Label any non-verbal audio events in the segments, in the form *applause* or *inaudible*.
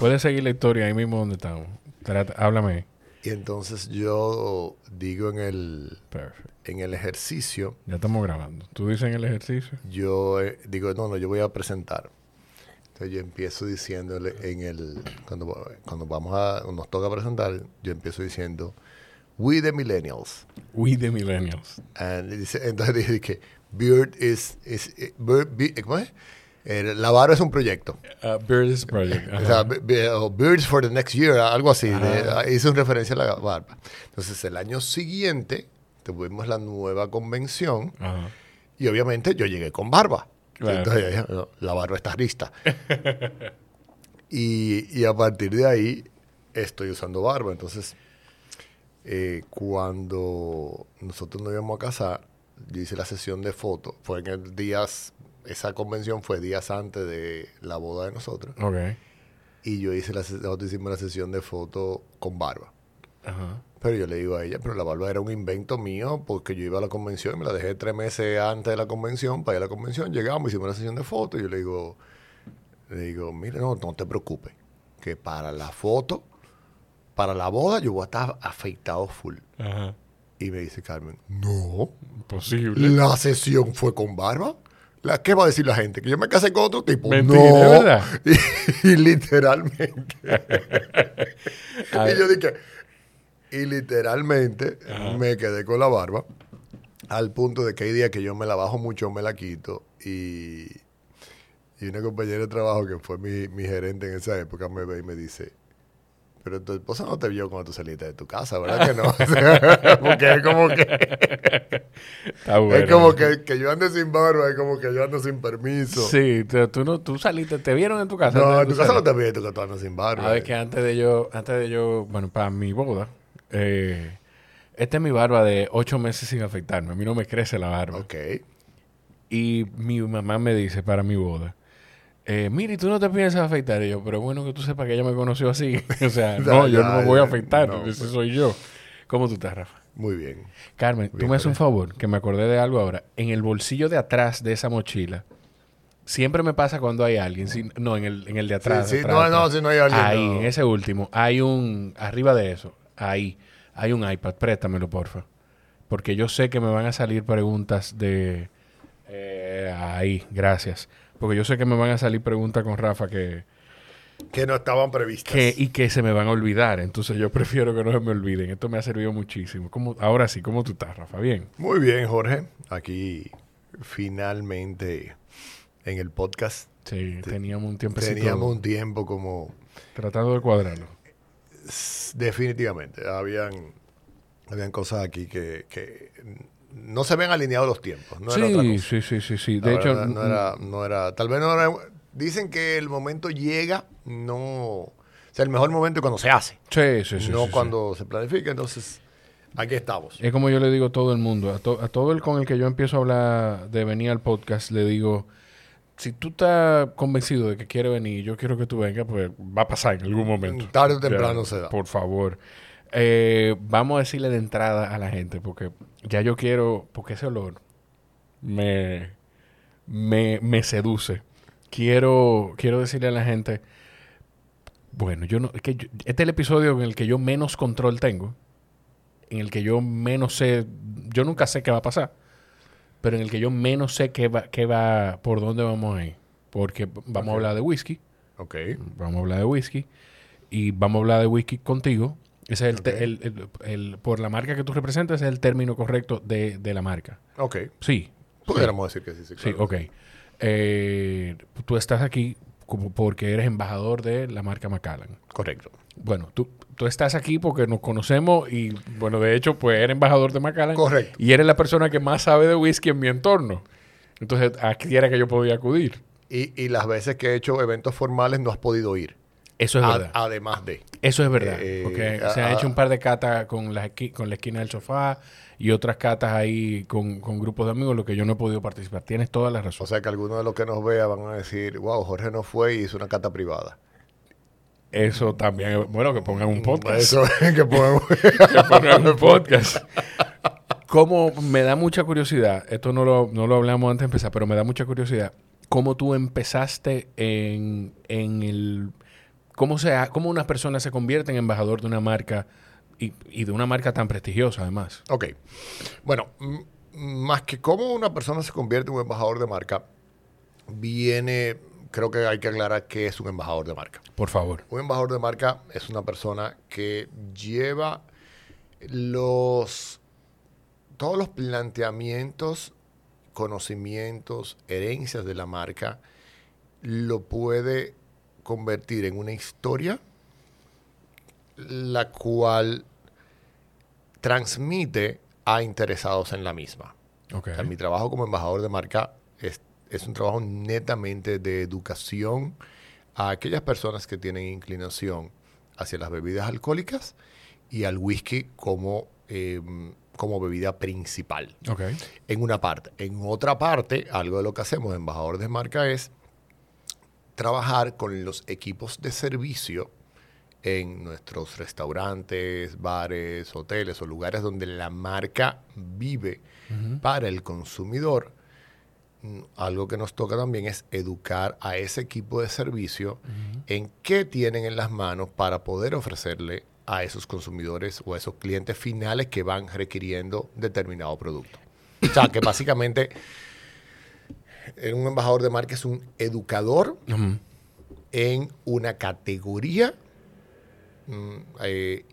Puedes seguir la historia ahí mismo donde estamos. Trata- háblame. Y entonces yo digo en el, en el ejercicio, Ya estamos grabando. ¿Tú dices en el ejercicio? yo eh, digo, no, no, yo voy a presentar. Entonces yo empiezo diciéndole en el, cuando, cuando vamos a, nos toca presentar, yo empiezo diciendo, we the millennials. We the Millennials. And dice- entonces dije que Beard is, is eh, Beard- Be- ¿cómo es? La barba es un proyecto. Uh, Birds Project. O Ajá. sea, be- be- o Beards for the next year, algo así. de- Ah. hizo una referencia a la barba. Entonces, el año siguiente tuvimos la nueva convención Ajá. y obviamente yo llegué con barba. Claro. Entonces, yo dije, "No, la barba está lista. *laughs* y, y a partir de ahí estoy usando barba. Entonces, eh, cuando nosotros nos íbamos a casar, yo hice la sesión de fotos. Fue en el días, esa convención fue días antes de la boda de nosotros. Ok. Y yo hice la, nosotros hicimos la sesión de fotos con barba. Ajá. Pero yo le digo a ella, pero la barba era un invento mío porque yo iba a la convención y me la dejé tres meses antes de la convención para ir a la convención. Llegamos, hicimos la sesión de fotos y yo le digo, le digo, mira, no, no te preocupes, que para la foto, para la boda yo voy a estar afeitado full. Ajá. Y me dice Carmen, no, Posible. la sesión fue con barba. La, ¿Qué va a decir la gente? ¿Que yo me casé con otro tipo? Mentira, no. ¿de verdad? *laughs* Y, y literalmente. *laughs* Y yo dije, y literalmente Ajá. me quedé con la barba al punto de que hay días que yo me la bajo mucho, me la quito y, y una compañera de trabajo que fue mi, mi gerente en esa época me ve y me dice, pero tu esposa no te vio cuando tú saliste de tu casa, ¿verdad que no? *laughs* Porque es como que, Está bueno. es como que, que yo ande sin barba, es como que yo ando sin permiso. Sí, tú, no, tú saliste, te vieron en tu casa. No, en tu casa no te veo que tú andas sin barba. A ver, que antes de yo, antes de yo, bueno, para mi boda, eh, esta es mi barba de ocho meses sin afectarme. A mí no me crece la barba. Ok. Y mi mamá me dice para mi boda, eh, mire, tú no te piensas afeitar. Y yo, pero bueno que tú sepas que ella me conoció así. *laughs* o sea, *laughs* no, yo no me voy a afeitar, No, ese pues. soy yo. ¿Cómo tú estás, Rafa? Muy bien. Carmen, tú me haces un favor, que me acordé de algo ahora. En el bolsillo de atrás de esa mochila, siempre me pasa cuando hay alguien. si- no, en el, en el de atrás. Sí, sí, atrás, no, atrás. no, si no hay alguien, Ahí, no. en ese último, hay un. Arriba de eso, ahí, hay un iPad. Préstamelo, porfa. Porque yo sé que me van a salir preguntas de. eh, ahí, gracias. Porque yo sé que me van a salir preguntas con Rafa que, Que no estaban previstas. que y que se me van a olvidar. Entonces yo prefiero que no se me olviden. Esto me ha servido muchísimo. ¿Cómo, ahora sí, ¿cómo tú estás, Rafa? Bien. Muy bien, Jorge. Aquí finalmente en el podcast Sí, teníamos un tiempecito teníamos un tiempo como tratando de cuadrarlo. definitivamente habían habían cosas aquí que, que no se habían alineado los tiempos. No era otra sí, cosa. sí, sí, sí, sí. La De hecho, verdad, no era, no era, tal vez no era. Dicen que el momento llega, no. O sea, el mejor momento es cuando se hace, sí, sí, sí, no sí, sí. cuando se planifica. Entonces, aquí estamos. Es como yo le digo a todo el mundo, a, to- a todo el con el que yo empiezo a hablar de venir al podcast, le digo, si tú estás convencido de que quiere venir yo quiero que tú vengas, pues va a pasar en algún momento. Tarde o temprano Ya, se da. Por favor. Eh, vamos a decirle de entrada a la gente, porque ya yo quiero, porque ese olor me, me, me seduce. Quiero, quiero decirle a la gente, bueno, yo no, es que yo- este es el episodio en el que yo menos control tengo, en el que yo menos sé, yo nunca sé qué va a pasar, pero en el que yo menos sé qué va, qué va, por dónde vamos a ir, porque vamos a hablar de whisky, Ok. vamos a hablar de whisky y vamos a hablar de whisky contigo. Ese es el, te- Ok. el- el- el- por la marca que tú representas, ese es el término correcto de, de la marca. Ok. Sí. Pudiéramos decir que sí, sí. Sí, claro. ok. Eh, tú estás aquí como porque eres embajador de la marca Macallan. Correcto. Bueno, tú, tú estás aquí porque nos conocemos y, bueno, de hecho, pues eres embajador de Macallan. Correcto. Y eres la persona que más sabe de whisky en mi entorno. Entonces, aquí era que yo podía acudir. Y, y las veces que he hecho eventos formales no has podido ir. Eso es A- verdad. además de. Eso es verdad. Eh, porque ah, se han hecho un par de catas con la, esqui- con la esquina del sofá y otras catas ahí con, con grupos de amigos, lo que yo no he podido participar. Tienes toda la razón. O sea que algunos de los que nos vean van a decir, wow, Jorge no fue y hizo una cata privada. Eso también, es- bueno, que pongan un podcast. Eso *laughs* que podemos. *laughs* que pongan un podcast. Como me da mucha curiosidad, esto no lo, no lo hablamos antes de empezar, pero me da mucha curiosidad, cómo tú empezaste en, en el ¿Cómo, sea, ¿Cómo una persona se convierte en embajador de una marca y, y de una marca tan prestigiosa además? Ok. Bueno, más que cómo una persona se convierte en un embajador de marca, viene, creo que hay que aclarar qué es un embajador de marca. Por favor. Un embajador de marca es una persona que lleva los todos los planteamientos, conocimientos, herencias de la marca, lo puede convertir en una historia la cual transmite a interesados en la misma. mi trabajo como embajador de marca es, es un trabajo netamente de educación a aquellas personas que tienen inclinación hacia las bebidas alcohólicas y al whisky como, em, como bebida principal. En una parte. En otra parte, algo de lo que hacemos de embajador de marca es trabajar con los equipos de servicio en nuestros restaurantes, bares, hoteles o lugares donde la marca vive para el consumidor. Mm, algo que nos toca también es educar a ese equipo de servicio en qué tienen en las manos para poder ofrecerle a esos consumidores o a esos clientes finales que van requiriendo determinado producto. O sea, que básicamente un embajador de marca es un educador en una categoría mm, eh,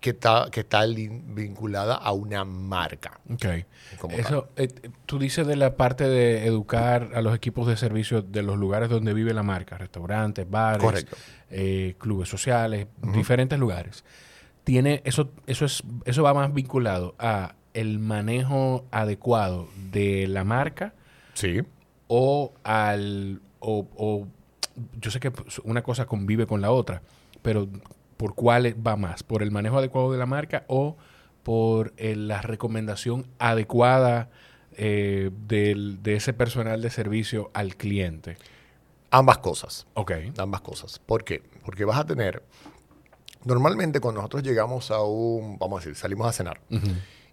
que está, que está vinculada a una marca. Ok. Eso, eh, tú dices de la parte de educar a los equipos de servicio de los lugares donde vive la marca, restaurantes, bares, eh, clubes sociales, diferentes lugares. Tiene, eso, eso, es, eso va más vinculado a el manejo adecuado de la marca. Sí. O al. O, o yo sé que una cosa convive con la otra, pero ¿por cuál va más? ¿Por el manejo adecuado de la marca o por eh, la recomendación adecuada eh, de ese personal de servicio al cliente? Ambas cosas. Ok. Ambas cosas. ¿Por qué? Porque vas a tener. Normalmente, cuando nosotros llegamos a un. Vamos a decir, salimos a cenar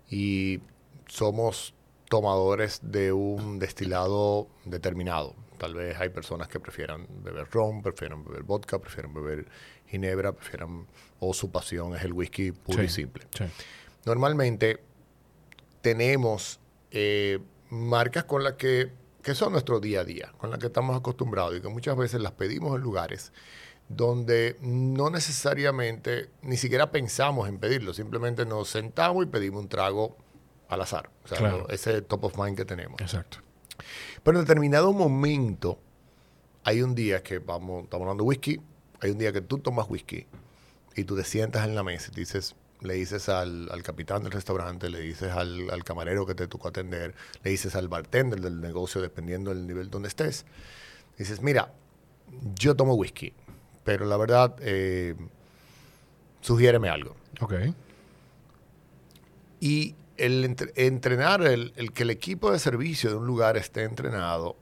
y somos tomadores de un destilado determinado. Tal vez hay personas que prefieran beber ron, prefieren beber vodka, prefieren beber ginebra, prefieren, o su pasión es el whisky puro y simple. Normalmente tenemos eh, marcas con las que, que son nuestro día a día, con las que estamos acostumbrados y que muchas veces las pedimos en lugares donde no necesariamente ni siquiera pensamos en pedirlo, simplemente nos sentamos y pedimos un trago al azar. O sea, ese top of mind que tenemos. Exacto. Pero en determinado momento, hay un día que vamos, estamos hablando de whisky, hay un día que tú tomas whisky y tú te sientas en la mesa y dices, le dices al, capitán del restaurante, le dices al, camarero que te tocó atender, le dices al bartender del negocio, dependiendo del nivel donde estés, dices, mira, yo tomo whisky, pero la verdad, eh, sugiéreme algo. Ok. Y el entrenar, el, que el equipo de servicio de un lugar esté entrenado,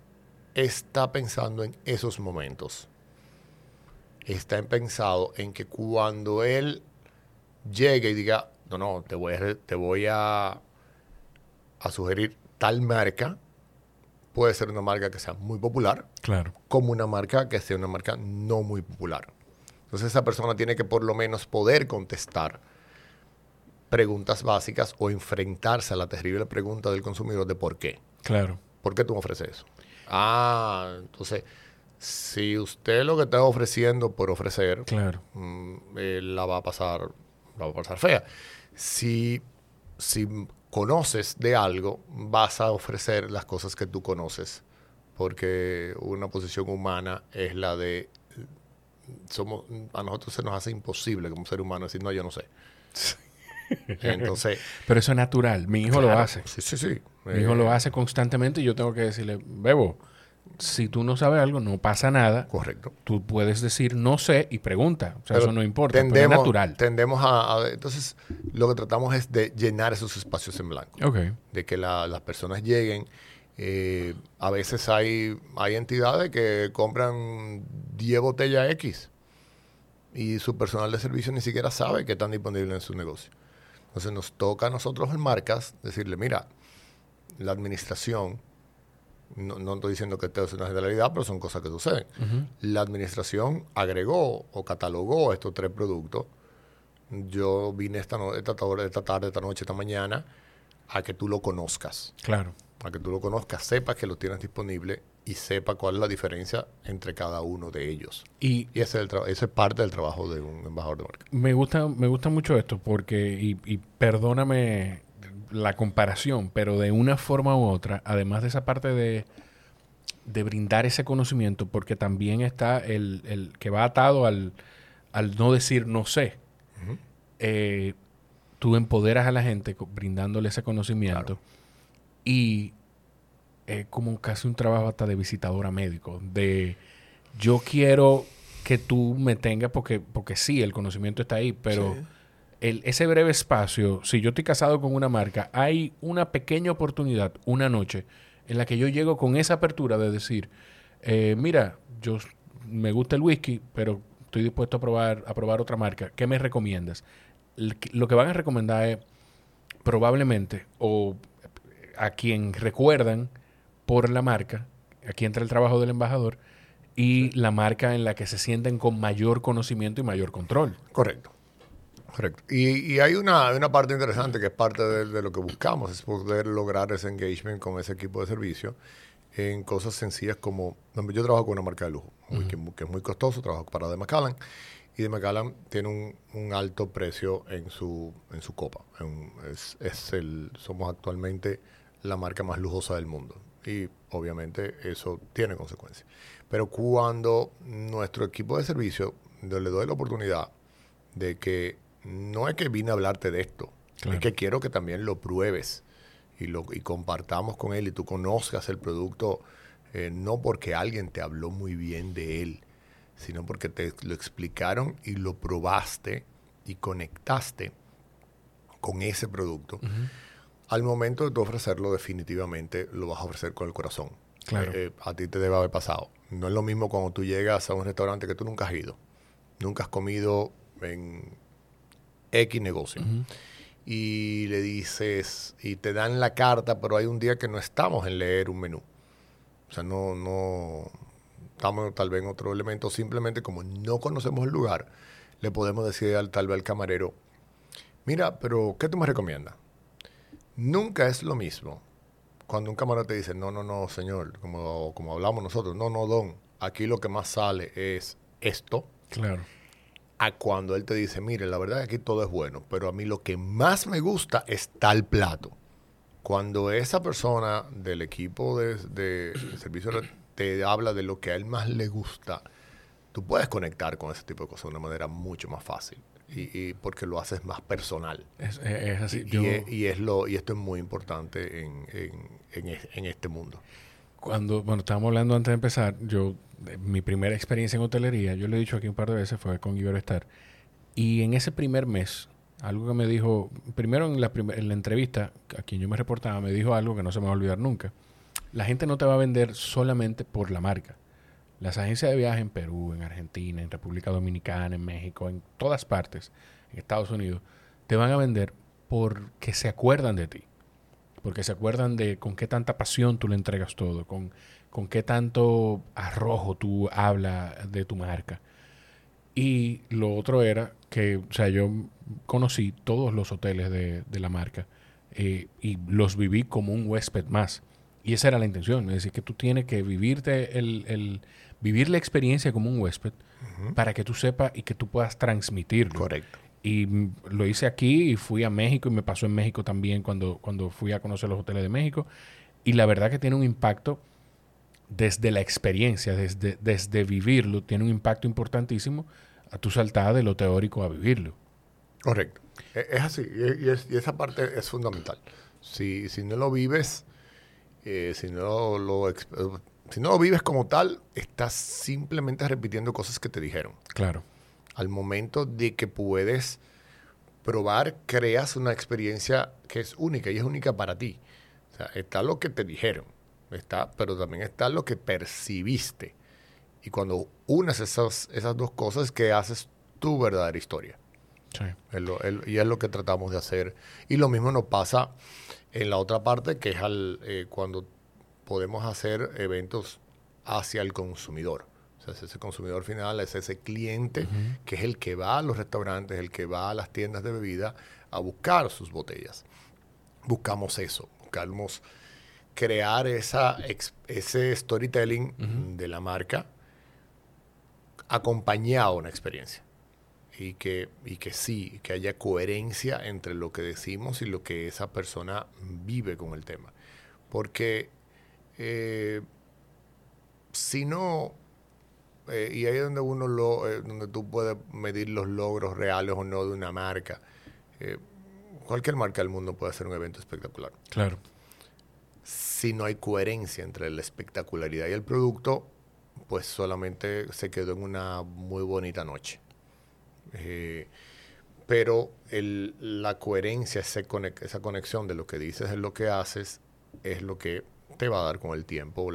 está pensando en esos momentos. Está pensado en que cuando él llegue y diga, no, no, te voy a, te voy a, a sugerir tal marca, puede ser una marca que sea muy popular, claro. como una marca que sea una marca no muy popular. Entonces esa persona tiene que por lo menos poder contestar preguntas básicas o enfrentarse a la terrible pregunta del consumidor de por qué. Claro. ¿Por qué tú me ofreces eso? Ah, entonces, si usted lo que está ofreciendo por ofrecer, claro. Mm, eh, la va a pasar, la va a pasar fea. Si, si conoces de algo, vas a ofrecer las cosas que tú conoces, porque una posición humana es la de somos a nosotros se nos hace imposible como ser humano decir no yo no sé *laughs* *laughs* Entonces. Pero eso es natural. Mi hijo lo hace. Sí, sí, sí. Mi hijo lo eh, hace constantemente y yo tengo que decirle, Bebo, si tú no sabes algo, no pasa nada. Correcto. Tú puedes decir no sé y pregunta. O sea, eso no importa. Tendemos, pero es natural. Tendemos a, Entonces, lo que tratamos es de llenar esos espacios en blanco. Okay. De que las personas lleguen. Eh, a veces hay, hay entidades que compran 10 botellas X y su personal de servicio ni siquiera sabe que están disponibles en su negocio. Entonces nos toca a nosotros en marcas decirle, mira, la administración no, no estoy diciendo que esto es una generalidad, pero son cosas que suceden. La administración agregó o catalogó estos tres productos. Yo vine esta, no- esta, tarde, esta tarde, esta noche, esta mañana, a que tú lo conozcas. Claro. A que tú lo conozcas, sepas que lo tienes disponible y sepa cuál es la diferencia entre cada uno de ellos. Y Y ese es, el tra- ese es parte del trabajo de un embajador de marca. me gusta, me gusta mucho esto porque, y, y perdóname la comparación, pero de una forma u otra, además de esa parte de, de brindar ese conocimiento, porque también está el, el que va atado al, al no decir no sé. Eh, tú empoderas a la gente brindándole ese conocimiento y es como casi un trabajo hasta de visitadora médico, de yo quiero que tú me tengas porque, porque sí, el conocimiento está ahí, pero Sí. el, ese breve espacio, si yo estoy casado con una marca, hay una pequeña oportunidad, una noche, en la que yo llego con esa apertura de decir, eh, mira, yo me gusta el whisky, pero estoy dispuesto a probar, a probar otra marca. ¿Qué me recomiendas? Lo que van a recomendar es probablemente, o a quien recuerdan por la marca, aquí entra el trabajo del embajador, y la marca en la que se sienten con mayor conocimiento y mayor control. Correcto. Correcto. Y, y hay una, una parte interesante que es parte de, de lo que buscamos, es poder lograr ese engagement con ese equipo de servicio en cosas sencillas como, yo trabajo con una marca de lujo, whisky mu- que es muy costoso, trabajo para de Macallan, y de Macallan tiene un, un alto precio en su, en su copa. En- es, es el, somos actualmente la marca más lujosa del mundo. Y obviamente eso tiene consecuencias. Pero cuando nuestro equipo de servicio yo le doy la oportunidad de que no es que vine a hablarte de esto, Claro. es que quiero que también lo pruebes y, lo, y compartamos con él y tú conozcas el producto, eh, no porque alguien te habló muy bien de él, sino porque te lo explicaron y lo probaste y conectaste con ese producto. Al momento de tú ofrecerlo, definitivamente lo vas a ofrecer con el corazón. Claro. Eh, eh, a ti te debe haber pasado. No es lo mismo cuando tú llegas a un restaurante que tú nunca has ido. Nunca has comido en X negocio. Y le dices, y te dan la carta, pero hay un día que no estamos en leer un menú. O sea, no, no estamos tal vez en otro elemento. Simplemente como no conocemos el lugar, le podemos decir al, tal vez al camarero, mira, pero ¿qué tú me recomiendas? Nunca es lo mismo cuando un camarero te dice, no, no, no, señor, como, como hablamos nosotros, no, no, don, aquí lo que más sale es esto, Claro. a cuando él te dice, mire, la verdad es que aquí todo es bueno, pero a mí lo que más me gusta es tal plato. Cuando esa persona del equipo de, de servicio te habla de lo que a él más le gusta, tú puedes conectar con ese tipo de cosas de una manera mucho más fácil. Y, y porque lo haces más personal. Es, así. Y, es, y es lo, y esto es muy importante en, en- en es- en este mundo. cuando, bueno, estábamos hablando antes de empezar, yo, mi primera experiencia en hotelería, yo lo he dicho aquí un par de veces, fue con Iberostar. Y en ese primer mes, algo que me dijo, primero en la, en la entrevista a quien yo me reportaba, me dijo algo que no se me va a olvidar nunca. La gente no te va a vender solamente por la marca. Las agencias de viaje en Perú, en Argentina, en República Dominicana, en México, en todas partes, en Estados Unidos, te van a vender porque se acuerdan de ti. Porque se acuerdan de con qué tanta pasión tú le entregas todo, con, con qué tanto arrojo tú hablas de tu marca. Y lo otro era que, o sea, yo conocí todos los hoteles de, de la marca eh, y los viví como un huésped más. Y esa era la intención, es decir, que tú tienes que vivirte el, el- vivir la experiencia como un huésped para que tú sepas y que tú puedas transmitirlo. Correcto. Y mm, lo hice aquí y fui a México y me pasó en México también cuando, cuando fui a conocer los hoteles de México. Y la verdad que tiene un impacto desde la experiencia, desde, desde vivirlo, tiene un impacto importantísimo a tu saltada de lo teórico a vivirlo. Correcto. E- Es así. Y, y es- y esa parte es fundamental. Si, si no lo vives, eh, si, no lo, eh, si no lo vives como tal, estás simplemente repitiendo cosas que te dijeron. Claro. Al momento de que puedes probar, creas una experiencia que es única y es única para ti. O sea, está lo que te dijeron, está, pero también está lo que percibiste. Y cuando unes esas, esas dos cosas, que haces tu verdadera historia. Sí. Es lo- es- y es lo que tratamos de hacer. Y lo mismo nos pasa en la otra parte, que es al, eh, cuando podemos hacer eventos hacia el consumidor. O sea, es ese consumidor final, es ese cliente que es el que va a los restaurantes, el que va a las tiendas de bebida a buscar sus botellas. Buscamos eso, buscamos crear esa, ese storytelling de la marca acompañado a una experiencia. Y que, y que sí, que haya coherencia entre lo que decimos y lo que esa persona vive con el tema. Porque eh, si no, eh, y ahí es donde uno lo, eh, donde tú puedes medir los logros reales o no de una marca. cualquier marca del mundo puede hacer un evento espectacular. Claro. Si no hay coherencia entre la espectacularidad y el producto, pues solamente se quedó en una muy bonita noche. Eh, pero la coherencia, esa conexión de lo que dices es lo que haces, es lo que te va a dar con el tiempo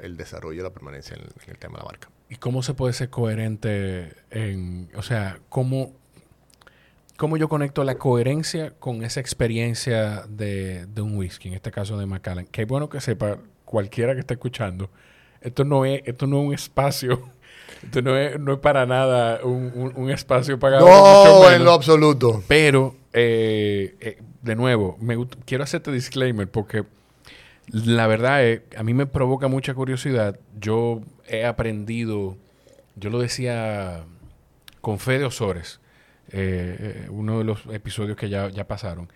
el desarrollo y la permanencia en el, tema de la marca. ¿Y cómo se puede ser coherente en, o sea, cómo, cómo yo conecto la coherencia con esa experiencia de, de un whisky, en este caso de Macallan? Que bueno que sepa cualquiera que esté escuchando esto no es, esto no es un espacio. *laughs* Esto no es, no es para nada un, espacio pagado. No, en lo absoluto. Pero, eh, eh, de nuevo, me, quiero hacerte disclaimer porque la verdad es, a mí me provoca mucha curiosidad. Yo he aprendido, yo lo decía con Fede Osores, eh, uno de los episodios que ya, ya pasaron,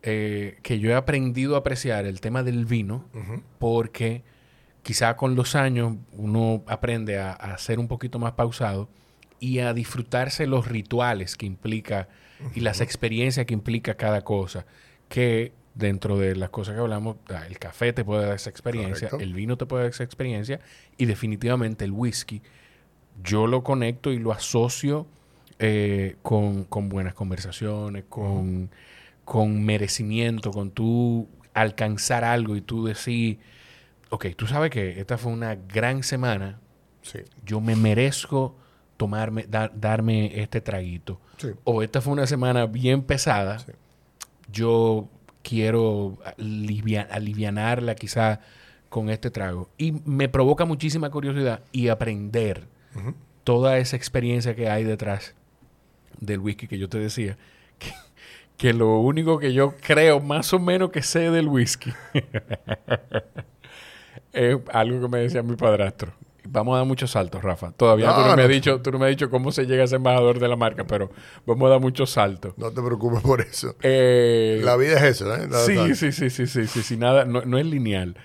que yo he aprendido a apreciar el tema del vino porque quizá con los años uno aprende a, ser un poquito más pausado y a disfrutarse los rituales que implica y las experiencias que implica cada cosa. Que dentro de las cosas que hablamos, el café te puede dar esa experiencia, el vino te puede dar esa experiencia y definitivamente el whisky. Yo lo conecto y lo asocio eh, con, buenas conversaciones, con, con merecimiento, con tú alcanzar algo y tú decir ok, tú sabes que esta fue una gran semana. Sí. Yo me merezco tomarme, darme este traguito. Sí. O esta fue una semana bien pesada. Sí. Yo quiero alivianarla quizá con este trago. Y me provoca muchísima curiosidad y aprender toda esa experiencia que hay detrás del whisky que yo te decía. Que, que lo único que yo creo más o menos que sé del whisky *laughs* es algo que me decía mi padrastro. Vamos a dar muchos saltos, Rafa. Todavía tú, no me has dicho, tú no me has dicho cómo se llega a ser embajador de la marca, pero vamos a dar muchos saltos. No te preocupes por eso. Eh, la vida es eso, ¿eh? sí, sí, sí, sí, sí, sí, sí, nada, no, es lineal.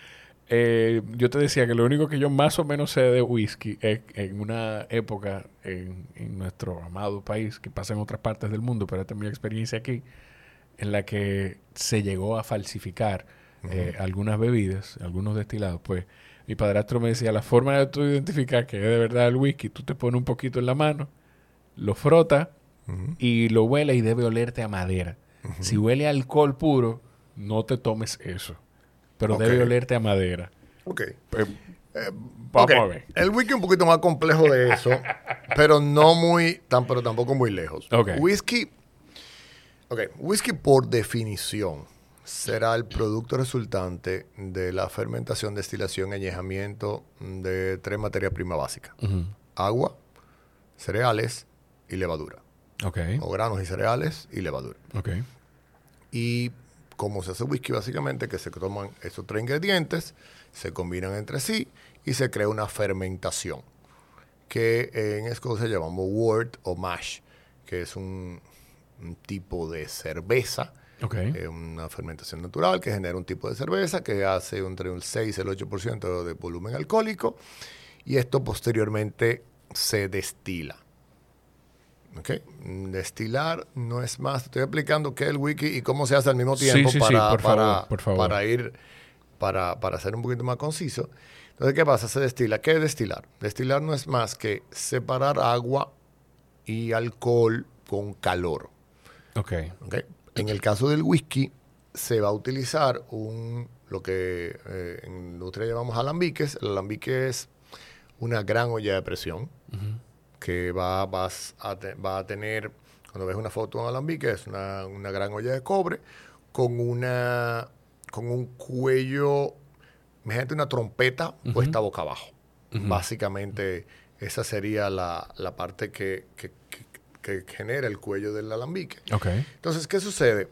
Eh, yo te decía que lo único que yo más o menos sé de whisky es en una época en, en, nuestro amado país, que pasa en otras partes del mundo, pero esta es mi experiencia aquí, en la que se llegó a falsificar eh, algunas bebidas, algunos destilados, pues mi padrastro me decía, la forma de tú identificar que es de verdad el whisky, tú te pones un poquito en la mano, lo frotas y lo hueles y debe olerte a madera. Si huele a alcohol puro, no te tomes eso, pero debe olerte a madera. Ok. Pues, eh, vamos a ver. El whisky es un poquito más complejo de eso, *laughs* pero no muy, tan, pero tampoco muy lejos. Whisky, ok, whisky por definición será el producto resultante de la fermentación, destilación y añejamiento de tres materias primas básicas. Agua, cereales y levadura. O granos y cereales y levadura. Y como se hace whisky básicamente, que se toman esos tres ingredientes, se combinan entre sí y se crea una fermentación, que en Escocia llamamos wort o mash, que es un tipo de cerveza Okay. una fermentación natural que genera un tipo de cerveza que hace entre un 6 y el 8% de volumen alcohólico y esto posteriormente se destila. Okay. Destilar no es más, estoy explicando qué es el wiki y cómo se hace al mismo tiempo para, para, ir, para, para ser un poquito más conciso. Entonces, ¿qué pasa? Se destila. ¿Qué es destilar? Destilar no es más que separar agua y alcohol con calor. Ok. okay. En el caso del whisky, se va a utilizar un, lo que eh, en industria llamamos alambiques. El alambique es una gran olla de presión que va, vas a va a tener, cuando ves una foto de un alambique, es una, gran olla de cobre con, una, con un cuello imagínate una trompeta puesta boca abajo. Básicamente, esa sería la, la parte que, que, que, genera el cuello del alambique. Okay. Entonces, ¿qué sucede?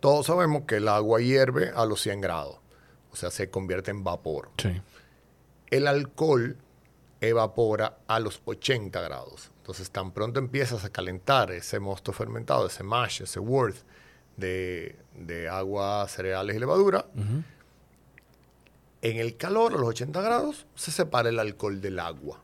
Todos sabemos que el agua hierve a los 100 grados, o sea, se convierte en vapor. Sí. El alcohol evapora a los 80 grados. Entonces, tan pronto empiezas a calentar ese mosto fermentado, ese mash, ese worth de, de agua, cereales y levadura, en el calor, a los 80 grados, se separa el alcohol del agua.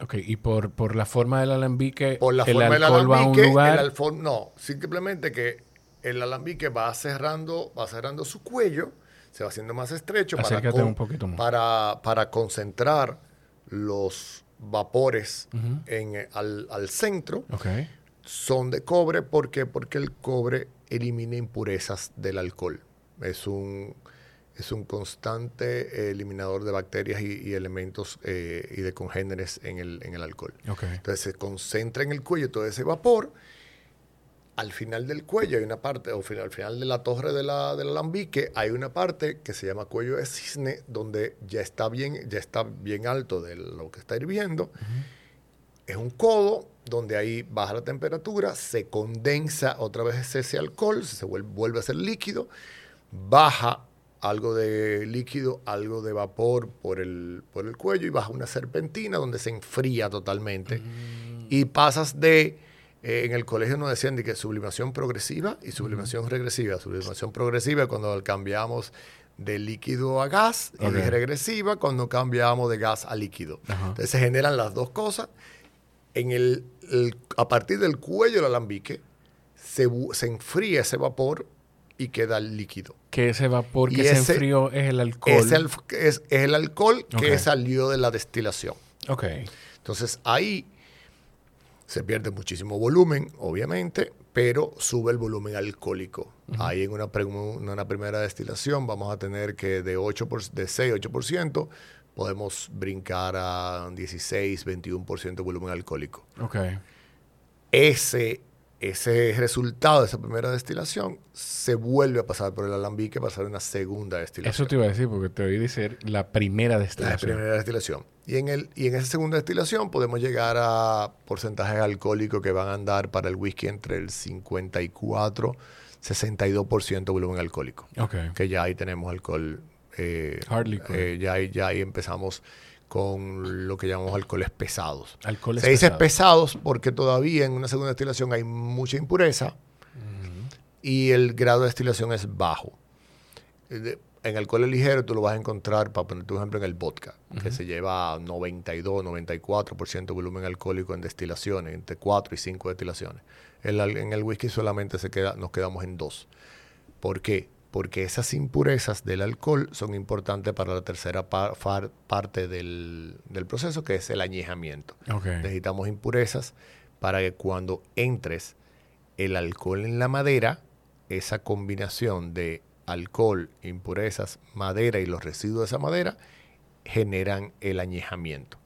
Ok, y por, por la forma del alambique, Por la el forma del alcohol va a un alambique, lugar. el no, simplemente que el alambique va cerrando, va cerrando su cuello, se va haciendo más estrecho para, Acércate un poquito más. para, para concentrar los vapores en, al, al centro. Ok. Son de cobre, ¿por qué? Porque el cobre elimina impurezas del alcohol. Es un, es un constante eliminador de bacterias y, y elementos eh, y de congéneres en el, en el alcohol. Ok. Entonces se concentra en el cuello todo ese vapor. Al final del cuello hay una parte, o al final de la torre de la, del alambique, hay una parte que se llama cuello de cisne, donde ya está bien, ya está bien alto de lo que está hirviendo. Es un codo donde ahí baja la temperatura, se condensa otra vez ese alcohol, se vuelve, vuelve a ser líquido, baja algo de líquido, algo de vapor por el, por el cuello y baja una serpentina donde se enfría totalmente. Y pasas de, eh, en el colegio nos decían de que sublimación progresiva y sublimación regresiva. Sublimación progresiva es cuando cambiamos de líquido a gas y Ok. regresiva cuando cambiamos de gas a líquido. Ajá. Entonces se generan las dos cosas. En el, el- a partir del cuello del alambique se, se enfría ese vapor y queda el líquido. Que ese vapor Y que se ese- enfrió es el alcohol. Es el, es, es el alcohol que salió de la destilación. Ok. Entonces ahí se pierde muchísimo volumen, obviamente, pero sube el volumen alcohólico. Ahí en una primera destilación vamos a tener que de, 8 por- de 6, 8% podemos brincar a 16, 21% de volumen alcohólico. Ok. Ese, ese resultado de esa primera destilación se vuelve a pasar por el alambique para hacer una segunda destilación. Eso te iba a decir porque te oí decir la primera La destilación. primera destilación. Y en, el, y en esa segunda destilación podemos llegar a porcentajes alcohólicos que van a andar para el whisky entre el 54 62% de volumen alcohólico. Ok. Que ya ahí tenemos alcohol. eh, Hard liquor. eh, ya, ahí, ya ahí empezamos con lo que llamamos alcoholes pesados. Alcoholes Se dice pesados. pesados porque todavía en una segunda destilación hay mucha impureza y el grado de destilación es bajo. Eh, En alcoholes ligeros tú lo vas a encontrar, para poner tu ejemplo, en el vodka, que se lleva 92, 94% de volumen alcohólico en destilaciones, entre 4 y 5 destilaciones. En el whisky solamente se queda, nos quedamos en 2. ¿Por qué? Porque esas impurezas del alcohol son importantes para la tercera par- far- parte del, del proceso, que es el añejamiento. Ok. Necesitamos impurezas para que cuando entres el alcohol en la madera, esa combinación de alcohol, impurezas, madera y los residuos de esa madera generan el añejamiento.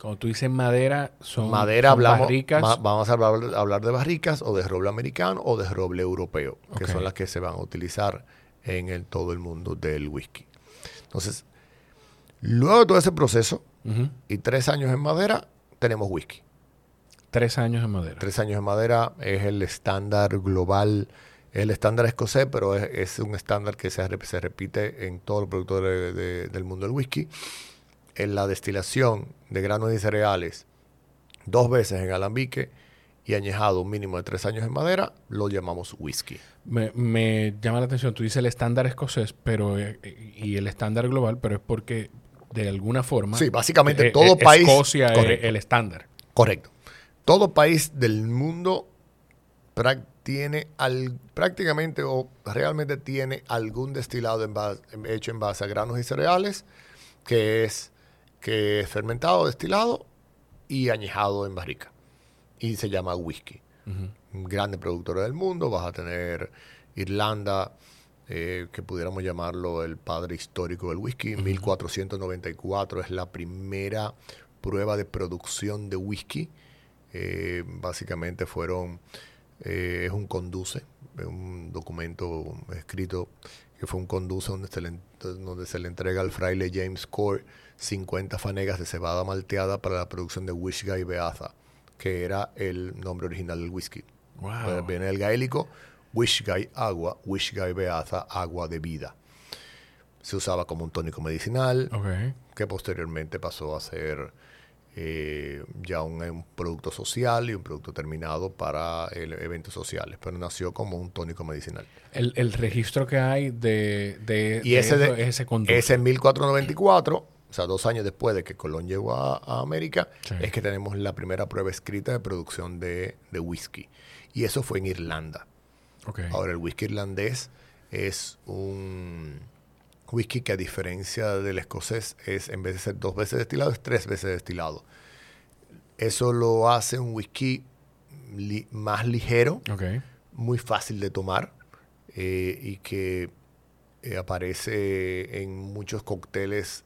Cuando tú dices madera, son, madera son hablamos, barricas. va- vamos a hablar, hablar de barricas o de roble americano o de roble europeo, que son las que se van a utilizar en el- todo el mundo del whisky. Entonces, luego de todo ese proceso y tres años en madera, tenemos whisky. Tres años en madera. Tres años en madera es el estándar global, el estándar escocés, pero es, es un estándar que se, rep- se repite en todos los productores de- de- del mundo del whisky. En la destilación de granos y cereales, dos veces en alambique y añejado un mínimo de tres años en madera, lo llamamos whisky. Me, me llama la atención, tú dices el estándar escocés pero eh, eh, y el estándar global, pero es porque de alguna forma... Sí, básicamente eh, todo eh, país- Escocia es el estándar. Correcto. Todo país del mundo tiene al- prácticamente o realmente tiene algún destilado en base- hecho en base a granos y cereales, que es, que es fermentado, destilado y añejado en barrica. Y se llama whisky. Ujú. Grandes productores del mundo, vas a tener Irlanda, eh, que pudiéramos llamarlo el padre histórico del whisky. 1494 es la primera prueba de producción de whisky. Eh, básicamente fueron, eh, es un conduce, un documento escrito que fue un conduce donde se le, donde se le entrega al fraile James Core 50 fanegas de cebada malteada para la producción de Wishgai Beaza, que era el nombre original del whisky. Wow. Viene del gaélico, Wishgai agua, Wishgai Beaza agua de vida. Se usaba como un tónico medicinal, Ok. que posteriormente pasó a ser eh, ya un, un producto social y un producto terminado para el- eventos sociales, pero nació como un tónico medicinal. El, el registro que hay de, de, Y de ese, eso de- es ese ese en 1494, o sea, dos años después de que Colón llegó a, a América, Sí. es que tenemos la primera prueba escrita de producción de, de whisky. Y eso fue en Irlanda. Ahora, el whisky irlandés es un whisky que a diferencia del escocés es, en vez de ser dos veces destilado, es tres veces destilado. Eso lo hace un whisky li- más ligero, muy fácil de tomar eh, y que eh, aparece en muchos cócteles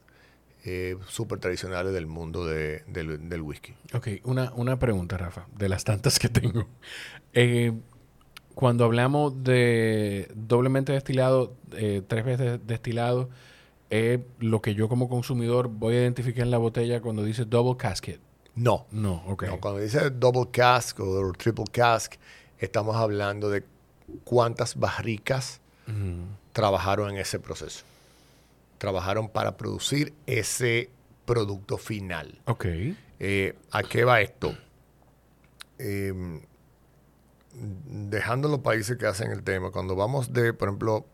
eh, súper tradicionales del mundo de- del, del whisky. Ok, una, una pregunta, Rafa, de las tantas que tengo. Eh, cuando hablamos de doblemente destilado, eh, tres veces destilado, es lo que yo como consumidor voy a identificar en la botella cuando dice double casket. No, No, ok. No, cuando dice double cask o triple cask, estamos hablando de cuántas barricas trabajaron en ese proceso. Trabajaron para producir ese producto final. Ok. Eh, ¿A qué va esto? Eh, dejando los países que hacen el tema, cuando vamos de, por ejemplo,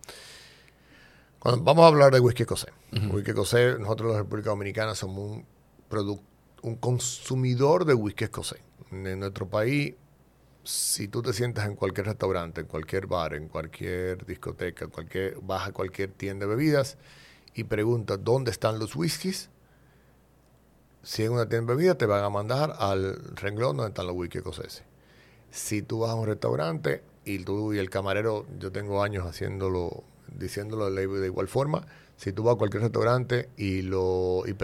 cuando vamos a hablar de whisky escocés. Whisky escocés, nosotros la República Dominicana somos un un consumidor de whisky escocés. En nuestro país, si tú te sientas en cualquier restaurante, en cualquier bar, en cualquier discoteca, en cualquier, vas a cualquier tienda de bebidas y preguntas dónde están los whiskies, si en una tienda de bebidas te van a mandar al renglón donde están los whisky escoceses. Si tú vas a un restaurante y tú y el camarero, yo tengo años haciéndolo, diciéndolo de igual forma, si tú vas a cualquier restaurante y lo y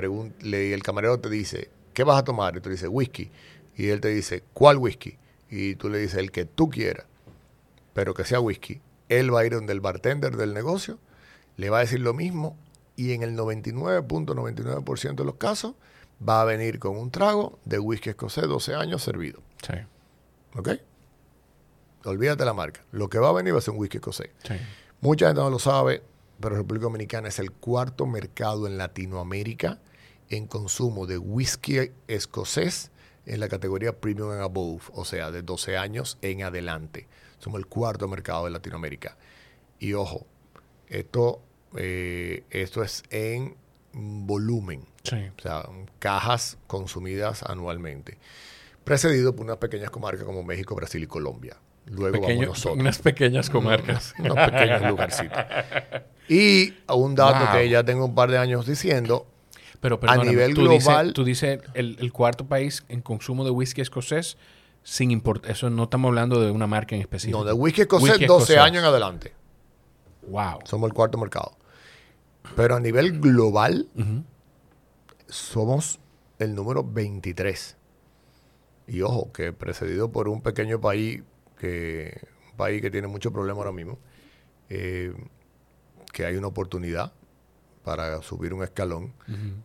le- y el camarero te dice, ¿qué vas a tomar? Y tú le dices, whisky. Y él te dice, ¿cuál whisky? Y tú le dices, el que tú quieras, pero que sea whisky. Él va a ir donde el bartender del negocio, le va a decir lo mismo y en el 99.99% de los casos va a venir con un trago de whisky escocés 12 años servido. Sí. ¿Ok? Olvídate la marca. Lo que va a venir va a ser un whisky escocés. Sí. Mucha gente no lo sabe, pero República Dominicana es el cuarto mercado en Latinoamérica en consumo de whisky escocés en la categoría Premium and Above, o sea, de 12 años en adelante. Somos el cuarto mercado de Latinoamérica. Y ojo, esto, eh, esto es en volumen, Sí. o sea, cajas consumidas anualmente, precedido por unas pequeñas comarcas como México, Brasil y Colombia. Luego Pequeño- vamos nosotros unas pequeñas comarcas. unos pequeños lugarcitos. Y un dato Wow. que ya tengo un par de años diciendo, Pero perdóname, nivel tú global- Dices, tú dices el, el cuarto país en consumo de whisky escocés sin importar. Eso no estamos hablando de una marca en específico. no, de whisky escocés, Whisky 12 escocés. años en adelante. Wow. Somos el cuarto mercado. Pero a nivel global, somos el número 23. Y ojo, que precedido por un pequeño país que, un país que tiene mucho problema ahora mismo, eh, que hay una oportunidad para subir un escalón,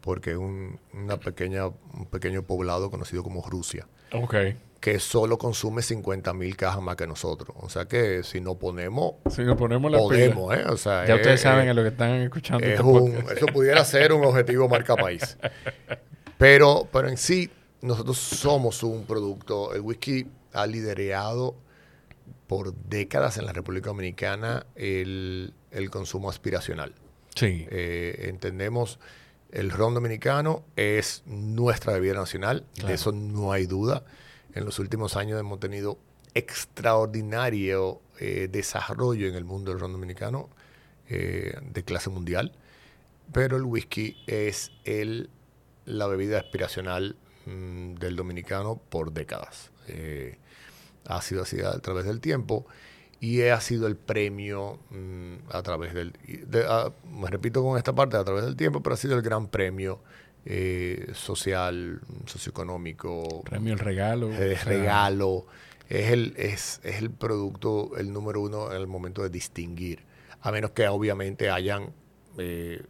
porque es un, una pequeña, un pequeño poblado conocido como Rusia, Ok. Que solo consume 50 mil cajas más que nosotros. O sea que si nos ponemos, Si nos ponemos la podemos, ¿eh? O sea, Ya es- ustedes saben a lo que están escuchando es este un- podcast. eso pudiera ser un objetivo marca país. *laughs* Pero, pero en sí, nosotros somos un producto. El whisky ha liderado por décadas en la República Dominicana el, el consumo aspiracional. Sí. Eh, entendemos el ron dominicano es nuestra bebida nacional, Claro. de eso no hay duda. En los últimos años hemos tenido extraordinario eh, desarrollo en el mundo del ron dominicano eh, de clase mundial, pero el whisky es el, la bebida aspiracional mm, del dominicano por décadas. Eh, ha sido así a través del tiempo y ha sido el premio mm, a través del, de- ah, me repito con esta parte, a través del tiempo, pero ha sido el gran premio eh, social, socioeconómico, Premio el regalo. eh, regalo, es el, es, es el producto, el número uno en el momento de distinguir. a menos que obviamente hayan eh,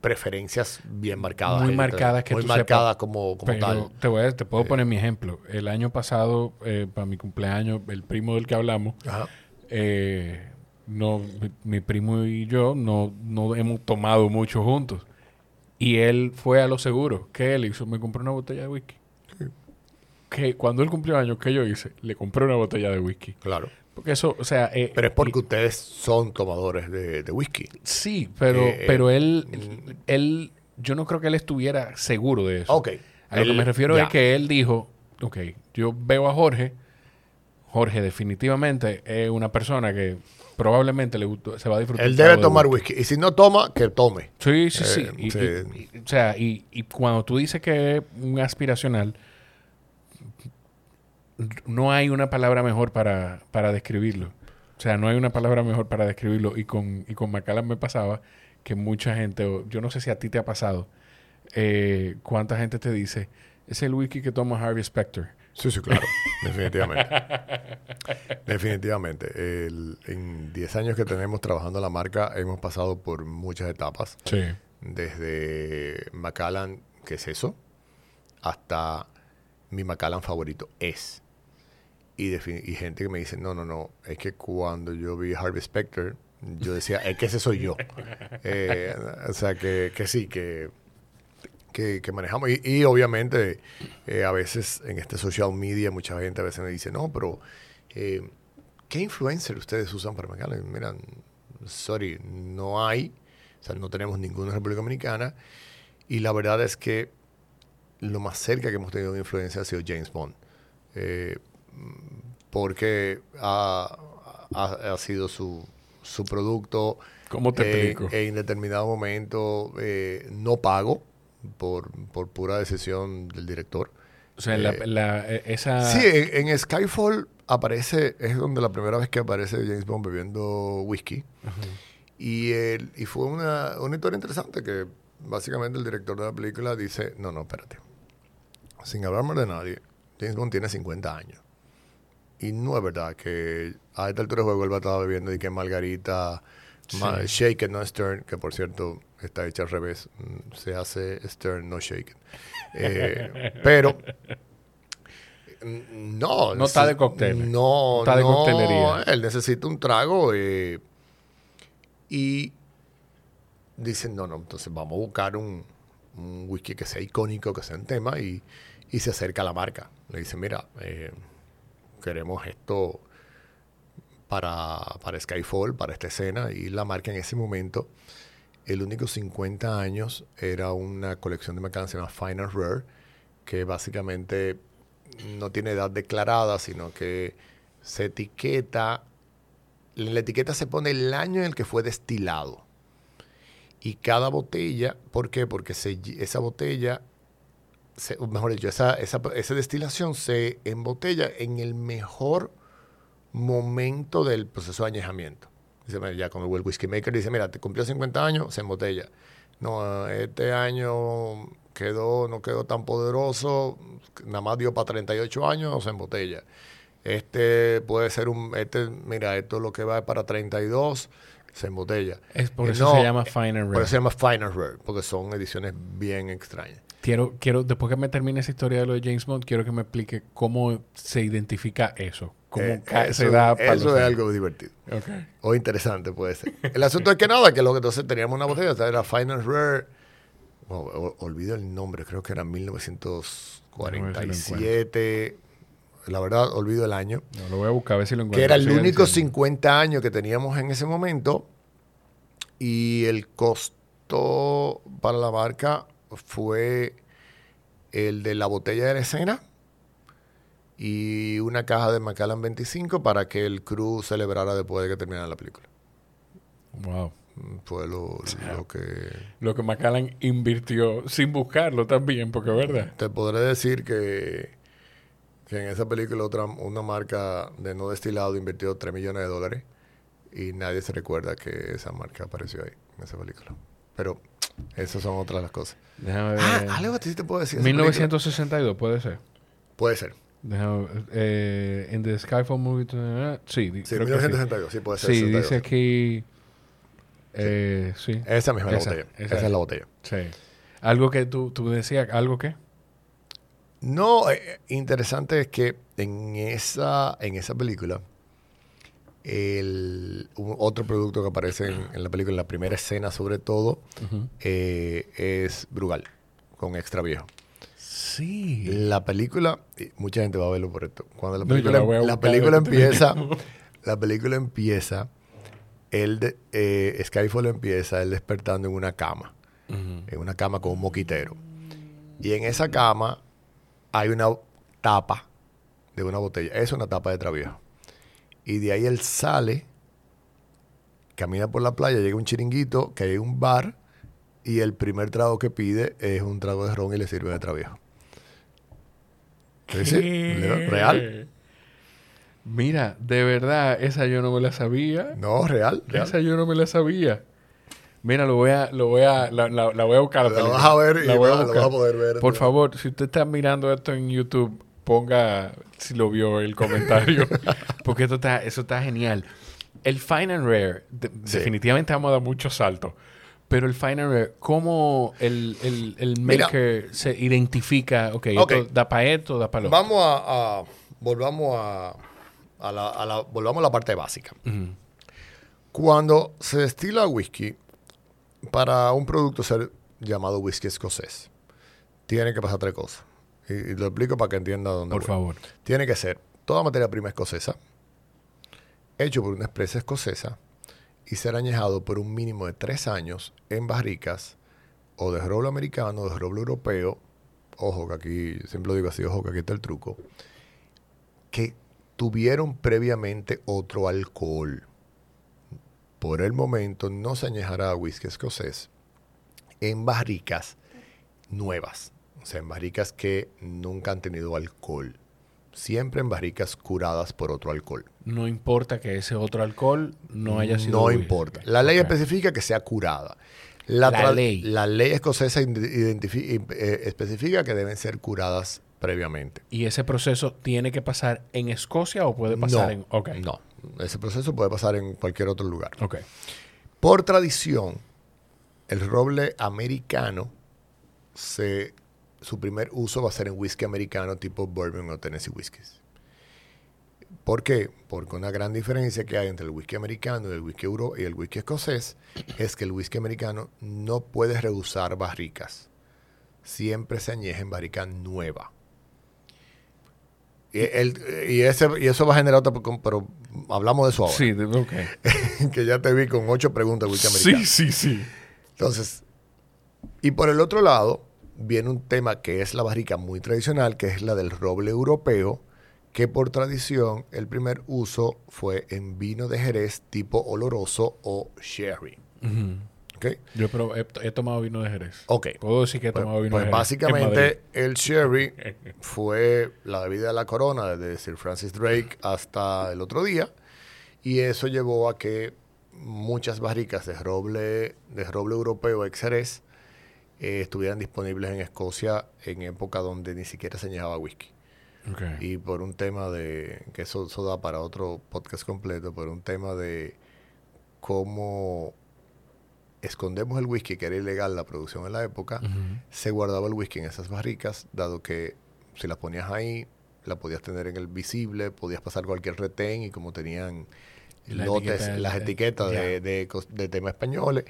preferencias bien marcadas. Muy marcadas que Muy tú marcadas sepas. como, como tal. te, voy a- te puedo poner mi ejemplo. El año pasado, para mi cumpleaños, el primo del que hablamos, Ajá. no, mi, mi primo y yo no, no hemos tomado mucho juntos. Y él fue a lo seguro. ¿Qué él hizo? Me compró una botella de whisky. Que cuando él cumplió años, ¿qué yo hice? Le compré una botella de whisky. Claro. Porque eso, o sea... eh, Pero es porque y- ustedes son tomadores de, de whisky. Sí, pero, Eh, pero él, él... Yo no creo que él estuviera seguro de eso. Ok. A lo que me refiero ya. es que él dijo, ok, yo veo a Jorge, Jorge definitivamente es una persona que probablemente le gustó- se va a disfrutar. Él debe de tomar whisky. Y si no toma, que tome. Sí, sí, sí. Eh, Y- sí. y- y- o sea, y, y cuando tú dices que es un aspiracional, no hay una palabra mejor para, para describirlo. O sea, no hay una palabra mejor para describirlo. Y con, y con Macallan me pasaba que mucha gente, o yo no sé si a ti te ha pasado, eh, cuánta gente te dice, es el whisky que toma Harvey Specter. Sí, sí, claro. Definitivamente. Definitivamente. El- en 10 años que tenemos trabajando la marca, hemos pasado por muchas etapas. Sí. Desde Macallan, que es eso, hasta mi Macallan favorito es. Y gente que me dice, no, no, no, es que cuando yo vi Harvey Specter, yo decía, es que ese soy yo. *laughs* Eh, o sea, que, que sí, que, que, que manejamos. Y, y obviamente, eh, a veces en este social media, mucha gente a veces me dice, no, pero eh, ¿qué influencer ustedes usan para Macallan? Mira, sorry, no hay. O sea, no tenemos ninguno en República Dominicana. Y la verdad es que lo más cerca que hemos tenido de influencia ha sido James Bond. Eh, porque ha, ha- ha sido su, su producto. ¿Cómo te eh, explico? En determinado momento eh, no pago por, por pura decisión del director. O sea, eh, la- esa... Sí, en, en Skyfall aparece, es donde la primera vez que aparece James Bond bebiendo whisky. Y, el- y fue una, una historia interesante que básicamente el director de la película dice, no, no, espérate. Sin hablar más de nadie, James Bond tiene 50 años. Y no es verdad que a esta altura del juego él va a estar bebiendo y que Margarita, ma- Sí. Shaken, no Stern, que por cierto está hecha al revés. Mm, Se hace Stern, no Shaken. Eh, *laughs* pero... mm, No, No está de cócteles. No, Está de no, coctelería. Él necesita un trago eh, y dicen, no, no, entonces vamos a buscar un, un whisky que sea icónico, que sea un tema y, y se acerca a la marca. Le dice, mira, eh, queremos esto para, para Skyfall, para esta escena y la marca en ese momento, el único 50 años era una colección de que se llama Fine and Rare, que básicamente no tiene edad declarada, sino que se etiqueta, en la etiqueta se pone el año en el que fue destilado. Y cada botella, ¿por qué? Porque esa botella, se- o mejor dicho, esa, esa, esa destilación se embotella en el mejor momento del proceso de añejamiento. Dice, ya cuando el whisky maker dice, mira, te cumplió 50 años, se embotella. No, este año quedó, no quedó tan poderoso, nada más dio para 38 años, se embotella. Este puede ser un, este, mira, esto lo que va es para 32, se embotella. Es por Eh, eso no, se llama Fine and Por Rare. eso se llama Fine and Rare, porque son ediciones bien extrañas. Quiero, quiero, después que me termine esa historia de lo de James Bond, quiero que me explique cómo se identifica eso. Eh, eso se da para eso los es algo divertido. Ok. O interesante puede ser. El asunto es que nada, que lo que entonces teníamos una botella, era Final Rare, oh, olvido el nombre, creo que era 1947. La verdad, olvido el año. No, lo voy a buscar a ver si lo encuentro. Que era el único diciendo. 50 años que teníamos en ese momento. Y el costo para la marca fue el de la botella de la escena y una caja de Macallan 25 para que el crew celebrara después de que terminara la película. Wow. Mm, Fue lo, lo que... Lo que Macallan invirtió sin buscarlo también, porque es verdad. Te podré decir que, que en esa película otra, una marca de no destilado invirtió 3 millones de dólares y nadie se recuerda que esa marca apareció ahí, en esa película. Pero esas son otras las cosas. Déjame ver. Ah, algo que sí te puedo decir. de esa película. 1962, puede ser. Puede ser. Déjame. Eh, en The Skyfall Movie. sí, Sí, creo que sí. 1962, sí puede ser. Sí, 62. dice aquí. Eh, sí. Esa misma es la Esa, botella. esa Esa, es. la botella. Sí. Algo que tú, tú decías, ¿algo qué? No, eh, interesante es que en esa, en esa película, el, un- otro producto que aparece en, en la película, en la primera escena sobre todo, eh, es Brugal, con extra viejo. Sí. La película, mucha gente va a verlo por esto. Cuando la No, película, la película empieza, la película empieza, él de- eh, Skyfall empieza él despertando en una cama, en una cama con un moquitero. Y en esa cama hay una tapa de una botella. Es una tapa de traviejo. Y de ahí él sale, camina por la playa, llega a un chiringuito, que hay un bar, y el primer trago que pide es un trago de ron y le sirve de traviejo. Sí, sí, ¿Qué? real. Mira, de verdad, esa yo no me la sabía. No, real, real. Esa yo no me la sabía. Mira, lo voy a, lo voy a, la, la- la voy a buscar. La vas a ver y voy a vas a poder ver. Por favor, si usted está mirando esto en YouTube, ponga si lo vio el comentario. *laughs* porque esto está, eso está genial. El Fine and Rare, de- Sí. definitivamente vamos a dar muchos saltos. Pero el Rare, ¿cómo el, el, el Mira. maker se identifica? Ok, Ok. esto da para esto, da para lo Vamos a, a- volvamos a, a la, a la- volvamos a la parte básica. Cuando se destila whisky, para un producto ser llamado whisky escocés, tiene que pasar tres cosas. Y, y lo explico para que entienda dónde Por voy. favor. Tiene que ser toda materia prima escocesa, hecho por una empresa escocesa y ser añejado por un mínimo de tres años en barricas o de roble americano o de roble europeo. Ojo, que aquí, siempre lo digo así, ojo, que aquí está el truco. Que tuvieron previamente otro alcohol. Por el momento no se añejará whisky escocés en barricas nuevas. O sea, en barricas que nunca han tenido alcohol. Siempre en barricas curadas por otro alcohol. No importa que ese otro alcohol no haya sido. No importa. La ley especifica que sea curada. La, ley. La ley escocesa eh, especifica que deben ser curadas previamente. ¿Y ese proceso tiene que pasar en Escocia o puede pasar no, en.? No. Ese proceso puede pasar en cualquier otro lugar. Ok. Por tradición, el roble americano, se, su primer uso va a ser en whisky americano tipo bourbon o Tennessee whiskies. ¿Por qué? Porque una gran diferencia que hay entre el whisky americano y el whisky euro y el whisky escocés es que el whisky americano no puede rehusar barricas. Siempre se añeja en barrica nueva. Y, el- y ese, y eso va a generar otra... Pero hablamos de eso ahora. Sí, ok. *laughs* que ya te vi con ocho preguntas de whisky americano. Sí, sí, sí. Entonces, y por el otro lado, viene un tema que es la barrica muy tradicional, que es la del roble europeo, que por tradición el primer uso fue en vino de Jerez tipo oloroso o sherry. Ujú. ¿Ok? Yo pero he, he tomado vino de Jerez. Ok. Puedo decir que he Pues, tomado vino pues de Jerez. en básicamente el sherry *laughs* fue la bebida de la corona desde Sir Francis Drake hasta el otro día y eso llevó a que muchas barricas de roble de roble europeo ex Jerez eh, estuvieran disponibles en Escocia en época donde ni siquiera se añejaba whisky y por un tema de que eso, eso da para otro podcast completo por un tema de cómo escondemos el whisky que era ilegal la producción en la época se guardaba el whisky en esas barricas, dado que si las ponías ahí, la podías tener en el visible, podías pasar cualquier retén y como tenían La lotes, etiqueta las eh, etiquetas de, de, de temas españoles,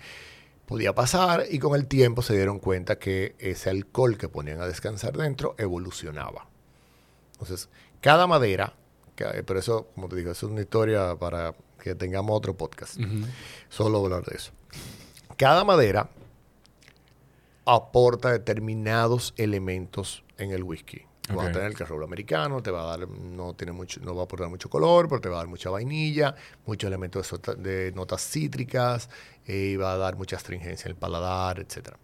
podía pasar y con el tiempo se dieron cuenta que ese alcohol que ponían a descansar dentro evolucionaba. Entonces, cada madera, que- pero eso, como te digo, es una historia para que tengamos otro podcast solo hablar de eso. Cada madera aporta determinados elementos en el whisky. Vas Ok. a tener el roble americano, te va a dar, no tiene mucho, no va a aportar mucho color, pero te va a dar mucha vainilla, muchos elementos de, notas cítricas, eh, y va a dar mucha astringencia en el paladar, etcétera.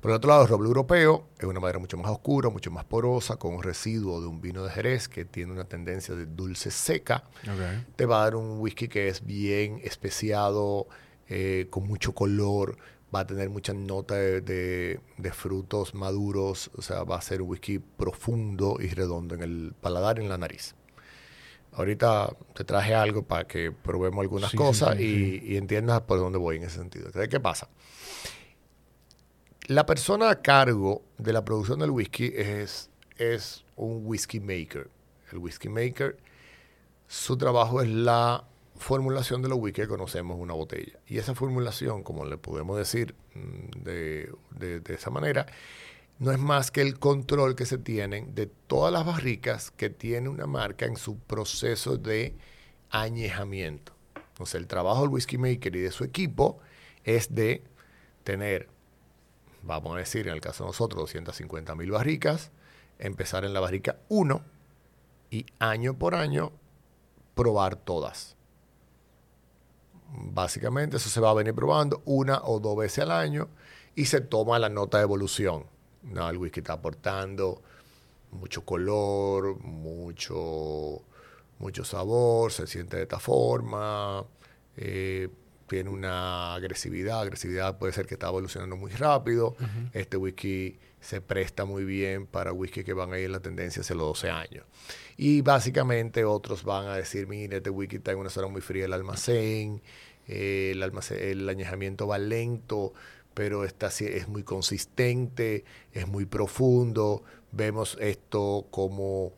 Por el otro lado, el roble europeo es una madera mucho más oscura, mucho más porosa, con un residuo de un vino de Jerez que tiene una tendencia de dulce seca te va a dar un whisky que es bien especiado, eh, con mucho color, va a tener mucha nota de, de- de frutos maduros, o sea, va a ser un whisky profundo y redondo en el paladar y en la nariz. ahorita te traje algo para que probemos algunas Sí, sí, cosas sí, y, y entiendas por dónde voy en ese sentido. Entonces, ¿qué pasa? La persona a cargo de la producción del whisky es, es un whisky maker. El whisky maker, su trabajo es la formulación de whisky que conocemos una botella. Y esa formulación, como le podemos decir mm, de, de- de esa manera, no es más que el control que se tienen de todas las barricas que tiene una marca en su proceso de añejamiento. Entonces, el trabajo del whisky maker y de su equipo es de tener, vamos a decir, en el caso de nosotros, 250 mil barricas, empezar en la barrica 1 y año por año probar todas. Básicamente eso se va a venir probando una o dos veces al año y se toma la nota de evolución. No, el whisky está aportando mucho color, mucho, mucho sabor, se siente de esta forma, eh, tiene una agresividad, agresividad puede ser que está evolucionando muy rápido. Este whisky se presta muy bien para whisky que van a ir en la tendencia hacia los 12 años. Y básicamente otros van a decir, mire, este whisky está en una zona muy fría del almacén, eh, el, almacén- el añejamiento va lento, pero está, es muy consistente, es muy profundo. Vemos esto como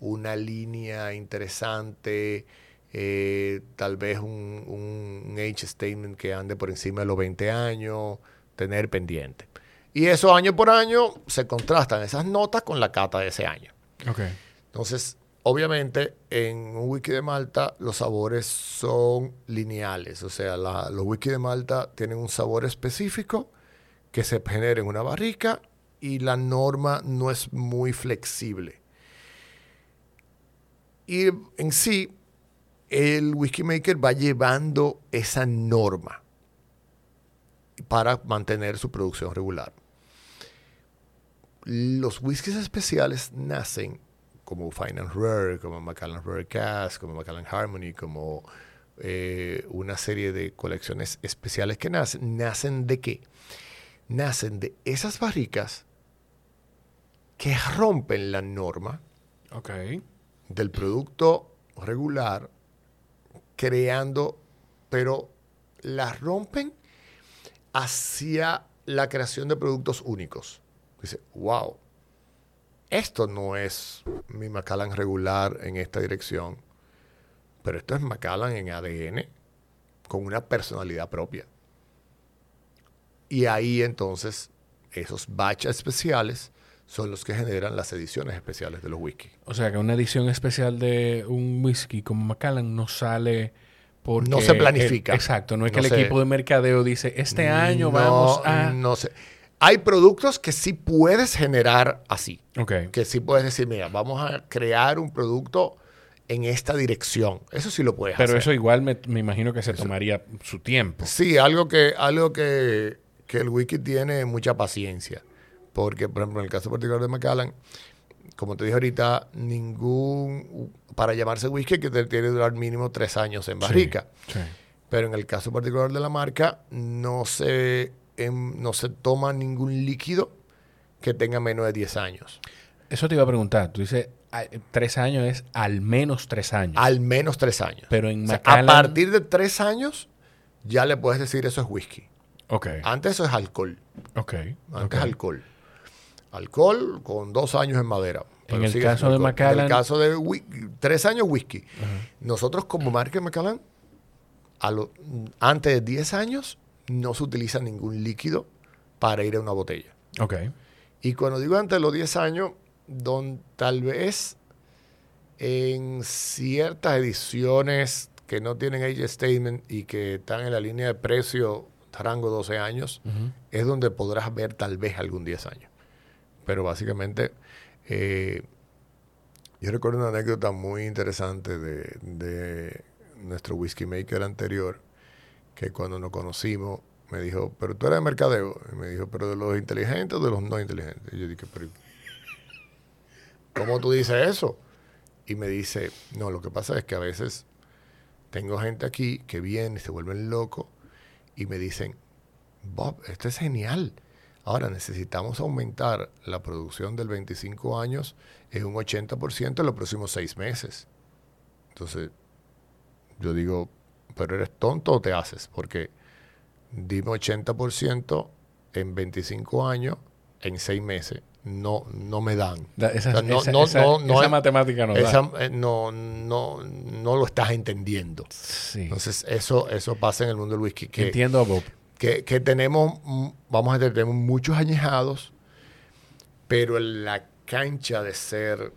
una línea interesante, eh, tal vez un, un- un age statement que ande por encima de los 20 años, tener pendiente. Y eso año por año se contrastan esas notas con la cata de ese año. Ok. Entonces, obviamente, en un whisky de Malta los sabores son lineales. O sea, los whisky de Malta tienen un sabor específico que se genera en una barrica y la norma no es muy flexible. Y en sí, el whisky maker va llevando esa norma para mantener su producción regular. Los whiskies especiales nacen como Fine and Rare, como Macallan Rare Cask, como Macallan Harmony, como eh, una serie de colecciones especiales que nacen. ¿Nacen de qué? Nacen de esas barricas que rompen la norma del producto regular, creando, pero la rompen hacia la creación de productos únicos. Dice, wow, esto no es mi Macallan regular en esta dirección, pero esto es Macallan en ADN con una personalidad propia. Y ahí entonces esos batches especiales son los que generan las ediciones especiales de los whisky. O sea que una edición especial de un whisky como Macallan no sale porque... No se planifica. el- exacto, no es que el equipo de mercadeo dice, este año No, vamos a... No sé. Hay productos que sí puedes generar así. Ok. Que sí puedes decir, mira, vamos a crear un producto en esta dirección. Eso sí lo puedes Pero hacer. eso igual me, me imagino que se tomaría su tiempo. Sí, algo que, algo que, que el wiki tiene mucha paciencia. Porque, por ejemplo, en el caso particular de Macallan, como te dije ahorita, ningún. Para llamarse whisky, que te tiene que durar mínimo tres años en barrica. Sí. Pero en el caso particular de la marca, no se, em, no se toma ningún líquido que tenga menos de 10 años. Eso te iba a preguntar. Tú dices, ah, tres años es al menos tres años. Al menos 3 años. Pero en O sea, Macallan... a partir de 3 años, ya le puedes decir eso es whisky. Ok. Antes eso es alcohol. Ok. Antes ok. es alcohol. Alcohol con dos años en madera. En el caso de alcohol. En Macallan- el caso de tres años whisky. Nosotros como marca Macallan, a lo- antes de 10 años, no se utiliza ningún líquido para ir a una botella. Ok. Y cuando digo antes de los 10 años, don, tal vez en ciertas ediciones que no tienen age statement y que están en la línea de precio rango 12 años, es donde podrás ver tal vez algún 10 años. Pero básicamente, eh, yo recuerdo una anécdota muy interesante de, de nuestro whisky maker anterior, que cuando nos conocimos me dijo, pero tú eres de mercadeo. Y me dijo, pero de los inteligentes o de los no inteligentes. Y yo dije, pero ¿cómo tú dices eso? Y me dice, no, lo que pasa es que a veces tengo gente aquí que viene y se vuelven locos y me dicen, Bob, esto es genial. Ahora necesitamos aumentar la producción del 25 años en un 80% en los próximos seis meses. Entonces, yo digo, pero eres tonto o te haces, porque dime 80% en 25 años, en 6 meses, no, no me dan. esa, matemática no eh, no, no, no lo estás entendiendo. Entonces, eso, eso pasa en el mundo del whisky. Que, Entiendo a Bob. Que, que tenemos, vamos a decir, tenemos muchos añejados, pero la cancha de ser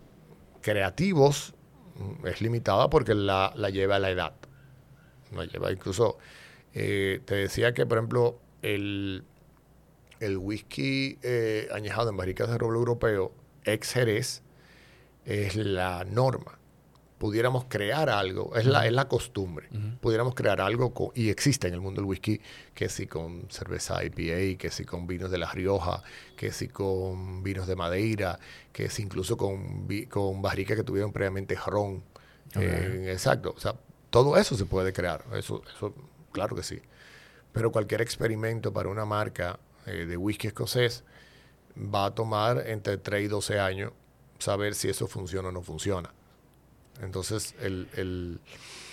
creativos mm, es limitada porque la, la lleva a la edad. No lleva. Incluso, eh, te decía que, por ejemplo, el, el whisky eh, añejado en barricas de roble europeo, ex Jerez, es la norma. Pudiéramos crear algo, es, la, es la costumbre, pudiéramos crear algo, y existe en el mundo del whisky, que si con cerveza IPA, que si con vinos de La Rioja, que si con vinos de Madeira, que si incluso con, con barricas que tuvieron previamente ron. Eh, exacto, o sea, todo eso se puede crear, eso, eso claro que sí. Pero cualquier experimento para una marca eh, de whisky escocés, va a tomar entre 3 y 12 años saber si eso funciona o no funciona. Entonces, el,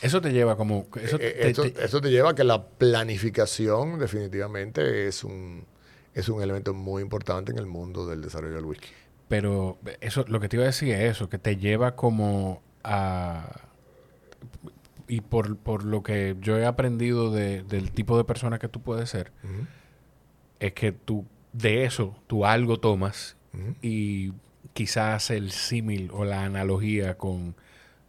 eso te lleva como... Eso eh, te, eso, te, lleva a que la planificación definitivamente es un, es un elemento muy importante en el mundo del desarrollo del whisky. Pero eso, lo que te iba a decir es eso, que te lleva como a... Y por, por lo que yo he aprendido del tipo de persona que tú puedes ser, es que tú de eso tú algo tomas y quizás el símil o la analogía con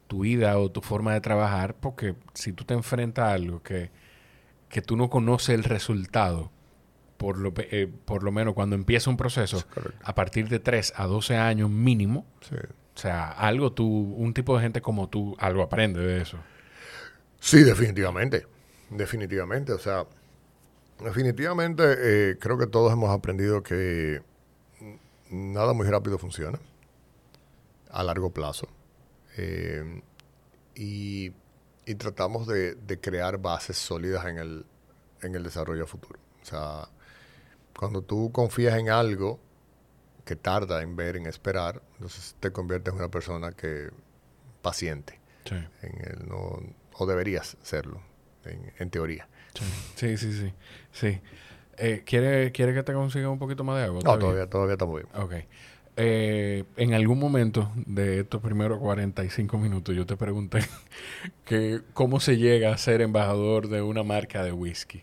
tu vida o tu forma de trabajar, porque si tú te enfrentas a algo que, que tú no conoces el resultado, por lo, eh, por lo menos cuando empieza un proceso, a partir de 3 a 12 años mínimo, o sea, algo tú, un tipo de gente como tú, algo aprende de eso. Sí, definitivamente, definitivamente, o sea, Definitivamente, eh, creo que todos hemos aprendido que nada muy rápido funciona a largo plazo. Eh, y, tratamos de, crear bases sólidas en el, en el desarrollo futuro. O sea, cuando tú confías en algo que tarda en ver, en esperar, entonces te conviertes en una persona que paciente. En el, no, o deberías serlo, en teoría. Sí, sí, sí. sí. Eh, ¿quiere, ¿Quiere que te consiga un poquito más de agua? No, todavía, todavía está muy bien. Ok. Eh, en algún momento de estos primeros 45 minutos yo te pregunté *laughs* que cómo se llega a ser embajador de una marca de whisky.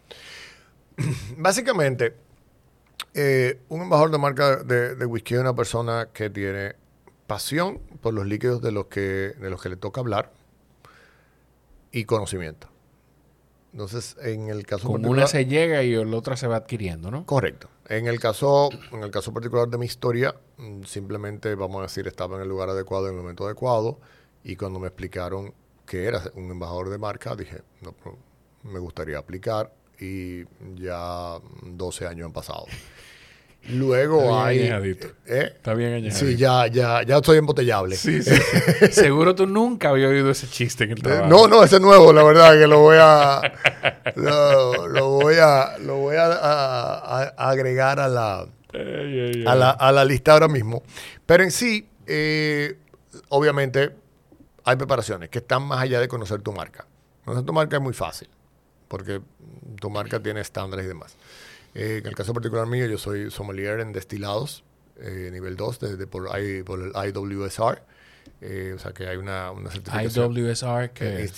*clears throat* Básicamente, eh, un embajador de marca de, de, whisky es una persona que tiene pasión por los líquidos de los que, de los que le toca hablar y conocimiento. Entonces, en el caso Como una se llega y la otra se va adquiriendo, ¿no? Correcto. En el caso, en el caso particular de mi historia, mm, simplemente, vamos a decir, estaba en el lugar adecuado en el momento adecuado y cuando me explicaron que era un embajador de marca, dije, no, me gustaría aplicar y ya 12 años han pasado. Luego hay. ¿eh? Está bien añadido. Sí, ya, ya, ya estoy embotellable. Sí, *laughs* sí, Seguro tú nunca habías oído ese chiste en el trabajo. No, no, ese es nuevo, la verdad, que lo voy a. lo, voy a. Lo voy a, agregar a la, a la, a la. lista ahora mismo. Pero en sí, eh, obviamente, hay preparaciones que están más allá de conocer tu marca. Conocer tu marca es muy fácil, porque tu marca tiene estándares y demás. Eh, en el caso particular mío, yo soy sommelier en destilados, eh, nivel 2, de, por, el IWSR. Eh, o sea que hay una, una certificación. IWSR, que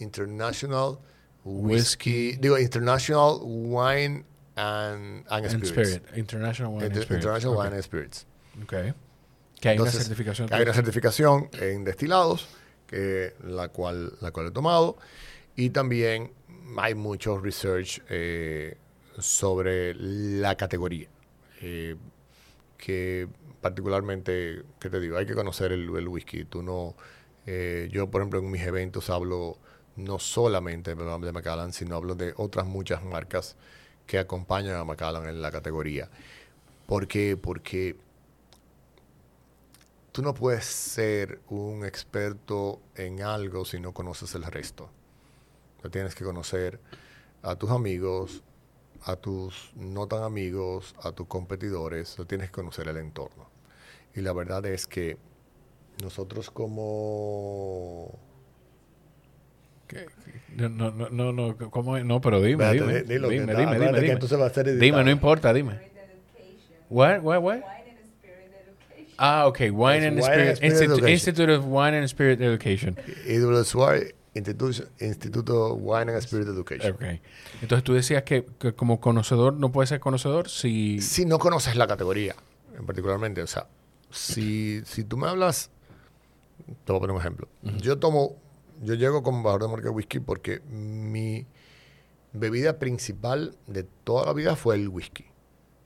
International Whiskey, digo, International Wine and, Spirits. International Wine and Spirits. International Wine and Spirits. Okay. Que hay una certificación. Hay una certificación en destilados, que, la, cual, la cual he tomado. Y también hay mucho research eh, sobre la categoría. Eh, que particularmente, ¿qué te digo? Hay que conocer el, whisky. Tú no, eh, yo, por ejemplo, en mis eventos hablo no solamente de Macallan, sino hablo de otras muchas marcas que acompañan a Macallan en la categoría. ¿Por qué? Porque tú no puedes ser un experto en algo si no conoces el resto. tienes que conocer a tus amigos, a tus no tan amigos, a tus competidores, tienes que conocer el entorno. Y la verdad es que nosotros como, ¿Qué? No, no, no, no, ¿cómo es? No, pero dime, dime. di- dilo, dime, dime, dime, dime. entonces va a ser Dime, editado. no importa, dime. What, what, what? Ah, ok. Wine and Spirit, and Spirit Institute, Education. Institute of Wine and Spirit Education. IWSY, Instituto, Instituto Wine and Spirit Education. Ok. Entonces tú decías que, que como conocedor no puede ser conocedor si... Si no conoces la categoría, en particularmente, o sea, si, si tú me hablas, te voy a poner un ejemplo. Yo tomo, yo llego como embajador de marca de whisky porque mi bebida principal de toda la vida fue el whisky.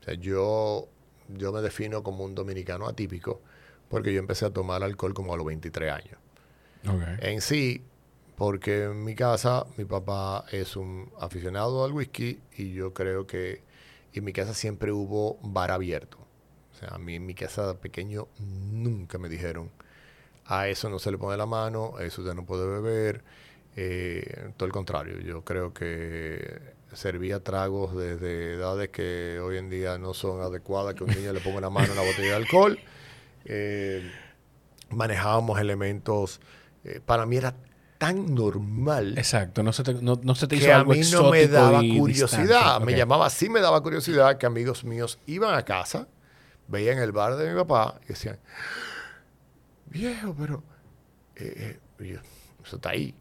O sea, yo, yo me defino como un dominicano atípico porque yo empecé a tomar alcohol como a los 23 años. Ok. En sí, porque en mi casa mi papá es un aficionado al whisky y yo creo que en mi casa siempre hubo bar abierto. O sea, a mí en mi casa pequeño nunca me dijeron, a eso no se le pone la mano, a eso usted no puede beber. Eh, todo el contrario, yo creo que servía tragos desde edades que hoy en día no son adecuadas que un niño le ponga la mano en una botella de alcohol. Eh, manejábamos elementos, eh, para mí era tan normal Exacto. No se te, no, no se te hizo que a algo mí no me daba curiosidad. Me llamaba, sí me daba curiosidad que amigos míos iban a casa, veían el bar de mi papá y decían, viejo, pero eh, eh", eso está ahí.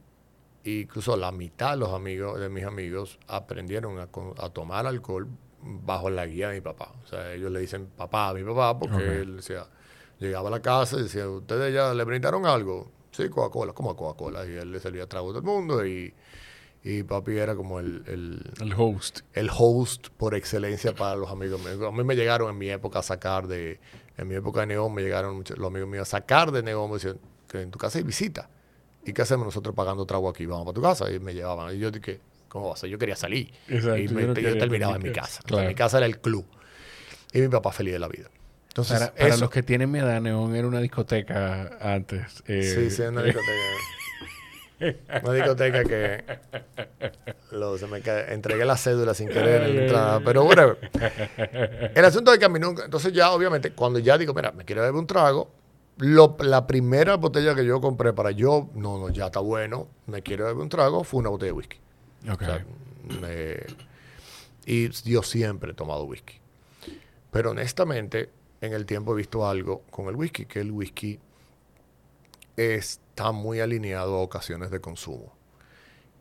Y incluso la mitad de los amigos de mis amigos aprendieron a, a tomar alcohol bajo la guía de mi papá. O sea, ellos le dicen papá a mi papá porque Ok. él decía, llegaba a la casa y decía, ¿ustedes ya le brindaron algo? Sí, Coca-Cola, como Coca-Cola. Y él le servía trago a todo el mundo y, y papi era como el, el, El host. el host por excelencia para los amigos míos. A mí me llegaron en mi época a sacar de, en mi época de Neón me llegaron muchos, los amigos míos a sacar de Neón, me decían que en tu casa hay visita. ¿Y qué hacemos nosotros pagando trago aquí? Vamos para tu casa. Y me llevaban. Y yo dije, ¿cómo va a ser? Yo quería salir. Exacto, y yo no terminaba en mi casa. casa. O sea, Claro. mi casa era el club. Y mi papá feliz de la vida. Entonces, Para, los que tienen mi edad, Neón era una discoteca antes. eh, Sí, sí, una discoteca. *laughs* una discoteca que lo- se me cae- entregué la cédula sin querer en la entrada, pero bueno. *laughs* El asunto es que a mí nunca, entonces ya obviamente cuando ya digo, mira, me quiero beber un trago, lo- la primera botella que yo compré para yo, no, no, ya está bueno, me quiero beber un trago, fue una botella de whisky. Ok. O sea, me- y yo siempre he tomado whisky. Pero honestamente, en el tiempo he visto algo con el whisky, que el whisky está muy alineado a ocasiones de consumo.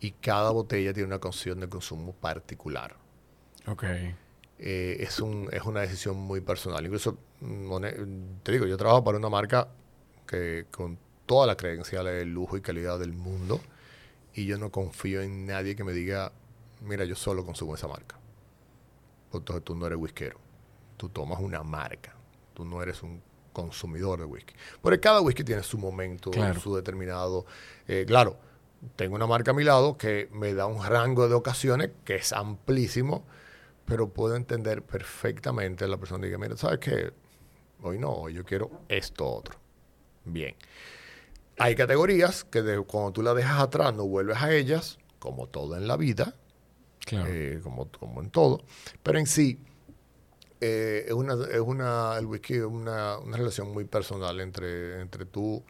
Y cada botella tiene una ocasión de consumo particular. ok. Eh, es, un, es una decisión muy personal. Incluso, mm, te digo, yo trabajo para una marca que con todas las credenciales de lujo y calidad del mundo, y yo no confío en nadie que me diga, mira, yo solo consumo esa marca. Entonces tú no eres whiskero. Tú tomas una marca. Tú no eres un consumidor de whisky. Porque cada whisky tiene su momento, Claro. su determinado. eh, claro, tengo una marca a mi lado que me da un rango de ocasiones que es amplísimo, pero puedo entender perfectamente a la persona que diga, mira, ¿sabes qué? Hoy no, hoy yo quiero esto otro. Bien. Hay categorías que de- cuando tú las dejas atrás no vuelves a ellas, como todo en la vida, Claro. eh, como, como en todo, pero en sí eh, es una, es una, el whisky es una, una relación muy personal entre, entre tú,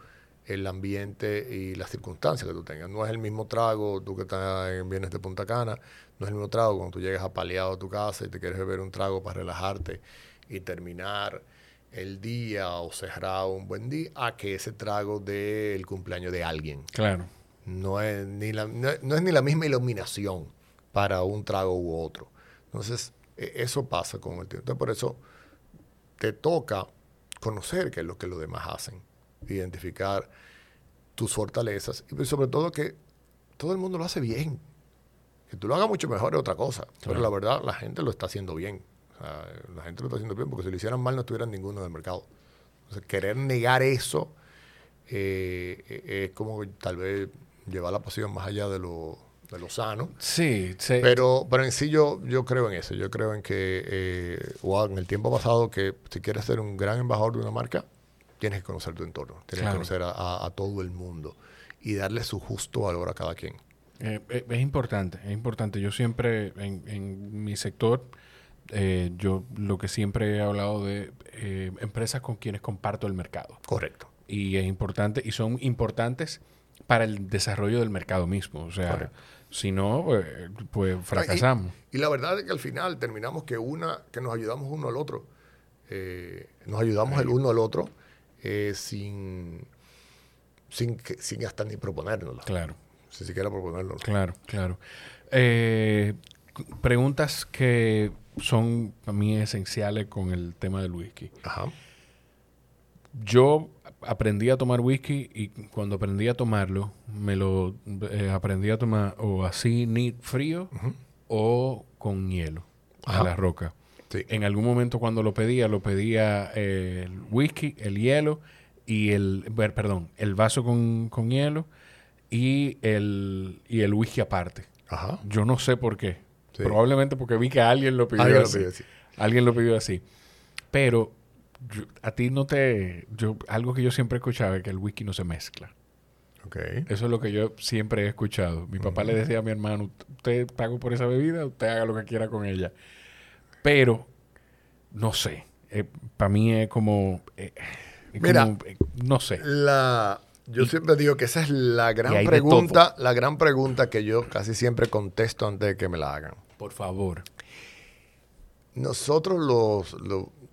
el ambiente y las circunstancias que tú tengas. No es el mismo trago, tú que estás en bienes de Punta Cana, no es el mismo trago cuando tú llegas apaleado a tu casa y te quieres beber un trago para relajarte y terminar el día o cerrar un buen día, a que ese trago del cumpleaños de alguien Claro. no es ni la, no, no es ni la misma iluminación para un trago u otro. Entonces, e- eso pasa con el tiempo. Entonces, por eso te toca conocer qué es lo que los demás hacen, identificar tus fortalezas y pues, sobre todo que todo el mundo lo hace bien. Que tú lo hagas mucho mejor es otra cosa, pero la verdad la gente lo está haciendo bien. O sea, la gente lo está haciendo bien porque si lo hicieran mal no estuvieran ninguno en el mercado. Entonces, querer negar eso eh, eh, es como tal vez llevar la pasión más allá de lo, de lo sano. Sí, sí. Pero, pero en sí yo, yo creo en eso. Yo creo en que, eh, o en el tiempo pasado, que si quieres ser un gran embajador de una marca, tienes que conocer tu entorno. Tienes Claro. que conocer a, a- a todo el mundo y darle su justo valor a cada quien. Eh, eh, es importante, es importante. Yo siempre, en, en mi sector, eh, yo lo que siempre he hablado de eh, empresas con quienes comparto el mercado. Correcto. Y es importante, y son importantes para el desarrollo del mercado mismo. O sea, si no, pues, pues fracasamos. Y, la verdad es que al final terminamos que una, que nos ayudamos uno al otro. Eh, nos ayudamos el uno al otro eh, sin, sin, sin hasta ni proponérnoslo. Claro. Sin siquiera proponérnoslo. Claro, claro. Eh, preguntas que son para mí esenciales con el tema del whisky. Ajá. Yo aprendí a tomar whisky y cuando aprendí a tomarlo, me lo eh, aprendí a tomar o así ni frío o con hielo a la roca. En algún momento cuando lo pedía, lo pedía eh, el whisky, el hielo y el, perdón, el vaso con, hielo y el, y el whisky aparte. Yo no sé por qué. Probablemente porque vi que alguien lo pidió así. Alguien lo pidió así. Pero a ti no te... Yo, algo que yo siempre he escuchado es que el whisky no se mezcla. Okay. Eso es lo que yo siempre he escuchado. Mi papá le decía a mi hermano, usted pago por esa bebida, usted haga lo que quiera con ella. Pero, no sé. Eh, Para mí es como... Eh, Mira, eh, no sé. La, yo siempre digo que esa es la gran pregunta, la gran pregunta que yo casi siempre contesto antes de que me la hagan. Por favor. Nosotros los,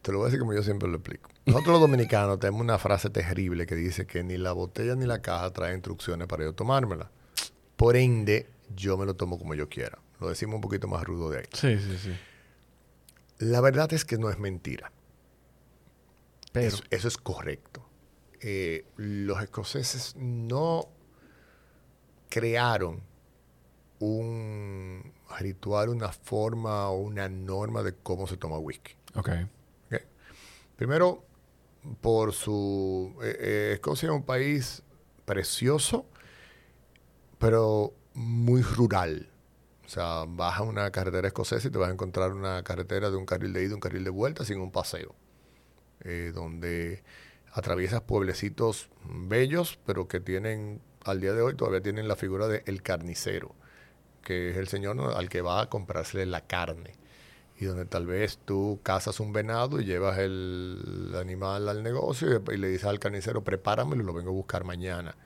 te lo voy a decir como yo siempre lo explico. Nosotros los dominicanos *laughs* tenemos una frase terrible que dice que ni la botella ni la caja trae instrucciones para yo tomármela. Por ende, yo me lo tomo como yo quiera. Lo decimos un poquito más rudo de ahí. Sí, sí, sí. La verdad es que no es mentira. Pero eso, es correcto. Eh, los escoceses no crearon un ritual, una forma o una norma de cómo se toma whisky. Okay. Primero, por su... Eh, eh, Escocia es un país precioso, pero muy rural. O sea, vas a una carretera escocesa y te vas a encontrar una carretera de un carril de ida y un carril de vuelta sin un paseo. Eh, donde atraviesas pueblecitos bellos, pero que tienen, al día de hoy, todavía tienen la figura de el carnicero, que es el señor al que va a comprarse la carne y donde tal vez tú cazas un venado y llevas el animal al negocio y, le dices al carnicero, prepáramelo lo vengo a buscar mañana.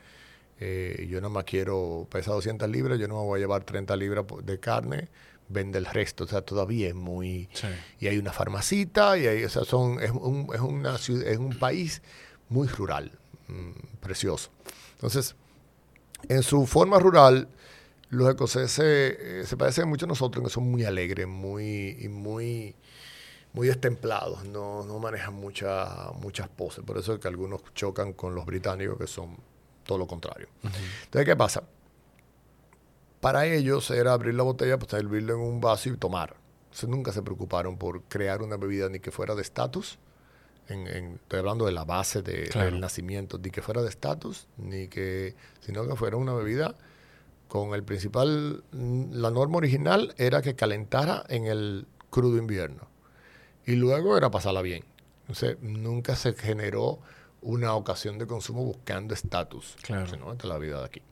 Eh, yo no más quiero, pesa 200 libras, yo no me voy a llevar 30 libras de carne, vende el resto. O sea, todavía es muy... Y hay una farmacita, y hay, o sea, son, es, un, es, una es un país muy rural, mm, precioso. Entonces, en su forma rural los escoceses eh, se parecen mucho a nosotros, que son muy alegres, muy, y muy, muy destemplados, no, no manejan mucha, muchas poses. Por eso es que algunos chocan con los británicos, que son todo lo contrario. Entonces, ¿qué pasa? Para ellos era abrir la botella, pues servirlo en un vaso y tomar. Entonces, nunca se preocuparon por crear una bebida ni que fuera de estatus. En, estoy hablando de la base del nacimiento, ni que fuera de estatus, ni que, sino que fuera una bebida con el principal, la norma original era que calentara en el crudo invierno. Y luego era pasarla bien. Entonces, nunca se generó una ocasión de consumo buscando estatus. Claro. Sino la vida de aquí.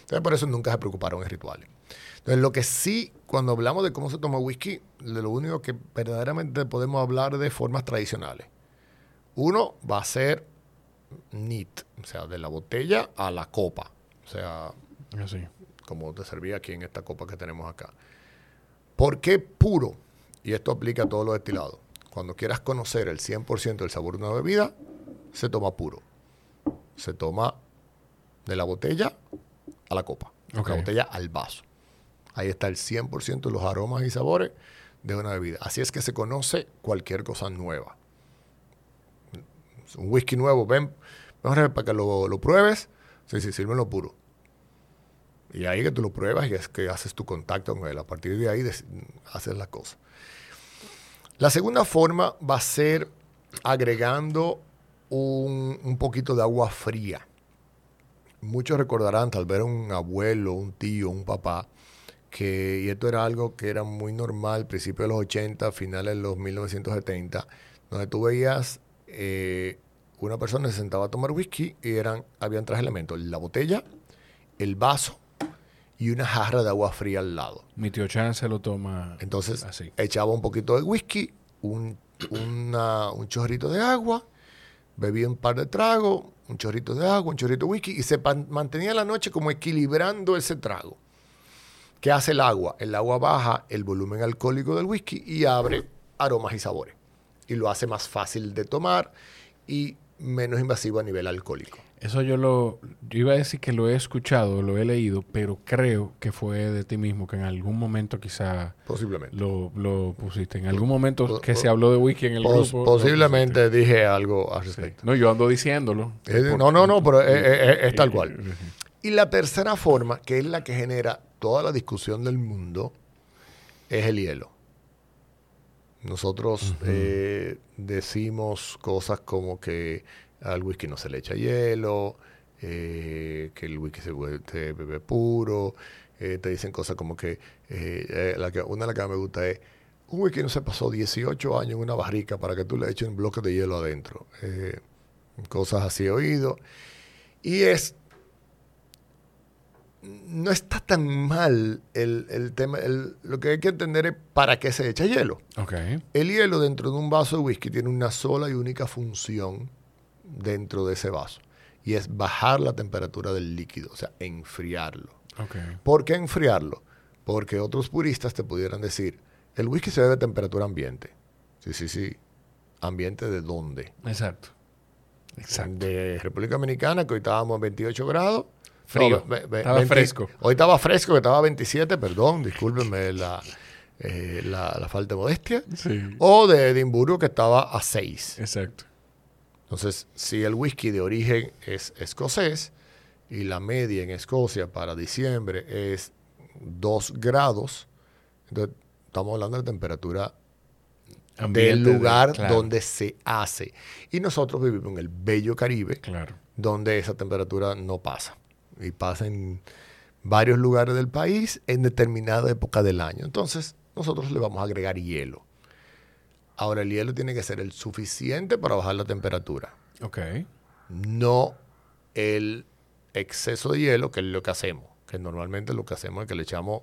Entonces, por eso nunca se preocuparon en rituales. Entonces, lo que sí, cuando hablamos de cómo se toma whisky, de lo único que verdaderamente podemos hablar de formas tradicionales. Uno va a ser neat, o sea, de la botella a la copa. O sea, Así como te servía aquí en esta copa que tenemos acá. ¿Por qué puro? Y esto aplica a todos los destilados. Cuando quieras conocer el 100% del sabor de una bebida, se toma puro. Se toma de la botella a la copa, de la botella al vaso. Ahí está el 100% de los aromas y sabores de una bebida. Así es que se conoce cualquier cosa nueva. Un whisky nuevo, ven, mejor para que lo, lo pruebes, sí, sí, lo puro. Y ahí que tú lo pruebas y es que haces tu contacto con él. A partir de ahí haces la cosa. La segunda forma va a ser agregando un, poquito de agua fría. Muchos recordarán, tal vez un abuelo, un tío, un papá, que, y esto era algo que era muy normal, principios de los 80, finales de los 1970, donde tú veías eh, una persona se sentaba a tomar whisky y eran, habían tres elementos, la botella, el vaso y una jarra de agua fría al lado. Mi tío Chan se lo toma Entonces, echaba un poquito de whisky, un, un chorrito de agua, bebía un par de tragos, un chorrito de agua, un chorrito de whisky y se mantenía la noche como equilibrando ese trago. ¿Qué hace el agua? El agua baja el volumen alcohólico del whisky y abre aromas y sabores. Y lo hace más fácil de tomar y menos invasivo a nivel alcohólico. Eso yo lo yo iba a decir que lo he escuchado, lo he leído, pero creo que fue de ti mismo que en algún momento quizá posiblemente lo, lo pusiste. En algún momento que se habló de whisky en el grupo. Posiblemente dije algo al respecto. No, yo ando diciéndolo. no, no, no, pero es, tal cual. Y la tercera forma, que es la que genera toda la discusión del mundo, es el hielo. Nosotros eh, decimos cosas como que al whisky no se le echa hielo, eh, que el whisky se, bebe puro. Eh, te dicen cosas como que, la que una de las que me gusta es, un whisky no se pasó 18 años en una barrica para que tú le eches un bloque de hielo adentro. cosas así he oído. Y es no está tan mal el, tema. lo que hay que entender es para qué se echa hielo. El hielo dentro de un vaso de whisky tiene una sola y única función dentro de ese vaso. Y es bajar la temperatura del líquido, o sea, enfriarlo. ¿Por qué enfriarlo? Porque otros puristas te pudieran decir, el whisky se bebe a temperatura ambiente. Sí, sí, sí. ¿Ambiente de dónde? Exacto. Exacto. De República Dominicana, que hoy estábamos a 28 grados Frío. estaba fresco. Hoy estaba fresco, que estaba a 27, perdón, discúlpenme la, eh, la, falta de modestia. O de Edimburgo, que estaba a 6. Exacto. Entonces, si el whisky de origen es escocés y la media en Escocia para diciembre es 2 grados, entonces estamos hablando de temperatura del lugar donde se hace. Y nosotros vivimos en el bello Caribe, claro. donde esa temperatura no pasa y pasa en varios lugares del país en determinada época del año. Entonces, nosotros le vamos a agregar hielo. Ahora, el hielo tiene que ser el suficiente para bajar la temperatura. Ok. No el exceso de hielo, que es lo que hacemos. Que normalmente lo que hacemos es que le echamos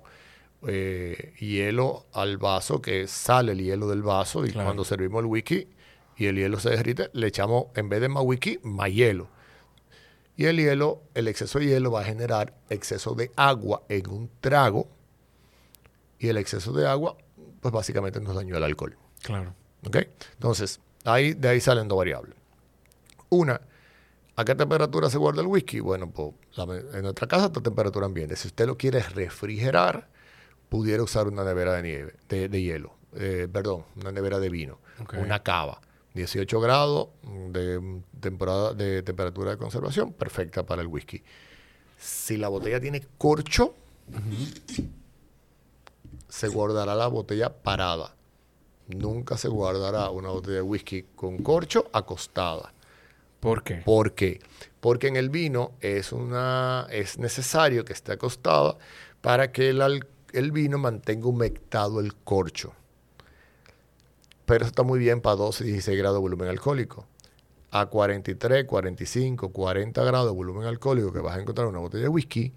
eh, hielo al vaso, que sale el hielo del vaso, y cuando servimos el whisky y el hielo se derrite, le echamos, en vez de más whisky, más hielo. Y el hielo, el exceso de hielo va a generar exceso de agua en un trago. Y el exceso de agua, pues básicamente nos dañó el alcohol. Claro. Entonces, ahí, de ahí salen dos variables. Una, ¿a qué temperatura se guarda el whisky? Bueno, pues en nuestra casa está a temperatura ambiente. Si usted lo quiere refrigerar, pudiera usar una nevera de nieve, de, hielo. Eh, perdón, una nevera de vino, una cava. 18 grados de, temporada, de temperatura de conservación, perfecta para el whisky. Si la botella tiene corcho, se guardará la botella parada. Nunca se guardará una botella de whisky con corcho acostada. ¿Por qué? ¿Por qué? Porque en el vino es, una, es necesario que esté acostada para que el, el vino mantenga humectado el corcho. Pero eso está muy bien para 12 y 16 grados de volumen alcohólico. A 43, 45, 40 grados de volumen alcohólico que vas a encontrar en una botella de whisky,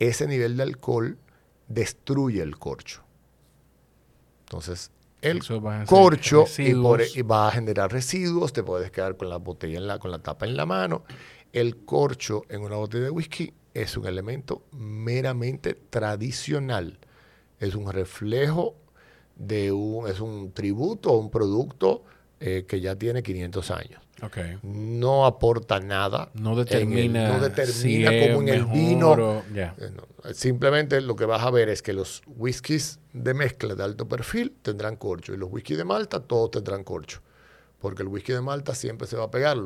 ese nivel de alcohol destruye el corcho. Entonces, el corcho y, va a generar residuos, te puedes quedar con la botella en la, con la tapa en la mano. El corcho en una botella de whisky es un elemento meramente tradicional. Es un reflejo de un, es un tributo o un producto eh, que ya tiene 500 años. No aporta nada. No determina, no determina como en el vino. Eh, simplemente lo que vas a ver es que los whiskies de mezcla de alto perfil tendrán corcho y los whiskies de Malta todos tendrán corcho. Porque el whisky de Malta siempre se va a pegar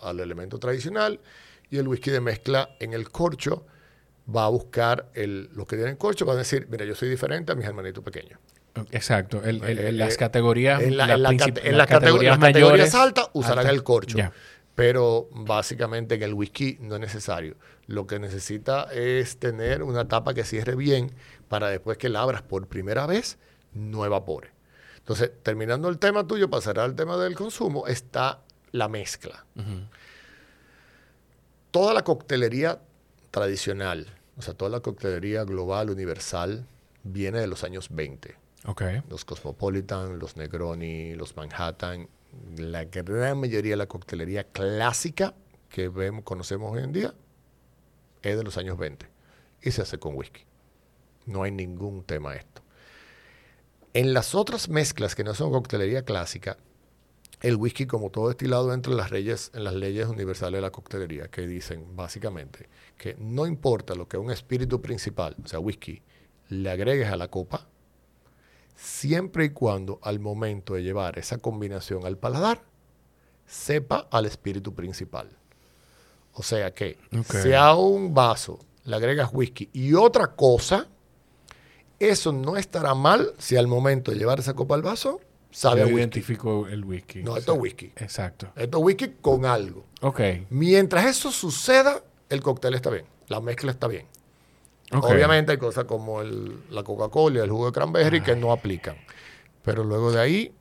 al elemento tradicional y el whisky de mezcla en el corcho va a buscar el, los que tienen corcho, van a decir, mira, yo soy diferente a mis hermanitos pequeños. Exacto, el, el, las categorías en, la, las categorías, altas usarán el corcho. Pero básicamente en el whisky no es necesario. Lo que necesita es tener una tapa que cierre bien para después que la abras por primera vez no evapore. Entonces, terminando el tema tuyo, pasará al tema del consumo, está la mezcla. Toda la coctelería tradicional, o sea, toda la coctelería global, universal, viene de los años 20 Okay. Los Cosmopolitan, los Negroni, los Manhattan, la gran mayoría de la coctelería clásica que vemos, conocemos hoy en día es de los años 20 y se hace con whisky. No hay ningún tema esto. En las otras mezclas que no son coctelería clásica, el whisky, como todo destilado, entra en las, leyes, en las leyes universales de la coctelería, que dicen básicamente que no importa lo que un espíritu principal, o sea, whisky, le agregues a la copa, siempre y cuando al momento de llevar esa combinación al paladar, sepa al espíritu principal. O sea que si a un vaso le agregas whisky y otra cosa, eso no estará mal si al momento de llevar esa copa al vaso sabe Yo a whisky. identifico el whisky. No, esto es whisky. Exacto. Esto es whisky con algo. Ok. Mientras eso suceda, el cóctel está bien. La mezcla está bien. Obviamente hay cosas como el- la Coca-Cola y el jugo de cranberry que no aplican. Pero luego de ahí,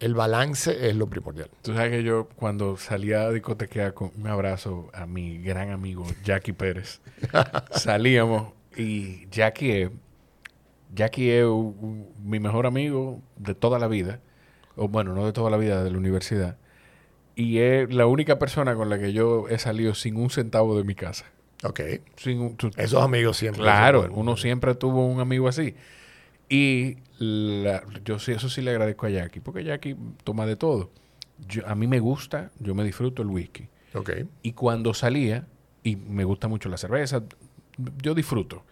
el balance es lo primordial. Tú sabes que yo cuando salía a discotequear con un abrazo a mi gran amigo Jackie Pérez, *laughs* salíamos y Jackie es, Jackie es mi mejor amigo de toda la vida, o bueno, no de toda la vida, de la universidad, y es la única persona con la que yo he salido sin un centavo de mi casa. Ok. Sin un- tú- Esos amigos siempre. Claro, uno siempre tuvo un amigo así. Y la- yo sí, eso sí le agradezco a Jackie, porque Jackie toma de todo. Yo- a mí me gusta, yo me disfruto el whisky. Ok. Y cuando salía, y me gusta mucho la cerveza, yo disfruto.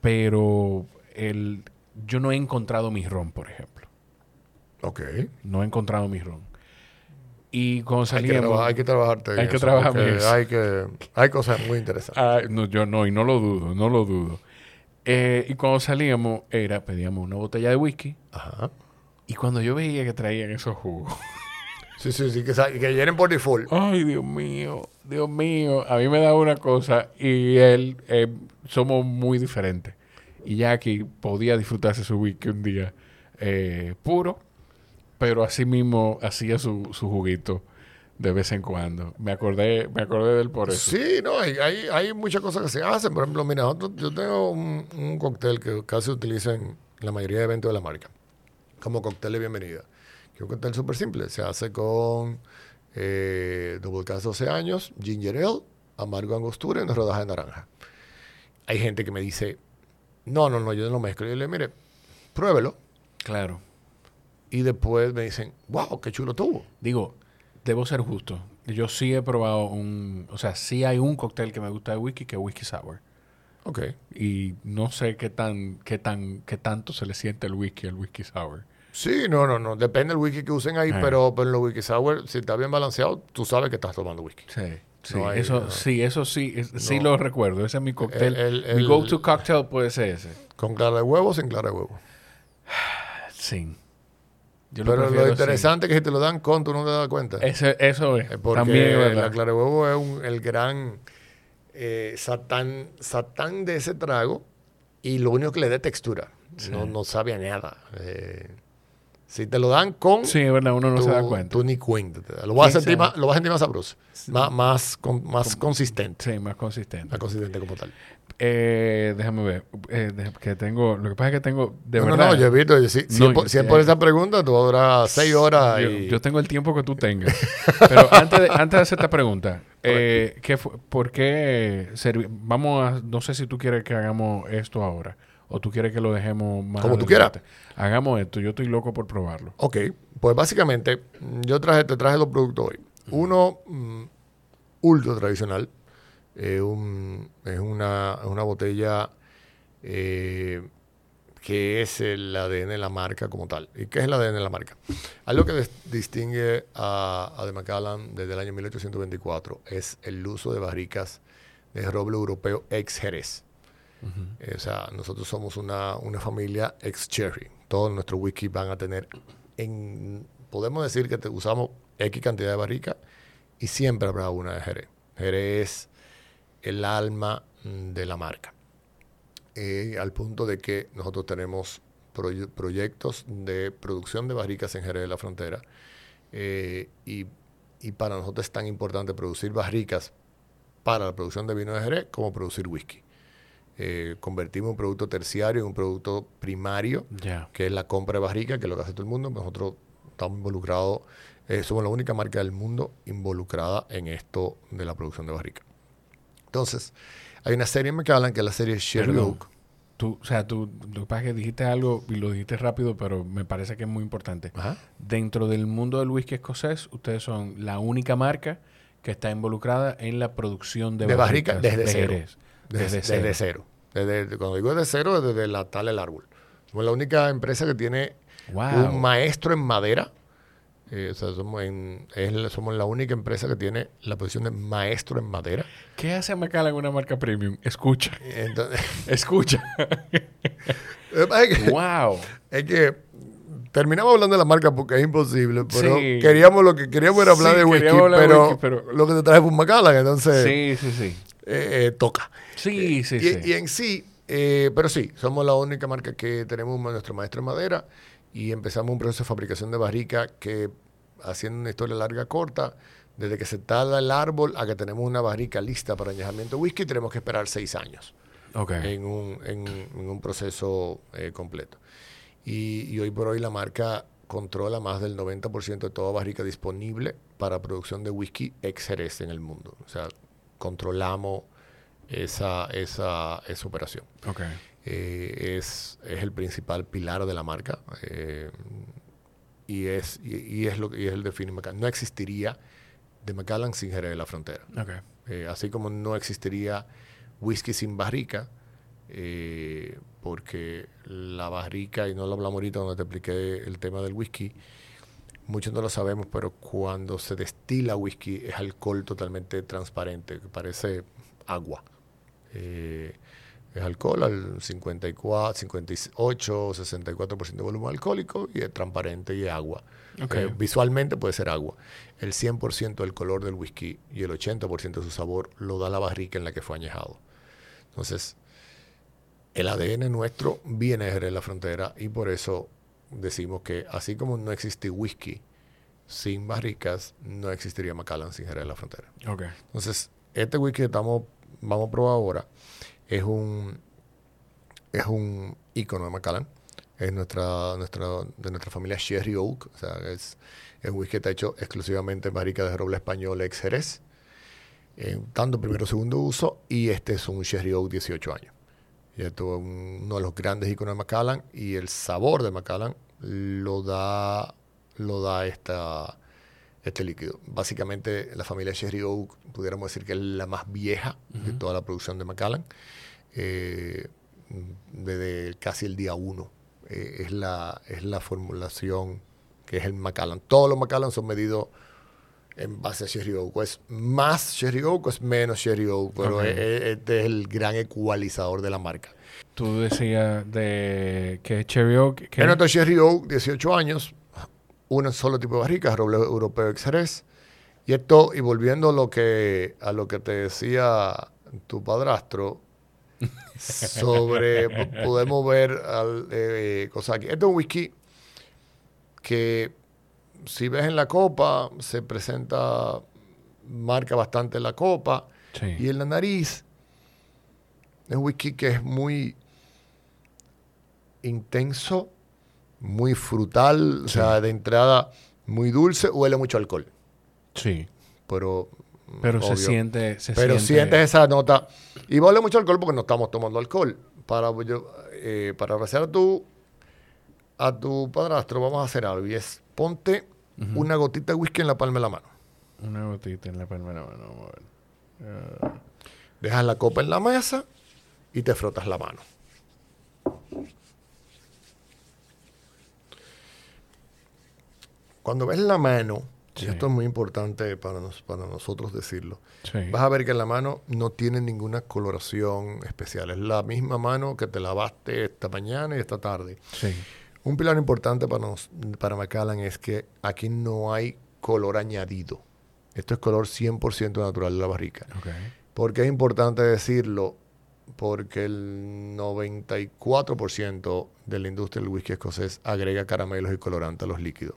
Pero el, yo no he encontrado mi ron, por ejemplo. Ok. No he encontrado mi ron. Y cuando Hay que, salíamos... trabajar, hay que trabajarte en Hay que trabajar eso. Hay, que, hay cosas muy interesantes. Ah, no, yo no, y no lo dudo, no lo dudo. Eh, y cuando salíamos, era, pedíamos una botella de whisky. Ajá. Y cuando yo veía que traían esos jugos, *laughs* Sí, sí, sí, que, que llenen por default. ay, Dios mío, Dios mío, a mí me da una cosa y él, eh, somos muy diferentes. Y Jackie podía disfrutarse su whisky un día eh, puro, pero así mismo hacía su, su juguito de vez en cuando. Me acordé, me acordé de él por eso. Sí, no, hay, hay, hay muchas cosas que se hacen. Por ejemplo, mira, yo tengo un, un cóctel que casi utilizo en la mayoría de eventos de la marca, como cóctel de bienvenida. Que es un cóctel súper simple. Se hace con eh, Double Cask 12 años, Ginger Ale, amargo angostura y una rodaja de naranja. Hay gente que me dice, no, no, no, yo no lo mezclo. Y yo le digo, mire, pruébelo. Claro. Y después me dicen, wow, qué chulo tuvo. Digo, debo ser justo. Yo sí he probado un... O sea, sí hay un cóctel que me gusta de whisky que es whisky sour. Ok. Y no sé qué tan, qué tan, qué tanto se le siente el whisky al whisky sour. Sí, no, no, no. Depende del whisky que usen ahí, Ah. pero, pero en los whisky sour, si está bien balanceado, tú sabes que estás tomando whisky. Sí. Sí, No hay- eso, no. sí, eso sí, es- sí lo recuerdo. Ese es mi cóctel. El- el- mi go-to cocktail puede ser ese. ¿Con clara de huevo o sin clara de huevo? Sí. Yo pero lo interesante es que si te lo dan con, tú no te das cuenta. Ese- eso es. Porque También es la verdad. clara de huevo es un- el gran eh, satán, satán de ese trago y lo único que le da textura. No, no sabe a nada. Eh, si te lo dan con, Sí, es verdad, uno no tú, se da cuenta. tú ni cuenta. Lo vas, a ¿Quién sentir más, lo vas a sentir más sabroso, más, más, con- más consistente. Sí, más consistente. Más consistente como tal. Eh, déjame ver. Eh, que tengo, lo que pasa es que tengo, de no, verdad. no, no, yo he visto, si, si No, es por, yo- si es por esa pregunta, tú vas a durar seis horas Yo, y... yo tengo el tiempo que tú tengas. *laughs* Pero antes de, antes de hacer esta pregunta, *laughs* eh, ¿qué ¿por qué vamos a, no sé si tú quieres que hagamos esto ahora o tú quieres que lo dejemos más Como tú adelante? Hagamos esto, yo estoy loco por probarlo. Ok, pues básicamente yo traje, te traje dos productos hoy. Uno mm, ultra tradicional, eh, un- es una, una botella eh, que es el ADN de la marca como tal. ¿Y qué es el ADN de la marca? Algo que distingue a, a The Macallan desde el año 1824 es el uso de barricas de roble europeo ex Jerez. Eh, o sea, nosotros somos una, una familia ex cherry. Todos nuestros whisky van a tener, en, podemos decir que te- usamos X cantidad de barrica y siempre habrá una de Jerez. Jerez el alma mm, de la marca. Eh, al punto de que nosotros tenemos proye- proyectos de producción de barricas en Jerez de la Frontera. Eh, y, y para nosotros es tan importante producir barricas para la producción de vino de Jerez como producir whisky. Eh, convertimos un producto terciario en un producto primario, que es la compra de barrica, que es lo que hace todo el mundo. Nosotros estamos involucrados, eh, somos la única marca del mundo involucrada en esto de la producción de barrica. Entonces, hay una serie en Macallan que es la serie. Oak. Tú, o sea, tú, lo que pasa es que dijiste algo y lo dijiste rápido, pero me parece que es muy importante. Ajá. Dentro del mundo del whisky escocés, ustedes son la única marca que está involucrada en la producción de, De barrica barricas desde de cero. Jerez. Desde, Desde desde cero. cero. Desde, cuando digo desde cero, es desde la tal el árbol. Somos la única empresa que tiene Wow. un maestro en madera. Eh, o sea, somos, en- es la- somos la única empresa que tiene la posición de maestro en madera. ¿Qué hace Macallan una marca premium? Escucha. Entonces, *laughs* Escucha. es que, wow. es que terminamos hablando de la marca porque es imposible, pero Sí. queríamos lo que queríamos era hablar Sí, de whisky, hablar pero, whisky, pero- lo que te trae fue un Macallan, entonces Sí, sí, sí. eh, eh, toca. Sí, sí, y, sí. y en sí, eh, pero sí, somos la única marca que tenemos nuestro maestro en madera y empezamos un proceso de fabricación de barrica que, haciendo una historia larga corta, desde que se tala el árbol a que tenemos una barrica lista para añejamiento whisky, tenemos que esperar seis años ok. en, un, en- en un proceso eh, completo. Y, y hoy por hoy la marca controla más del 90% de toda barrica disponible para producción de whisky ex Jerez en el mundo. O sea, controlamos esa, esa, esa operación. Ok. Eh, es, es el principal pilar de la marca eh, y, es, y, y es lo que y es el define Macallan. No existiría de Macallan sin Jerez de la Frontera. Eh, así como no existiría whisky sin barrica, porque la barrica, y no lo hablamos ahorita donde te expliqué el tema del whisky, muchos no lo sabemos, pero cuando se destila whisky es alcohol totalmente transparente, que parece agua. Eh, es alcohol al 54, 58, 64% de volumen alcohólico y es transparente y es agua. Eh, visualmente puede ser agua. El 100% del color del whisky y el 80% de su sabor lo da la barrica en la que fue añejado. Entonces, el ADN nuestro viene de Jerez de la Frontera y por eso decimos que así como no existe whisky sin barricas, no existiría Macallan sin Jerez de la Frontera. Entonces, este whisky que estamos, vamos a probar ahora es un es un icono de Macallan. Es nuestra, nuestra, de nuestra familia Sherry Oak. O sea, es, es un whisky que está hecho exclusivamente en barrica de roble español ex Jerez. eh, tanto primero segundo uso. Y este es un Sherry Oak 18 años. Y esto es un- uno de los grandes iconos de Macallan. Y el sabor de Macallan lo da, lo da esta, este líquido. Básicamente, la familia Sherry Oak, pudiéramos decir que es la más vieja de toda la producción de Macallan. Eh, desde casi el día uno. Eh, es, la, es la formulación que es el Macallan. Todos los Macallan son medidos en base a Sherry Oak. Es más Sherry Oak es menos Sherry Oak. Pero es- es- este es el gran ecualizador de la marca. Tú decías de que Cherry Oak. Que En nuestro Sherry Oak, 18 años, un solo tipo de barrica, roble europeo ex Jerez. Y esto, y volviendo a lo que, a lo que te decía tu padrastro, sobre, po- podemos ver al, eh, cosas aquí. Este es un whisky que, si ves en la copa, se presenta, marca bastante la copa. Sí. Y en la nariz es un whisky que es muy intenso, muy frutal, o sea, de entrada muy dulce, huele mucho a alcohol. Sí. Pero, Pero se siente. Se pero siente, sientes esa nota. Y huele mucho alcohol porque no estamos tomando alcohol. Para, yo, eh, para a tu, a tu padrastro, vamos a hacer algo. Y es ponte una gotita de whisky en la palma de la mano. Una gotita en la palma de la mano. Vamos a ver. Ah, Dejas la copa en la mesa y te frotas la mano. Cuando ves la mano, Sí. esto es muy importante para, nos- para nosotros decirlo, sí. vas a ver que la mano no tiene ninguna coloración especial. Es la misma mano que te lavaste esta mañana y esta tarde. Sí. Un pilar importante para, nos, para Macallan es que aquí no hay color añadido. Esto es color 100% natural de la barrica. Ok. ¿Por qué es importante decirlo? Porque el 94% de la industria del whisky escocés agrega caramelos y colorantes a los líquidos.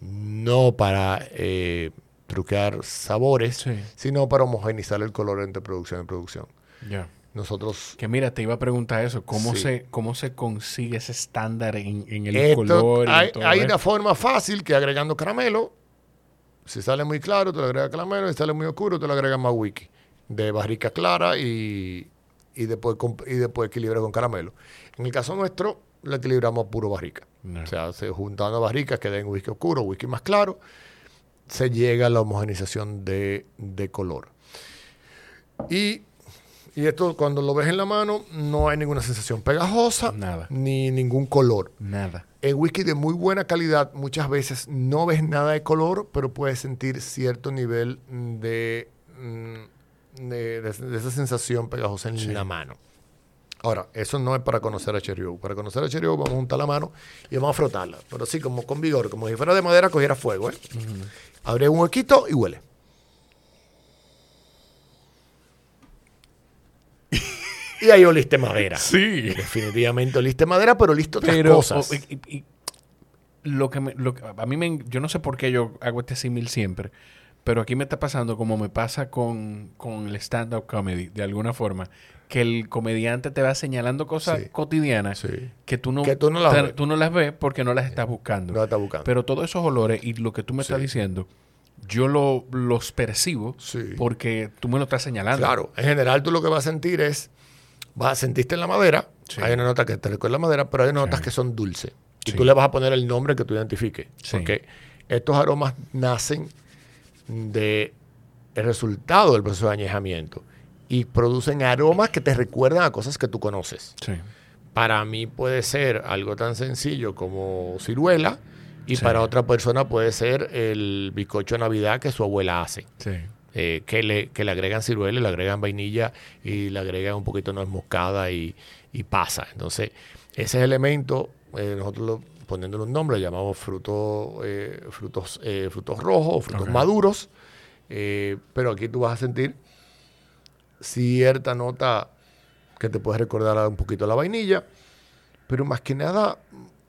No para eh, truquear sabores, Sí. sino para homogeneizar el color entre producción y producción. Ya. nosotros... Que mira, te iba a preguntar eso. ¿Cómo, Sí. se, cómo se consigue ese estándar en, en el Esto- color? y hay todo hay una forma fácil que agregando caramelo. Si sale muy claro, te le agregas caramelo. Si sale muy oscuro, te le agregas más wiki. De barrica clara y, y, después, y después equilibras con caramelo. En el caso nuestro, lo equilibramos a puro barrica. No. O sea, se juntando barricas que den whisky oscuro, whisky más claro, se llega a la homogenización de, de color. Y, y esto cuando lo ves en la mano, no hay ninguna sensación pegajosa, Nada. ni ningún color. Nada. En whisky de muy buena calidad, muchas veces no ves nada de color, pero puedes sentir cierto nivel de, mm, de, de- de esa sensación pegajosa en Sí. la mano. Ahora, eso no es para conocer a Cherry Oak. Para conocer a Cherry Oak vamos a juntar la mano y vamos a frotarla. Pero así, como con vigor, como si fuera de madera, cogiera fuego. ¿eh? Abre un huequito y huele. *laughs* y ahí oliste madera. Sí. Definitivamente oliste madera, pero oliste otras Pero cosas. o- y- y- y lo que me, lo que- a mí me, yo no sé por qué yo hago este símil siempre, pero aquí me está pasando como me pasa con, con el stand-up comedy, de alguna forma, que el comediante te va señalando cosas Sí. cotidianas Sí. que tú no, Que tú no las te- tú no las ves porque no las estás buscando. No la está buscando. Pero todos esos olores y lo que tú me estás diciendo, yo lo, los percibo porque tú me lo estás señalando. Claro, en general tú lo que vas a sentir es, vas a sentiste en la madera, hay una nota que te recuerda la madera, pero hay notas que son dulces. Y tú le vas a poner el nombre que tú identifiques. Porque estos aromas nacen de el resultado del proceso de añejamiento y producen aromas que te recuerdan a cosas que tú conoces. Sí. Para mí puede ser algo tan sencillo como ciruela y Sí. para otra persona puede ser el bizcocho de Navidad que su abuela hace Sí. eh, que, le, que le agregan ciruela, le agregan vainilla y le agregan un poquito de nuez moscada y, y pasa. Entonces, ese elemento, eh, nosotros lo, poniéndole un nombre, lo llamamos fruto, eh, frutos, frutos rojos, frutos Ok. maduros. pero aquí tú vas a sentir cierta nota que te puede recordar un poquito a la vainilla, pero más que nada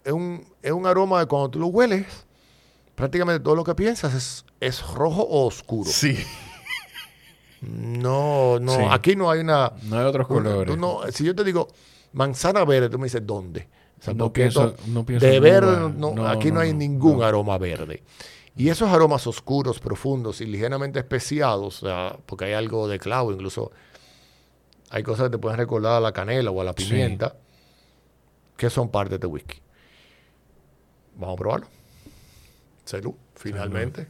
es un, es un aroma de cuando tú lo hueles, prácticamente todo lo que piensas es, es rojo o oscuro. Sí. No, no, Sí. aquí no hay una... No hay otros una- colores. no- si yo te digo manzana verde, tú me dices ¿dónde? O sea, No pienso- esto- no pienso de verde, no, No, aquí no, hay ningún aroma verde. Y esos aromas oscuros, profundos y ligeramente especiados, o sea, porque hay algo de clavo, incluso hay cosas que te pueden recordar a la canela o a la Sí. pimienta, que son parte de este whisky. Vamos a probarlo. Salud, finalmente.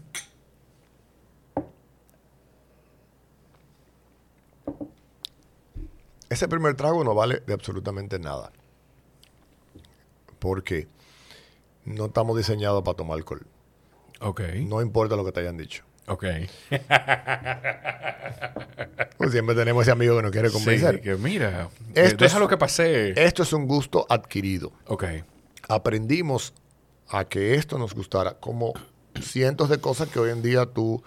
Ese primer trago no vale de absolutamente nada. Porque no estamos diseñados para tomar alcohol. Ok. No importa lo que te hayan dicho. Ok. *laughs* Pues siempre tenemos ese amigo que nos quiere convencer. Sí, que mira, Esto deja es- lo que pasé. Esto es un gusto adquirido. ok. Aprendimos a que esto nos gustara, como cientos de cosas que hoy en día tú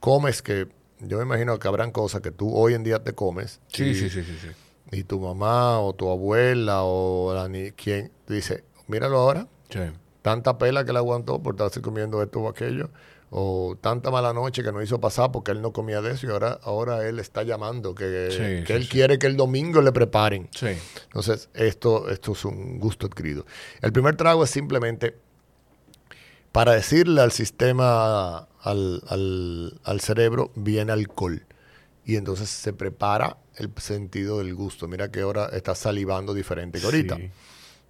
comes, que yo me imagino que habrán cosas que tú hoy en día te comes. Sí, y, sí, sí, sí, sí. y tu mamá o tu abuela o la ni quien dice, míralo ahora, Sí. Tanta pela que le aguantó por estarse comiendo esto o aquello, o tanta mala noche que nos hizo pasar porque él no comía de eso y ahora, ahora él está llamando que, Sí, que sí, él sí. quiere que el domingo le preparen. Sí. Entonces, esto, esto es un gusto adquirido. El primer trago es simplemente para decirle al sistema, al, al- al cerebro, viene alcohol. Y entonces se prepara el sentido del gusto. Mira que ahora está salivando diferente que ahorita.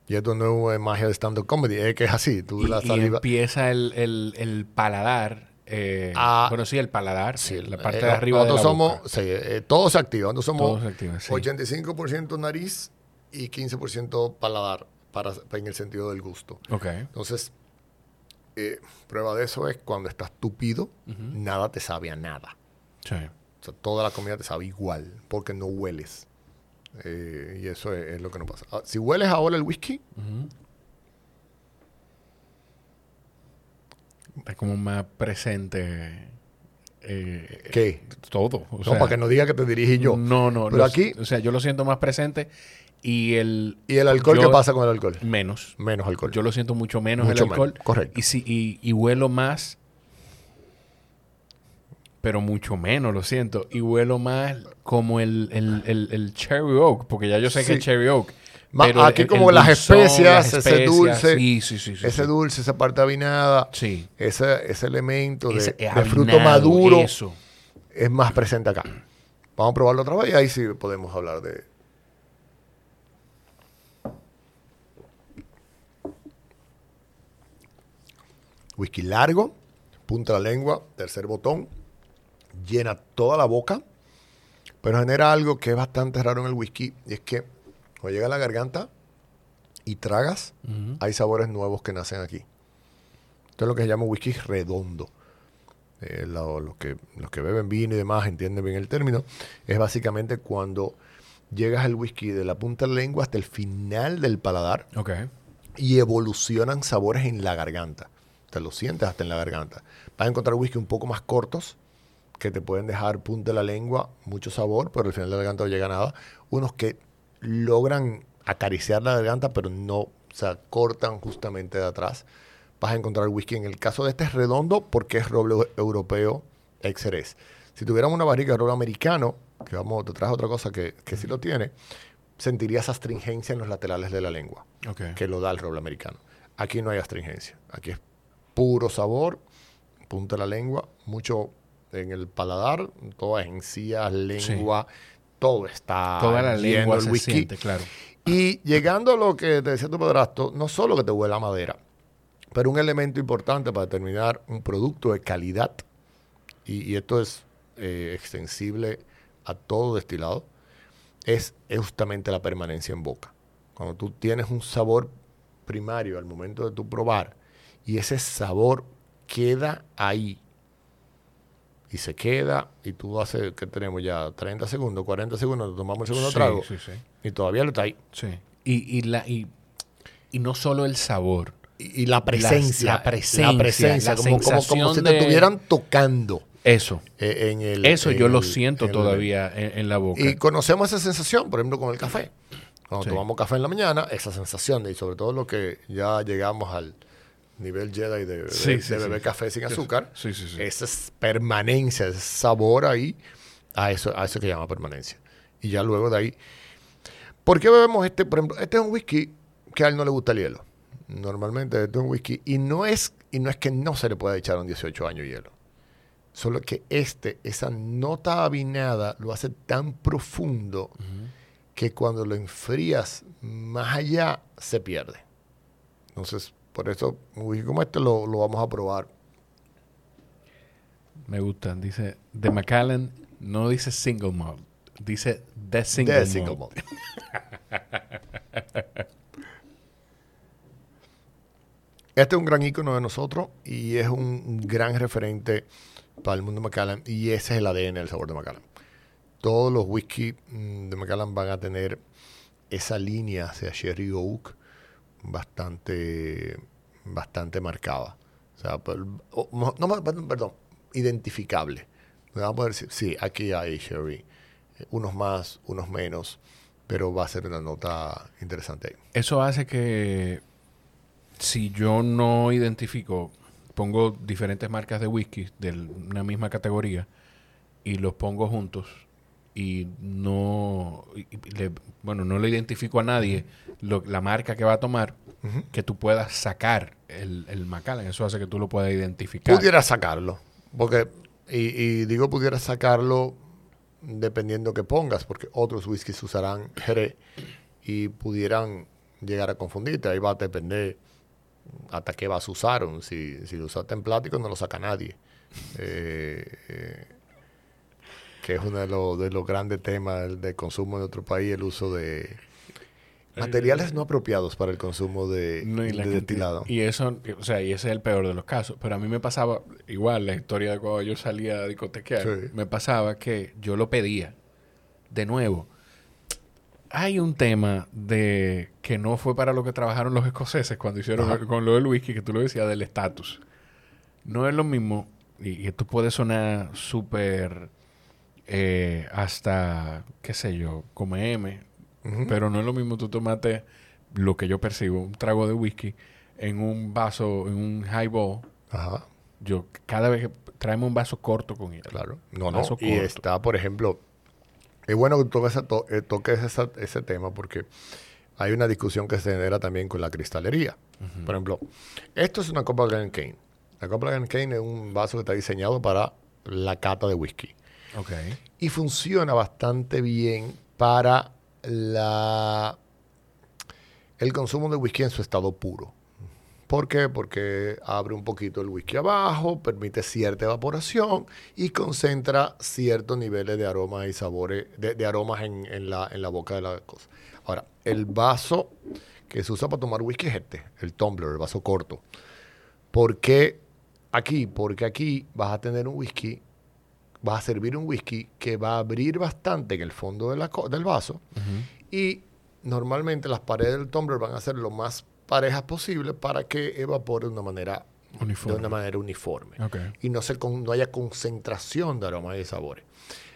Y esto no es magia de stand-up comedy, es que es así. Tú Y, la y empieza el, el, el paladar. eh, Ah, bueno, sí, el paladar. Sí, la parte eh, de arriba de la nosotros somos, boca. sí, eh, todo se activa. Nosotros somos Todo se activa, sí. 85% nariz y 15% paladar para, en el sentido del gusto. Entonces, eh, prueba de eso es cuando estás tupido, nada te sabe a nada. Sí. O sea, toda la comida te sabe igual porque no hueles. Eh, y eso es, es lo que nos pasa. Ah, si hueles ahora el whisky. Está como más presente. eh, ¿qué? Todo. o no, sea, para que no diga que te dirigí yo. No, no. Pero aquí- O sea, yo lo siento más presente y el. ¿Y el alcohol yo- qué pasa con el alcohol? Menos. Menos alcohol. Yo lo siento mucho menos Mucho el alcohol. menos, correcto. Y, si, y, y huelo más pero mucho menos, lo siento. Y huelo más como el, el, el, el cherry oak, porque ya yo sé que es cherry oak. Pero aquí el- como el las dulzón, especias, las ese dulce, Sí, sí, sí. ese dulce, esa parte avinada, Sí. ese, ese elemento de, Ese de avinado, fruto maduro Eso. es más presente acá. Vamos a probarlo otra vez y ahí sí podemos hablar de... Whisky largo, punta la lengua, tercer botón, llena toda la boca, pero genera algo que es bastante raro en el whisky y es que cuando llega a la garganta y tragas, hay sabores nuevos que nacen aquí. Esto es lo que se llama whisky redondo. Eh, lo- que, los que beben vino y demás entienden bien el término. Es básicamente cuando llegas el whisky de la punta de la lengua hasta el final del paladar y evolucionan sabores en la garganta. Te lo sientes hasta en la garganta. Vas a encontrar whisky un poco más cortos que te pueden dejar punta de la lengua, mucho sabor, pero al final de la garganta no llega nada. Unos que logran acariciar la garganta, pero no, o sea, cortan justamente de atrás. Vas a encontrar whisky. En el caso de este es redondo porque es roble europeo ex Si tuviéramos una barrica de roble americano, que vamos, te traje otra cosa que, que sí lo tiene, sentirías astringencia en los laterales de la lengua que lo da el roble americano. Aquí no hay astringencia. Aquí es puro sabor, punta de la lengua, mucho en el paladar, todas encías, lengua, todo está Toda la lengua el se whisky. siente, claro. Y llegando a lo que te decía tu padrastro, no solo que te huele a madera, pero un elemento importante para determinar un producto de calidad, y, y esto es eh, extensible a todo destilado, es justamente la permanencia en boca. Cuando tú tienes un sabor primario al momento de tu probar y ese sabor queda ahí y se queda y tú haces, que tenemos ya 30 segundos, 40 segundos, tomamos el segundo Sí, trago Sí, sí. y todavía lo está ahí. Sí. Y, y, la, y, y no solo el sabor. Y, y la presencia. la presencia, La presencia, la como, como, como si te de- estuvieran tocando Eso. eh, en el. Eso en yo lo siento en el- todavía en, en la boca. Y conocemos esa sensación, por ejemplo, con el café. Cuando Sí. tomamos café en la mañana, esa sensación, de- y sobre todo lo que ya llegamos al nivel Jedi de, beber- Sí, sí, de beber sí. café sin azúcar, Sí, sí, sí. esa es permanencia, ese sabor ahí, a eso, a eso que llama permanencia. Y ya luego de ahí. ¿Por qué bebemos este? Por ejemplo, este es un whisky que a él no le gusta el hielo. Normalmente este es un whisky. Y no es, y no es que no se le pueda echar a un 18 años hielo. Solo que este, esa nota avinada, lo hace tan profundo que cuando lo enfrías más allá, se pierde. Entonces, por eso, un whisky como este lo, lo vamos a probar. Me gusta. Dice, de Macallan no dice single malt. Dice the single malt. single malt. *laughs* Este es un gran icono de nosotros y es un gran referente para el mundo de Macallan y ese es el ADN del sabor de Macallan. Todos los whisky mm, de Macallan van a tener esa línea hacia Sherry Oak bastante, bastante marcada. O sea, no, no, perdón, identificable. Vamos a poder decir, sí, aquí hay Sherry. Eh, Unos más, unos menos, pero va a ser una nota interesante. Eso hace que si yo no identifico, pongo diferentes marcas de whisky de una misma categoría y los pongo juntos y no, y- le- bueno, no le identifico a nadie lo- la marca que va a tomar, que tú puedas sacar el, el Macallan. Eso hace que tú lo puedas identificar. Pudiera sacarlo, porque, y, y digo pudiera sacarlo dependiendo que pongas, porque otros whiskies usarán Jerez y pudieran llegar a confundirte. Ahí va a depender hasta qué vas a usar. Si, si lo usaste en plástico, no lo saca nadie. Eh, eh, que es uno de los, de los grandes temas del, consumo en otro país, el uso de materiales no apropiados para el consumo de, No, y, de destilado. y eso, o sea, y ese es el peor de los casos. Pero a mí me pasaba, igual, la historia de cuando yo salía a discotequear, Sí. me pasaba que yo lo pedía. De nuevo, hay un tema de que no fue para lo que trabajaron los escoceses cuando hicieron Ajá. con lo del whisky, que tú lo decías, del estatus. No es lo mismo, y, y esto puede sonar súper eh, hasta, qué sé yo, como M, pero no es lo mismo tú tomate lo que yo percibo, un trago de whisky en un vaso, en un highball, Ajá. yo cada vez que traemos un vaso corto con hielo. Claro. No, no. Vaso Y corto. está, por ejemplo, es bueno que toques, to- eh, toques esa- ese tema porque hay una discusión que se genera también con la cristalería. Por ejemplo, esto es una copa Glencairn. La copa Glencairn es un vaso que está diseñado para la cata de whisky. Ok. y funciona bastante bien para la, el consumo de whisky en su estado puro. ¿Por qué? Porque abre un poquito el whisky abajo, permite cierta evaporación y concentra ciertos niveles de aromas y sabores, de, aromas en la, en la boca de la cosa. Ahora, el vaso que se usa para tomar whisky es este, el tumbler, el vaso corto. ¿Por qué aquí? Porque aquí vas a tener un whisky vas a servir un whisky que va a abrir bastante en el fondo de la co- del vaso y normalmente las paredes del tumbler van a ser lo más parejas posible para que evapore de una manera Uniforme. de una manera uniforme Ok. y no, se con- no haya concentración de aromas y sabores.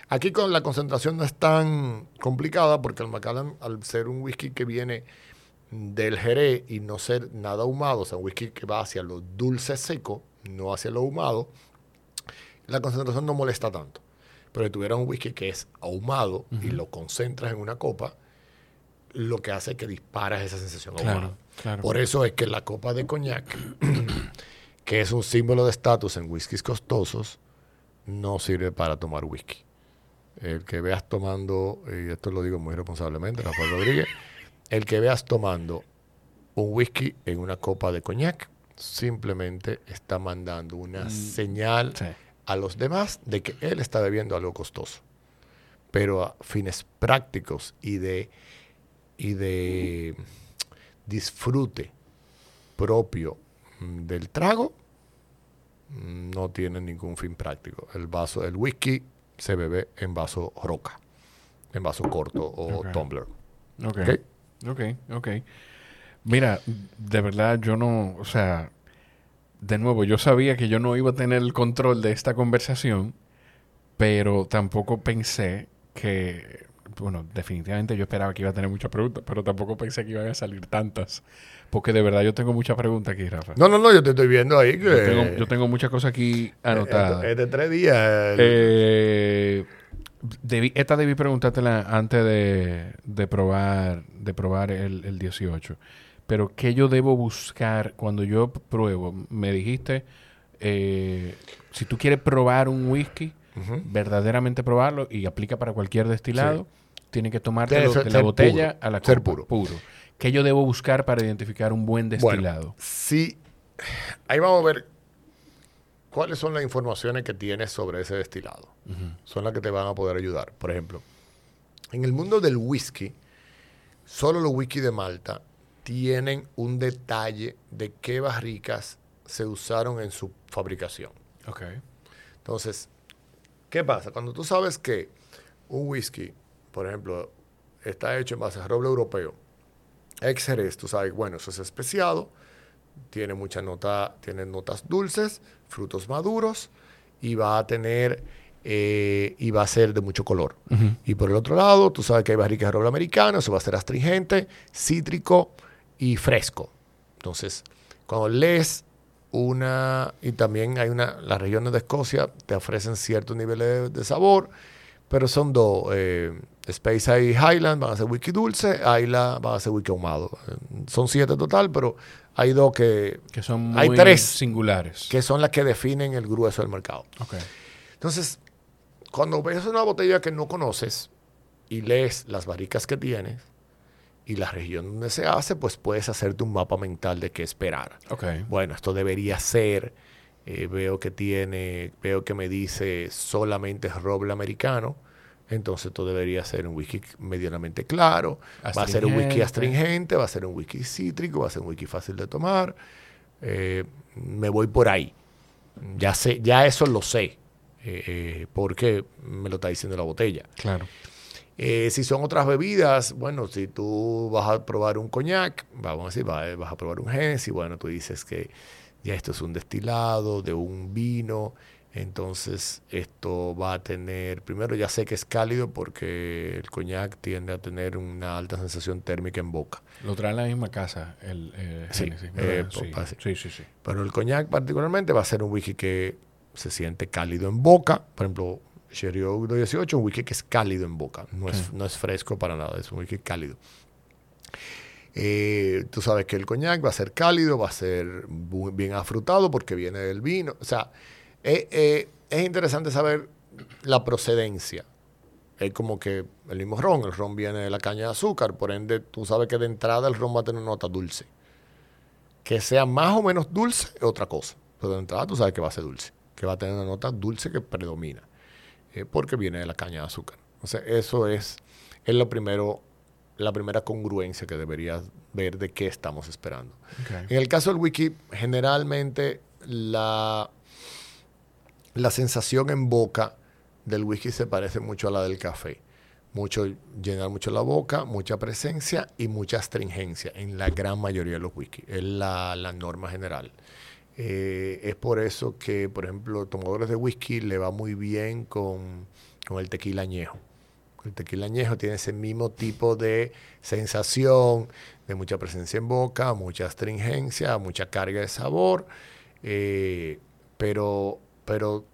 Aquí con la concentración no es tan complicada porque el Macallan, al ser un whisky que viene del Jerez y no ser nada ahumado, o sea, un whisky que va hacia lo dulce seco, no hacia lo ahumado, la concentración no molesta tanto. Pero si tuvieras un whisky que es ahumado y lo concentras en una copa, lo que hace es que disparas esa sensación Claro, ahumada. claro. Por eso es que la copa de coñac, *clears throat* que es un símbolo de estatus en whiskies costosos, no sirve para tomar whisky. El que veas tomando, y esto lo digo muy responsablemente, Rafael Rodríguez, el que veas tomando un whisky en una copa de coñac, simplemente está mandando una señal Sí. A los demás de que él está bebiendo algo costoso. Pero a fines prácticos y de, y de disfrute propio mm, del trago, mm, no tiene ningún fin práctico. El vaso, el whisky se bebe en vaso roca, en vaso corto o tumbler. Ok. ¿Ok? Ok, ok. Mira, de verdad yo no, o sea, de nuevo, yo sabía que yo no iba a tener el control de esta conversación, pero tampoco pensé que, bueno, definitivamente yo esperaba que iba a tener muchas preguntas, pero tampoco pensé que iban a salir tantas, porque de verdad yo tengo muchas preguntas aquí, Rafa. No, no, no, yo te estoy viendo ahí que Yo tengo, yo tengo muchas cosas aquí anotadas. es de tres días. el- Eh, debí- esta debí preguntártela antes de, de probar, de probar el, el 18. Pero, ¿qué yo debo buscar cuando yo pruebo? Me dijiste, eh, si tú quieres probar un whisky, verdaderamente probarlo y aplica para cualquier destilado, Tiene que de la botella puro, a la ser copa, puro. ¿Qué yo debo buscar para identificar un buen destilado? Bueno, sí. Ahí vamos a ver cuáles son las informaciones que tienes sobre ese destilado. Son las que te van a poder ayudar. Por ejemplo, en el mundo del whisky, solo los whisky de Malta tienen un detalle de qué barricas se usaron en su fabricación. Ok. Entonces, ¿qué pasa? Cuando tú sabes que un whisky, por ejemplo, está hecho en base a roble europeo, ex Jerez, tú sabes, bueno, eso es especiado, tiene mucha nota, tiene notas dulces, frutos maduros y va a tener eh, y va a ser de mucho color. Y por el otro lado, tú sabes que hay barricas de roble americano, eso va a ser astringente, cítrico y fresco. Entonces, cuando lees una, y también hay una, las regiones de Escocia te ofrecen ciertos niveles de, de sabor, pero son dos, eh, Space y Highland van a ser whisky dulce, Isla van a ser whisky ahumado. Son siete total, pero hay dos que, Que son muy Hay tres singulares. que son las que definen el grueso del mercado. Ok. Entonces, cuando ves una botella que no conoces y lees las barricas que tienes y la región donde se hace, pues puedes hacerte un mapa mental de qué esperar. Ok. Bueno, esto debería ser, eh, veo que tiene, veo que me dice solamente roble americano, entonces esto debería ser un whisky medianamente claro, va a ser un whisky Astringente. va a ser un whisky cítrico, va a ser un whisky fácil de tomar, eh, me voy por ahí. Ya sé, ya eso lo sé, eh, porque me lo está diciendo la botella. Claro. Eh, si son otras bebidas, bueno, si tú vas a probar un coñac, vamos a decir, va- vas a probar un Genesis, bueno, tú dices que ya esto es un destilado de un vino Entonces, esto va a tener, primero ya sé que es cálido porque el coñac tiende a tener una alta sensación térmica en boca. Lo trae en la misma casa el eh, Sí, eh, po- sí. sí, sí, sí. Pero el coñac particularmente va a ser un whisky que se siente cálido en boca. Por ejemplo, Sherry Oak 18, un whisky que es cálido en boca. No, es, no es fresco para nada, es un whisky cálido. Eh, tú sabes que el coñac va a ser cálido, va a ser bien afrutado porque viene del vino. O sea, eh, eh, es interesante saber la procedencia. Es como que el mismo ron, el ron viene de la caña de azúcar, por ende tú sabes que de entrada el ron va a tener una nota dulce. Que sea más o menos dulce es otra cosa. Pero de entrada tú sabes que va a ser dulce, que va a tener una nota dulce que predomina, eh, porque viene de la caña de azúcar. O sea, eso es, es lo primero, la primera congruencia que deberías ver de qué estamos esperando. Ok. En el caso del wiki, generalmente la, la sensación en boca del whisky se parece mucho a la del café. Mucho llenar mucho la boca, mucha presencia y mucha astringencia en la gran mayoría de los whisky. Es la, la norma general. Eh, es por eso que, por ejemplo, tomadores de whisky le va muy bien con, con el tequila añejo. El tequila añejo tiene ese mismo tipo de sensación, de mucha presencia en boca, mucha astringencia, mucha carga de sabor, eh, pero, pero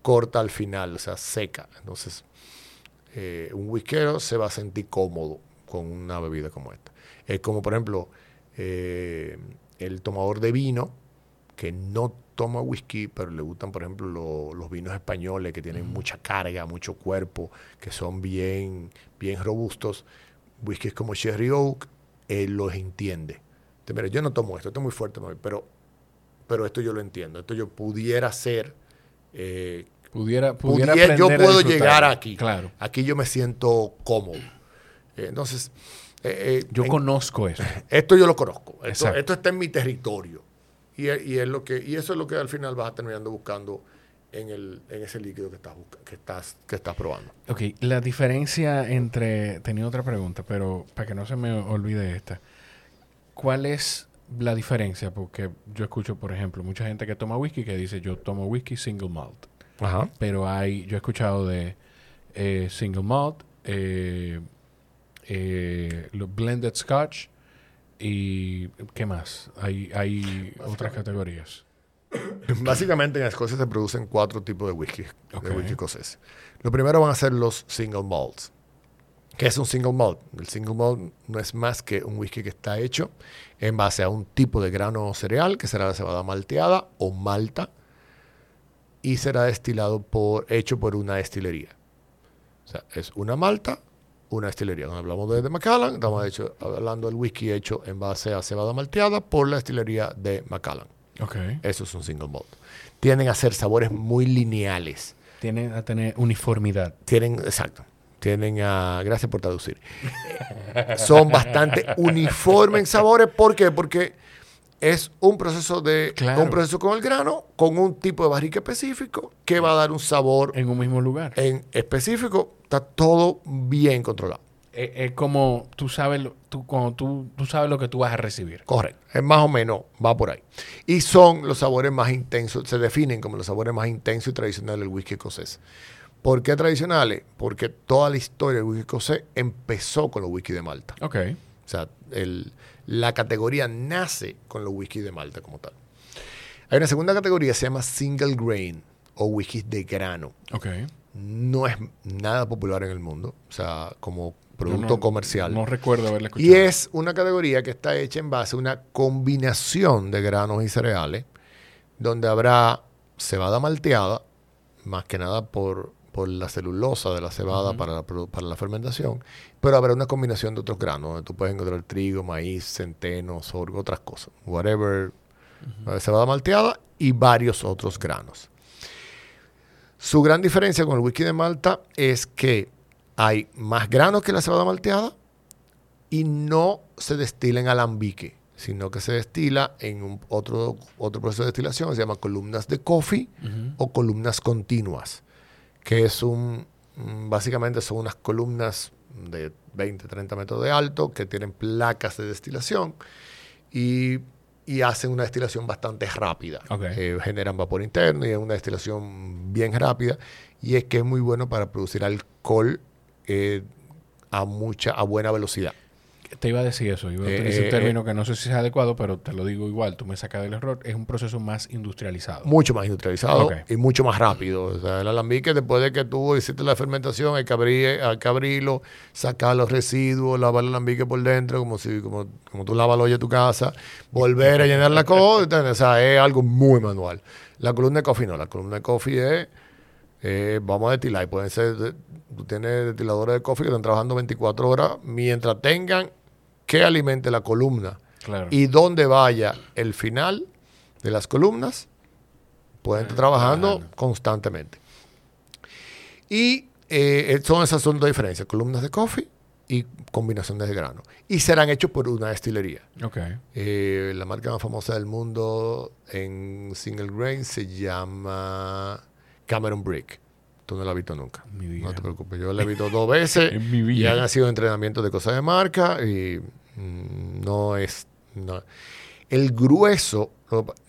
corta al final, o sea, seca. Entonces, eh, un whiskero se va a sentir cómodo con una bebida como esta. Es como, por ejemplo, el tomador de vino que no toma whisky, pero le gustan, por ejemplo, lo- los vinos españoles que tienen mucha carga, mucho cuerpo, que son bien, bien robustos. Whiskies como Sherry Oak, él los entiende. Entonces, mira, yo no tomo esto, esto es muy fuerte, pero, pero esto yo lo entiendo. Esto yo pudiera ser eh, Pudiera, pudiera pudiera- yo a puedo llegar aquí. Claro. Aquí yo me siento cómodo. Eh, entonces, eh, Yo en- conozco eso. *laughs* esto yo lo conozco. Esto, esto está en mi territorio. Y, es- y es lo que, y eso es lo que al final vas terminando buscando en, el, en ese líquido que estás, que estás, que estás probando. Ok, la diferencia entre... Tenía otra pregunta, pero para que no se me olvide esta. ¿Cuál es la diferencia? Porque yo escucho, por ejemplo, mucha gente que toma whisky que dice yo tomo whisky single malt. Ajá. Pero hay... Yo he escuchado de eh, single malt, eh, eh, blended scotch y... ¿Qué más? Hay, hay otras categorías. *coughs* Básicamente en Escocia se producen cuatro tipos de whisky, de whisky escocés. Lo primero van a ser los single malts. ¿Qué es un single malt? El single malt no es más que un whisky que está hecho en base a un tipo de grano cereal, que será la cebada malteada o malta, y será destilado por, hecho por una destilería. O sea, es una malta, una destilería. Cuando hablamos de, de Macallan, estamos hecho, hablando del whisky hecho en base a cebada malteada por la destilería de Macallan. Ok. Eso es un single malt. Tienden a ser sabores muy lineales. Tienen a tener uniformidad. Tienen, exacto. Tienen a. Gracias por traducir. Son bastante uniformes en sabores. ¿Por qué? Porque es un proceso de. Claro. Un proceso con el grano, con un tipo de barrica específico, que va a dar un sabor En un mismo lugar. en específico. Está todo bien controlado. Es, es como tú sabes, lo- tú, cuando tú, tú sabes lo que tú vas a recibir. Correcto. Es más o menos, va por ahí. Y son los sabores más intensos, se definen como los sabores más intensos y tradicionales del whisky escocés. ¿Por qué tradicionales? Porque toda la historia del whisky escocés empezó con los whisky de Malta. Ok. O sea, el- la categoría nace con los whisky de Malta como tal. Hay una segunda categoría, se llama single grain o whisky de grano. Ok. No es nada popular en el mundo, o sea, como producto no- comercial. No recuerdo haberla escuchado. Y es una categoría que está hecha en base a una combinación de granos y cereales, donde habrá cebada malteada, más que nada por, por la celulosa de la cebada para, la, para la fermentación, pero habrá una combinación de otros granos, donde tú puedes encontrar trigo, maíz, centeno, sorgo, otras cosas, whatever, eh, cebada malteada y varios otros granos. Su gran diferencia con el whisky de Malta es que hay más granos que la cebada malteada y no se destila en alambique, sino que se destila en un otro, otro proceso de destilación que se llama columnas de coffee o columnas continuas, que es un, mm, básicamente son unas columnas de 20, 30 metros de alto que tienen placas de destilación y y hacen una destilación bastante rápida. Eh, generan vapor interno y es una destilación bien rápida. Y es que es muy bueno para producir alcohol eh, a mucha, a buena velocidad. Te iba a decir eso. Iba a Eh, utilizar eh, un término que no sé si es adecuado, pero te lo digo igual. Tú me sacas del error. Es un proceso más industrializado. Mucho más industrializado y mucho más rápido. O sea, el alambique, después de que tú hiciste la fermentación, hay que, abrir, hay que abrirlo, sacar los residuos, lavar el alambique por dentro, como si como, como tú lavas el hoyo de tu casa, volver a llenar la cosa. *laughs* O sea, es algo muy manual. La columna de coffee no. La columna de coffee es, eh, vamos a destilar. Y pueden ser, tú tienes destiladores de coffee que están trabajando 24 horas mientras tengan que alimente la columna Claro. y donde vaya el final de las columnas, pueden estar trabajando constantemente. Y eh, son esas son dos diferencias, columnas de coffee y combinaciones de grano. Y serán hechos por una destilería. Eh, la marca más famosa del mundo en single grain se llama Cameron Brick. Tú no la has visto nunca. Mi vida. No te preocupes. Yo la he visto dos veces *laughs* En mi y han sido entrenamientos de cosas de marca y mm, no es... no. El grueso,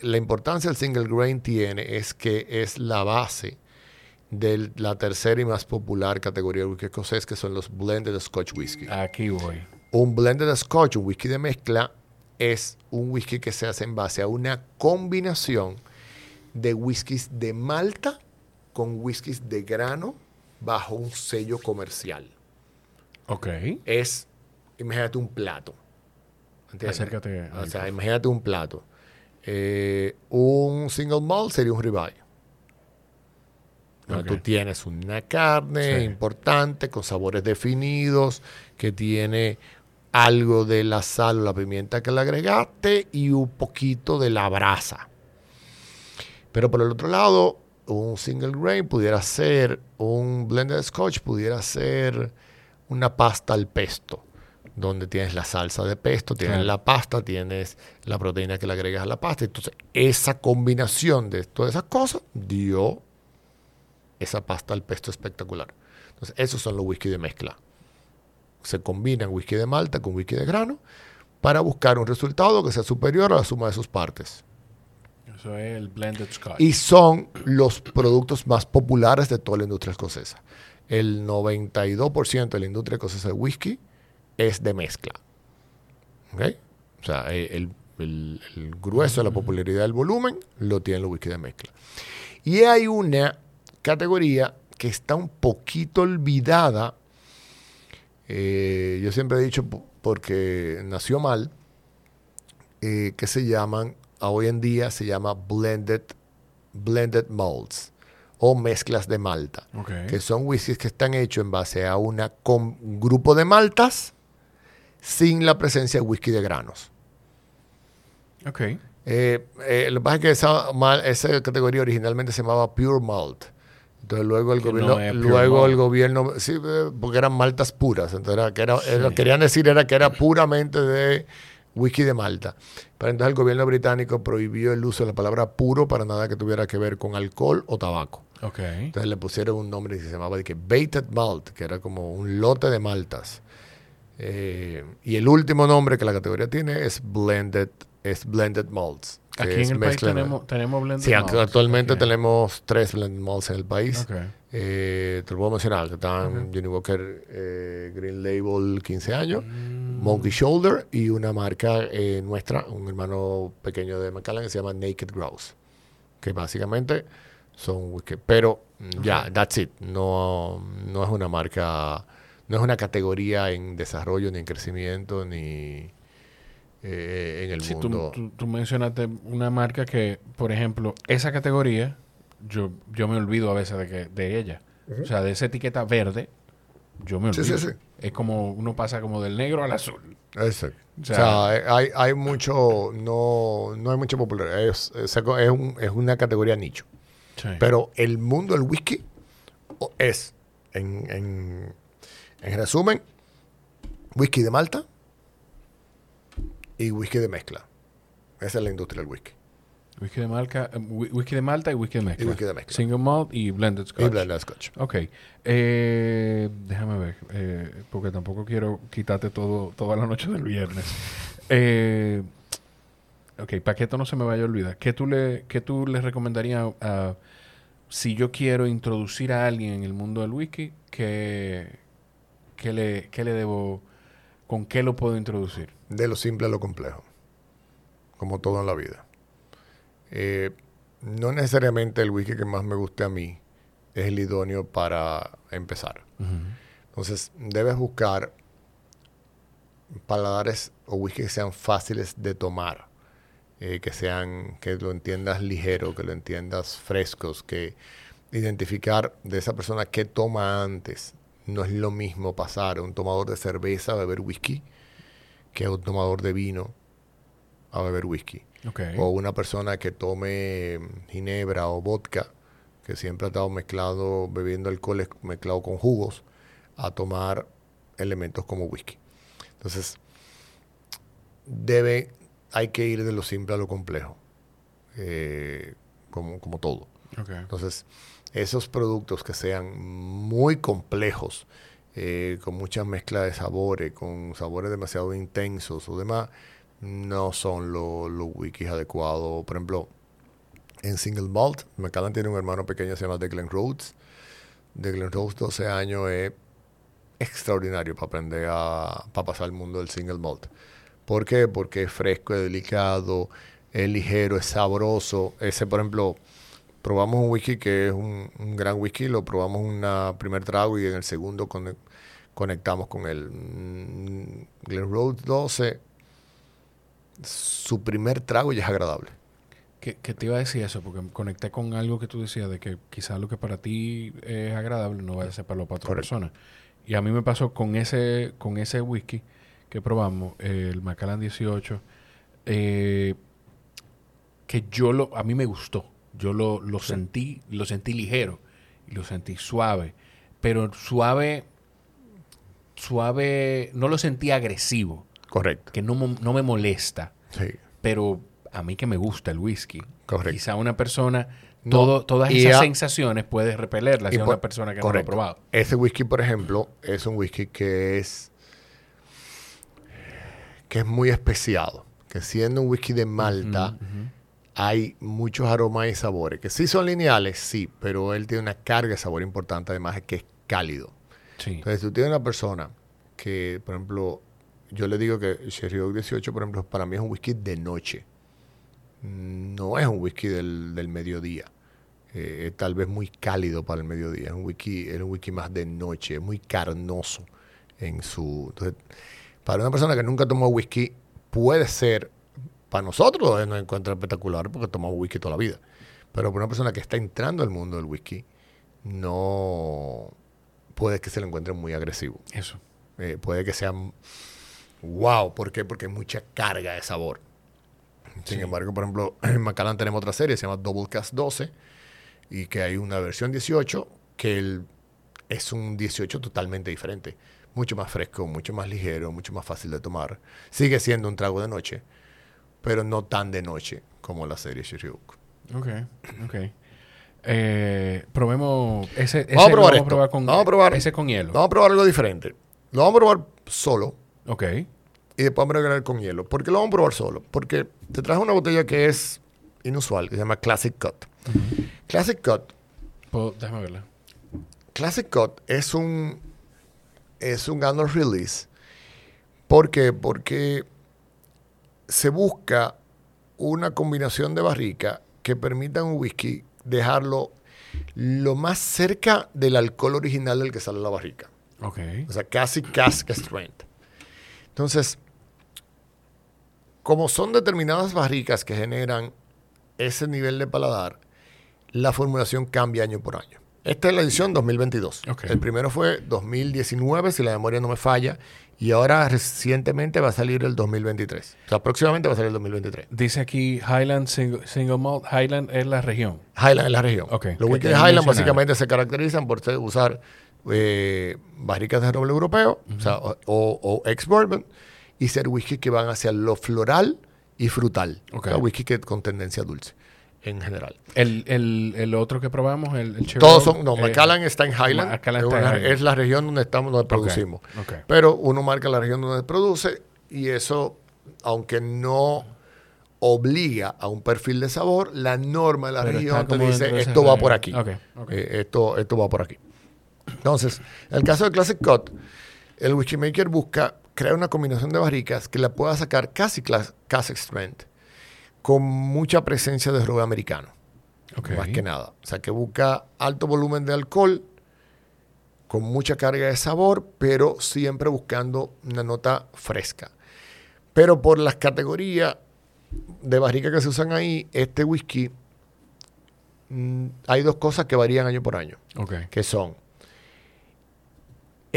la importancia del single grain tiene es que es la base de la tercera y más popular categoría de whisky escocés, que son los blended Scotch whisky. Aquí voy. Un blended Scotch, un whisky de mezcla, es un whisky que se hace en base a una combinación de whiskies de malta con whiskies de grano bajo un sello comercial. Ok. Es, imagínate un plato. ¿entiendes? Acércate O sea, imagínate un plato. Eh, un single malt sería un ribeye. Tú tienes una carne Sí. importante con sabores definidos, que tiene algo de la sal o la pimienta que le agregaste y un poquito de la brasa. Pero por el otro lado, un single grain pudiera ser, un blended scotch pudiera ser una pasta al pesto, donde tienes la salsa de pesto, tienes Claro. la pasta, tienes la proteína que le agregas a la pasta. Entonces, esa combinación de todas esas cosas dio esa pasta al pesto espectacular. Entonces, esos son los whisky de mezcla. Se combinan whisky de malta con whisky de grano para buscar un resultado que sea superior a la suma de sus partes. Eso es el blended scotch. Y son los productos más populares de toda la industria escocesa. El 92% de la industria escocesa de whisky es de mezcla. ¿Ok? O sea, eh, el, el- el grueso de la popularidad del volumen lo tienen los whisky de mezcla. Y hay una categoría que está un poquito olvidada. eh, yo siempre he dicho po- porque nació mal, eh, que se llaman, a hoy en día se llama blended, blended malts o mezclas de malta, Ok. que son whiskies que están hechos en base a una com- un grupo de maltas sin la presencia de whisky de granos. Ok. Eh, eh, lo que pasa es que esa, mal- esa categoría originalmente se llamaba Pure Malt. Entonces luego el Que gobierno, no luego malt. el gobierno, sí, eh, porque eran maltas puras. Entonces era, que era, era- lo Sí. que querían decir era que era puramente de whisky de Malta. Pero entonces el gobierno británico prohibió el uso de la palabra puro para nada que tuviera que ver con alcohol o tabaco. Ok. Entonces le pusieron un nombre que se llamaba de que Baited Malt, que era como un lote de maltas. Eh, y el último nombre que la categoría tiene es Blended, es blended Malts. Aquí en el país tenemos, tenemos blended Sí, malts. actualmente Ok. tenemos tres blended malts en el país. Ok. Eh, te lo puedo mencionar, que están Ok. Johnny Walker eh, Green Label 15 años, Mm. Monkey Shoulder y una marca eh, nuestra, un hermano pequeño de Macallan que se llama Naked Grouse, que básicamente son whisky. Pero mm, ya, that's it. No, no es una marca, no es una categoría en desarrollo, ni en crecimiento, ni eh, en el Sí, tú, mundo. tú- tú mencionaste una marca que, por ejemplo, esa categoría, yo, yo me olvido a veces de, que, de ella. O sea, de esa etiqueta verde, yo me Sí, olvido. sí, sí. Es como uno pasa como del negro al azul. Exacto. O O sea- hay, hay mucho, no, no hay mucha popularidad. Es, es, es un- es una categoría nicho. Sí. Pero el mundo del whisky es, en, en, en resumen, whisky de Malta y whisky de mezcla. Esa es la industria del whisky. Whisky, de Malta, eh, whi- whisky de Malta y whisky de mezcla. Y whisky de mezcla. Single malt y blended scotch. Y blended scotch. Ok. Eh, déjame ver, eh, porque tampoco quiero quitarte todo, toda la noche del viernes. Eh, ok, para que esto no se me vaya a olvidar, ¿qué tú le, qué tú le recomendarías a, si yo quiero introducir a alguien en el mundo del whisky, ¿qué, qué le, qué le debo, con qué lo puedo introducir? De lo simple a lo complejo, como todo en la vida. Eh, no necesariamente el whisky que más me guste a mí es el idóneo para empezar. Entonces, debes buscar paladares o whisky que sean fáciles de tomar, eh, que sean, que lo entiendas ligero, que lo entiendas frescos, que identificar de esa persona qué toma antes. No es lo mismo pasar un tomador de cerveza a beber whisky que un tomador de vino a beber whisky. O una persona que tome ginebra o vodka, que siempre ha estado mezclado, bebiendo alcohol mezclado con jugos, a tomar elementos como whisky. Entonces, debe, hay que ir de lo simple a lo complejo, eh, como, como, todo. Entonces, esos productos que sean muy complejos, eh, con mucha mezcla de sabores, con sabores demasiado intensos o demás, no son los wikis adecuados. Por ejemplo, en Single Malt, Macallan tiene un hermano pequeño que se llama Declan Rhodes. Declan Rhodes, 12 años, es extraordinario para aprender a para pasar al mundo del Single Malt. ¿Por qué? Porque es fresco, es delicado, es ligero, es sabroso. Ese, por ejemplo, probamos un whisky que es un, gran whisky, lo probamos un primer trago y en el segundo conectamos con él. Mm, Glen Rhodes 12 su primer trago ya es agradable. ¿Qué, te iba a decir eso? Porque conecté con algo que tú decías de que quizás lo que para ti es agradable no va a ser para, para otra persona. Y a mí me pasó con ese, con ese whisky que probamos, el Macallan 18, eh, que yo lo, a mí me gustó. Yo lo, lo sentí, lo sentí ligero lo sentí suave. Pero suave, suave, no lo sentí agresivo. Correcto. Que no, no me molesta. Sí. Pero a mí que me gusta el whisky. Correcto. Quizá una persona, todo, todas esas sensaciones puede repelerlas a una persona que no lo ha probado. Ese whisky, por ejemplo, es un whisky que es que es muy especiado. Que siendo un whisky de Malta, hay muchos aromas y sabores. Que sí son lineales, sí, pero él tiene una carga de sabor importante, además de que es cálido. Sí. Entonces, tú tienes una persona que, por ejemplo, yo le digo que Sherry Oak 18, por ejemplo, para mí es un whisky de noche. No es un whisky del, mediodía. Eh, tal vez muy cálido para el mediodía. Es un whisky, es un whisky más de noche, es muy carnoso en su. Entonces, para una persona que nunca tomó whisky, puede ser, para nosotros nos encuentra espectacular porque tomamos whisky toda la vida. Pero para una persona que está entrando al mundo del whisky, no puede que se le encuentre muy agresivo. Eso. Eh, puede que sea wow. ¿Por qué? Porque hay mucha carga de sabor. Sin embargo, por ejemplo, *clears throat* en Macallan tenemos otra serie, se llama Double Cast 12, y que hay una versión 18 que es un 18 totalmente diferente. Mucho más fresco, mucho más ligero, mucho más fácil de tomar. Sigue siendo un trago de noche, pero no tan de noche como la serie Shiriuk. Ok, ok. Eh, probemos ese, ese vamos a probar, vamos con, vamos a probar ese con hielo. Vamos a probar algo diferente. Lo vamos a probar solo Ok. Y después vamos a agregar con hielo. ¿Por qué lo vamos a probar solo? Porque te traje una botella que es inusual, que se llama Classic Cut. Classic Cut. déjame verla. Classic Cut es un es un annual release. ¿Por qué? Porque se busca una combinación de barrica que permita un whisky dejarlo lo más cerca del alcohol original del que sale la barrica. Ok. O sea, casi cask strength. Entonces, como son determinadas barricas que generan ese nivel de paladar, la formulación cambia año por año. Esta es la edición 2022. El primero fue 2019, si la memoria no me falla, y ahora recientemente va a salir el 2023. O sea, próximamente va a salir el 2023. Dice aquí Highland Single, Malt. Highland es la región. Highland es la región. Los whisky de Highland básicamente se caracterizan por usar eh, barricas de roble europeo o, ex-bourbon y ser whisky que van hacia lo floral y frutal. whisky que, con tendencia dulce en general. El, otro que probamos, el, Todos son, no, eh, Macallan está en Highland, es, la región donde estamos, donde producimos. Pero uno marca la región donde produce y eso, aunque no obliga a un perfil de sabor, la norma de la Pero región te dice, esto va rango. por aquí. Ok, ok. Eh, esto, esto va por aquí. Entonces, en el caso de Classic Cut, el whisky maker busca crear una combinación de barricas que la pueda sacar casi clas- Classic Strength, con mucha presencia de roble americano, más que nada. O sea, que busca alto volumen de alcohol, con mucha carga de sabor, pero siempre buscando una nota fresca. Pero por las categorías de barrica que se usan ahí, este whisky, mm, hay dos cosas que varían año por año que son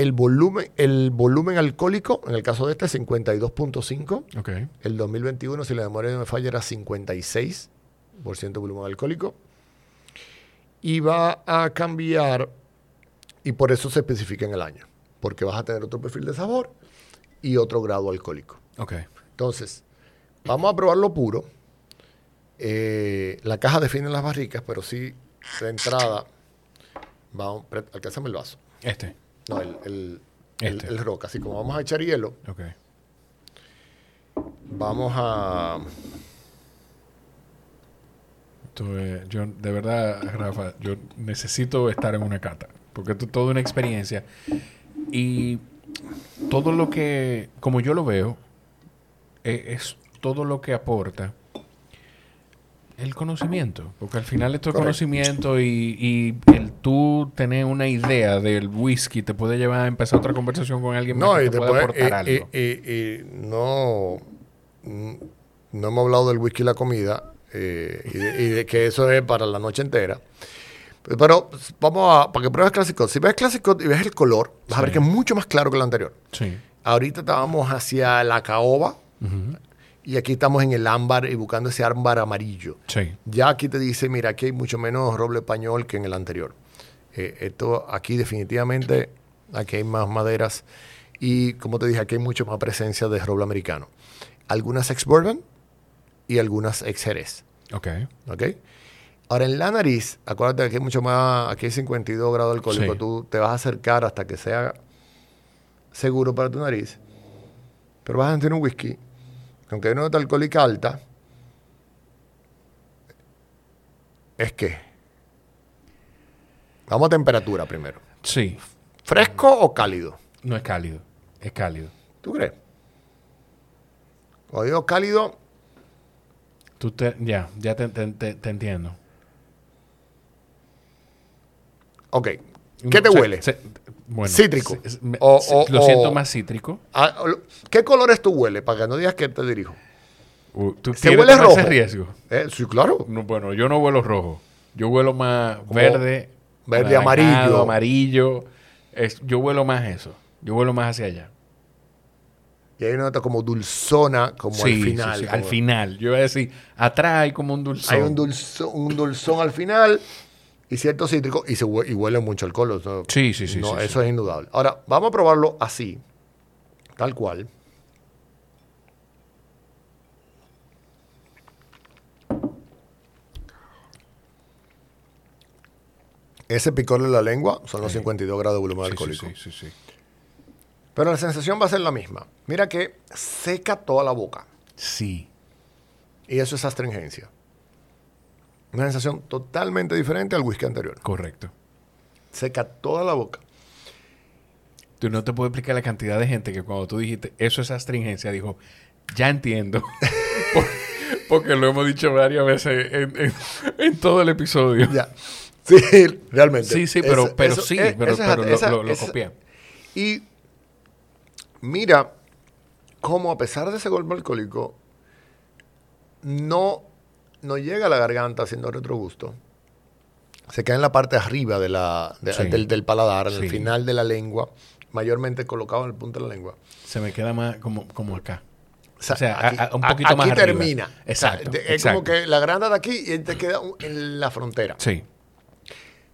el volumen, el volumen alcohólico, en el caso de este, 52.5. Ok. El 2021, si la memoria no me falla, era 56% volumen alcohólico. Y va a cambiar, y por eso se especifica en el año, porque vas a tener otro perfil de sabor y otro grado alcohólico. Ok. Entonces, vamos a probarlo puro. Eh, la caja define las barricas, pero sí, de entrada, vamos, alcánzame el vaso. Este. No, el, el, el- Este. el roca. Así como vamos a echar hielo, vamos a... Es- yo, de verdad, Rafa, yo necesito estar en una cata. Porque esto es toda una experiencia. Y todo lo que, como yo lo veo, e- es, todo lo que aporta el conocimiento. Porque al final esto es Correcto. conocimiento y, y el tú tener una idea del whisky te puede llevar a empezar otra conversación con alguien más No, que y te después, aportar y- algo. y- y- y no, no hemos hablado del whisky y la comida, eh, y, de, y de que eso es para la noche entera. Pero pues, vamos a, para que pruebes clásico, si ves clásico y ves el color, vas a ver que es mucho más claro que el anterior. sí. Ahorita estábamos hacia la caoba y aquí estamos en el ámbar y buscando ese ámbar amarillo. Sí. Ya aquí te dice, mira, aquí hay mucho menos roble español que en el anterior. Eh, esto aquí definitivamente, aquí hay más maderas y como te dije, aquí hay mucho más presencia de roble americano. Algunas ex bourbon y algunas ex jerez. Ok. ¿ok? Ahora en la nariz, acuérdate que aquí hay mucho más, aquí hay 52 grados alcohólicos, Sí. tú te vas a acercar hasta que sea seguro para tu nariz, pero vas a sentir un whisky, que aunque hay una nota alcohólica alta, es que, vamos a temperatura primero, Sí. ¿fresco o cálido? No es cálido. Es cálido. ¿Tú crees? Cuando digo cálido, Tú te, ya, ya te, te- te- te entiendo. ok, ¿qué te O sea, huele? se- bueno, Cítrico. se- se- me- O- se- o- lo siento más cítrico. Ah, ¿Qué colores tú hueles? Para que no digas que te dirijo. Uh, ¿Tú ¿Se quieres huele rojo? riesgo? Eh, sí, claro. No, bueno, yo no huelo rojo. Yo huelo más verde. Verde, amarillo. amarillo. Es, yo huelo más eso. Yo huelo más hacia allá. Y hay una nota como dulzona, como Sí, al final. sí, al final. Yo iba a decir, atrás hay como un dulzón. Hay un dulzón, un dulzón al final y cierto cítrico y, se y huele mucho alcohol. o sea, Sí, sí, sí, no, sí, eso es indudable. Ahora, vamos a probarlo así, tal cual. Ese picor en la lengua son los Sí. 52 grados de volumen alcohólico. sí, sí, sí. Pero la sensación va a ser la misma. Mira que seca toda la boca. Sí. Y eso es astringencia. Una sensación totalmente diferente al whisky anterior. Correcto. Seca toda la boca. Tú no te puedo explicar la cantidad de gente que cuando tú dijiste eso es astringencia, dijo, ya entiendo. *laughs* Por- Porque lo hemos dicho varias veces en, en- en todo el episodio. Ya. Sí, *laughs* realmente. Sí, sí, pero, pero eso- sí, eh, pero, esa- pero lo- esa- lo, lo esa- copié. Y mira cómo a pesar de ese golpe alcohólico, no, no llega a la garganta haciendo retrogusto. Se queda en la parte arriba de la, de- Sí. del, del paladar, en Sí. el final de la lengua, mayormente colocado en el punto de la lengua. Se me queda más como, como acá. O sea, O sea, aquí, a- a- un poquito aquí más arriba. termina. Exacto, O sea, de- es exacto. como que la granda de aquí y te queda en la frontera. Sí,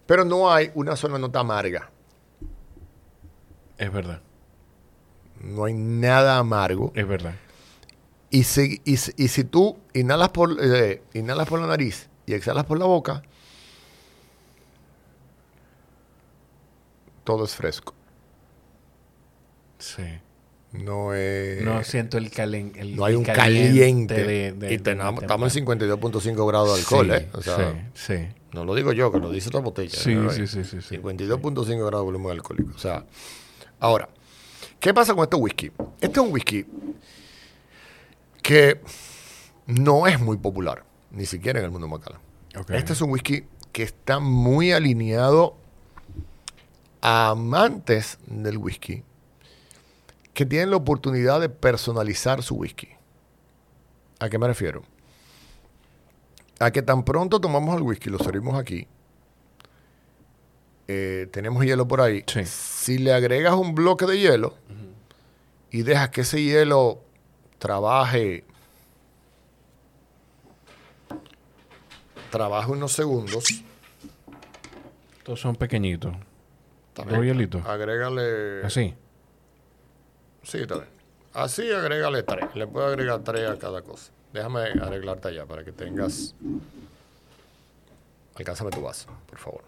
Pero no hay una sola nota amarga. es verdad. No hay nada amargo. Es verdad. Y si, y, y si tú inhalas por, eh, inhalas por la nariz y exhalas por la boca, todo es fresco. Sí. No es... No siento el, calen, el no hay un caliente. de- de- y tenemos- estamos en 52.5 grados de alcohol, Sí, ¿eh? O sea, sí, sí. No lo digo yo, que lo dice otra botella. Sí, ¿no? sí, sí, sí, sí. 52.5 grados de volumen alcohólico. O sea, ahora, ¿qué pasa con este whisky? Este es un whisky que no es muy popular, ni siquiera en el mundo Macallan. Ok. Este es un whisky que está muy alineado a amantes del whisky que tienen la oportunidad de personalizar su whisky. ¿A qué me refiero? A que tan pronto tomamos el whisky, lo servimos aquí, eh, tenemos hielo por ahí. Sí. Si le agregas un bloque de hielo y dejas que ese hielo trabaje, trabaje unos segundos, Estos son pequeñitos. está Dos hielitos. Agrégale. Así. Sí, está bien. Así agrégale tres. Le puedo agregar tres a cada cosa. Déjame arreglarte allá para que tengas. Alcánzame tu vaso, por favor.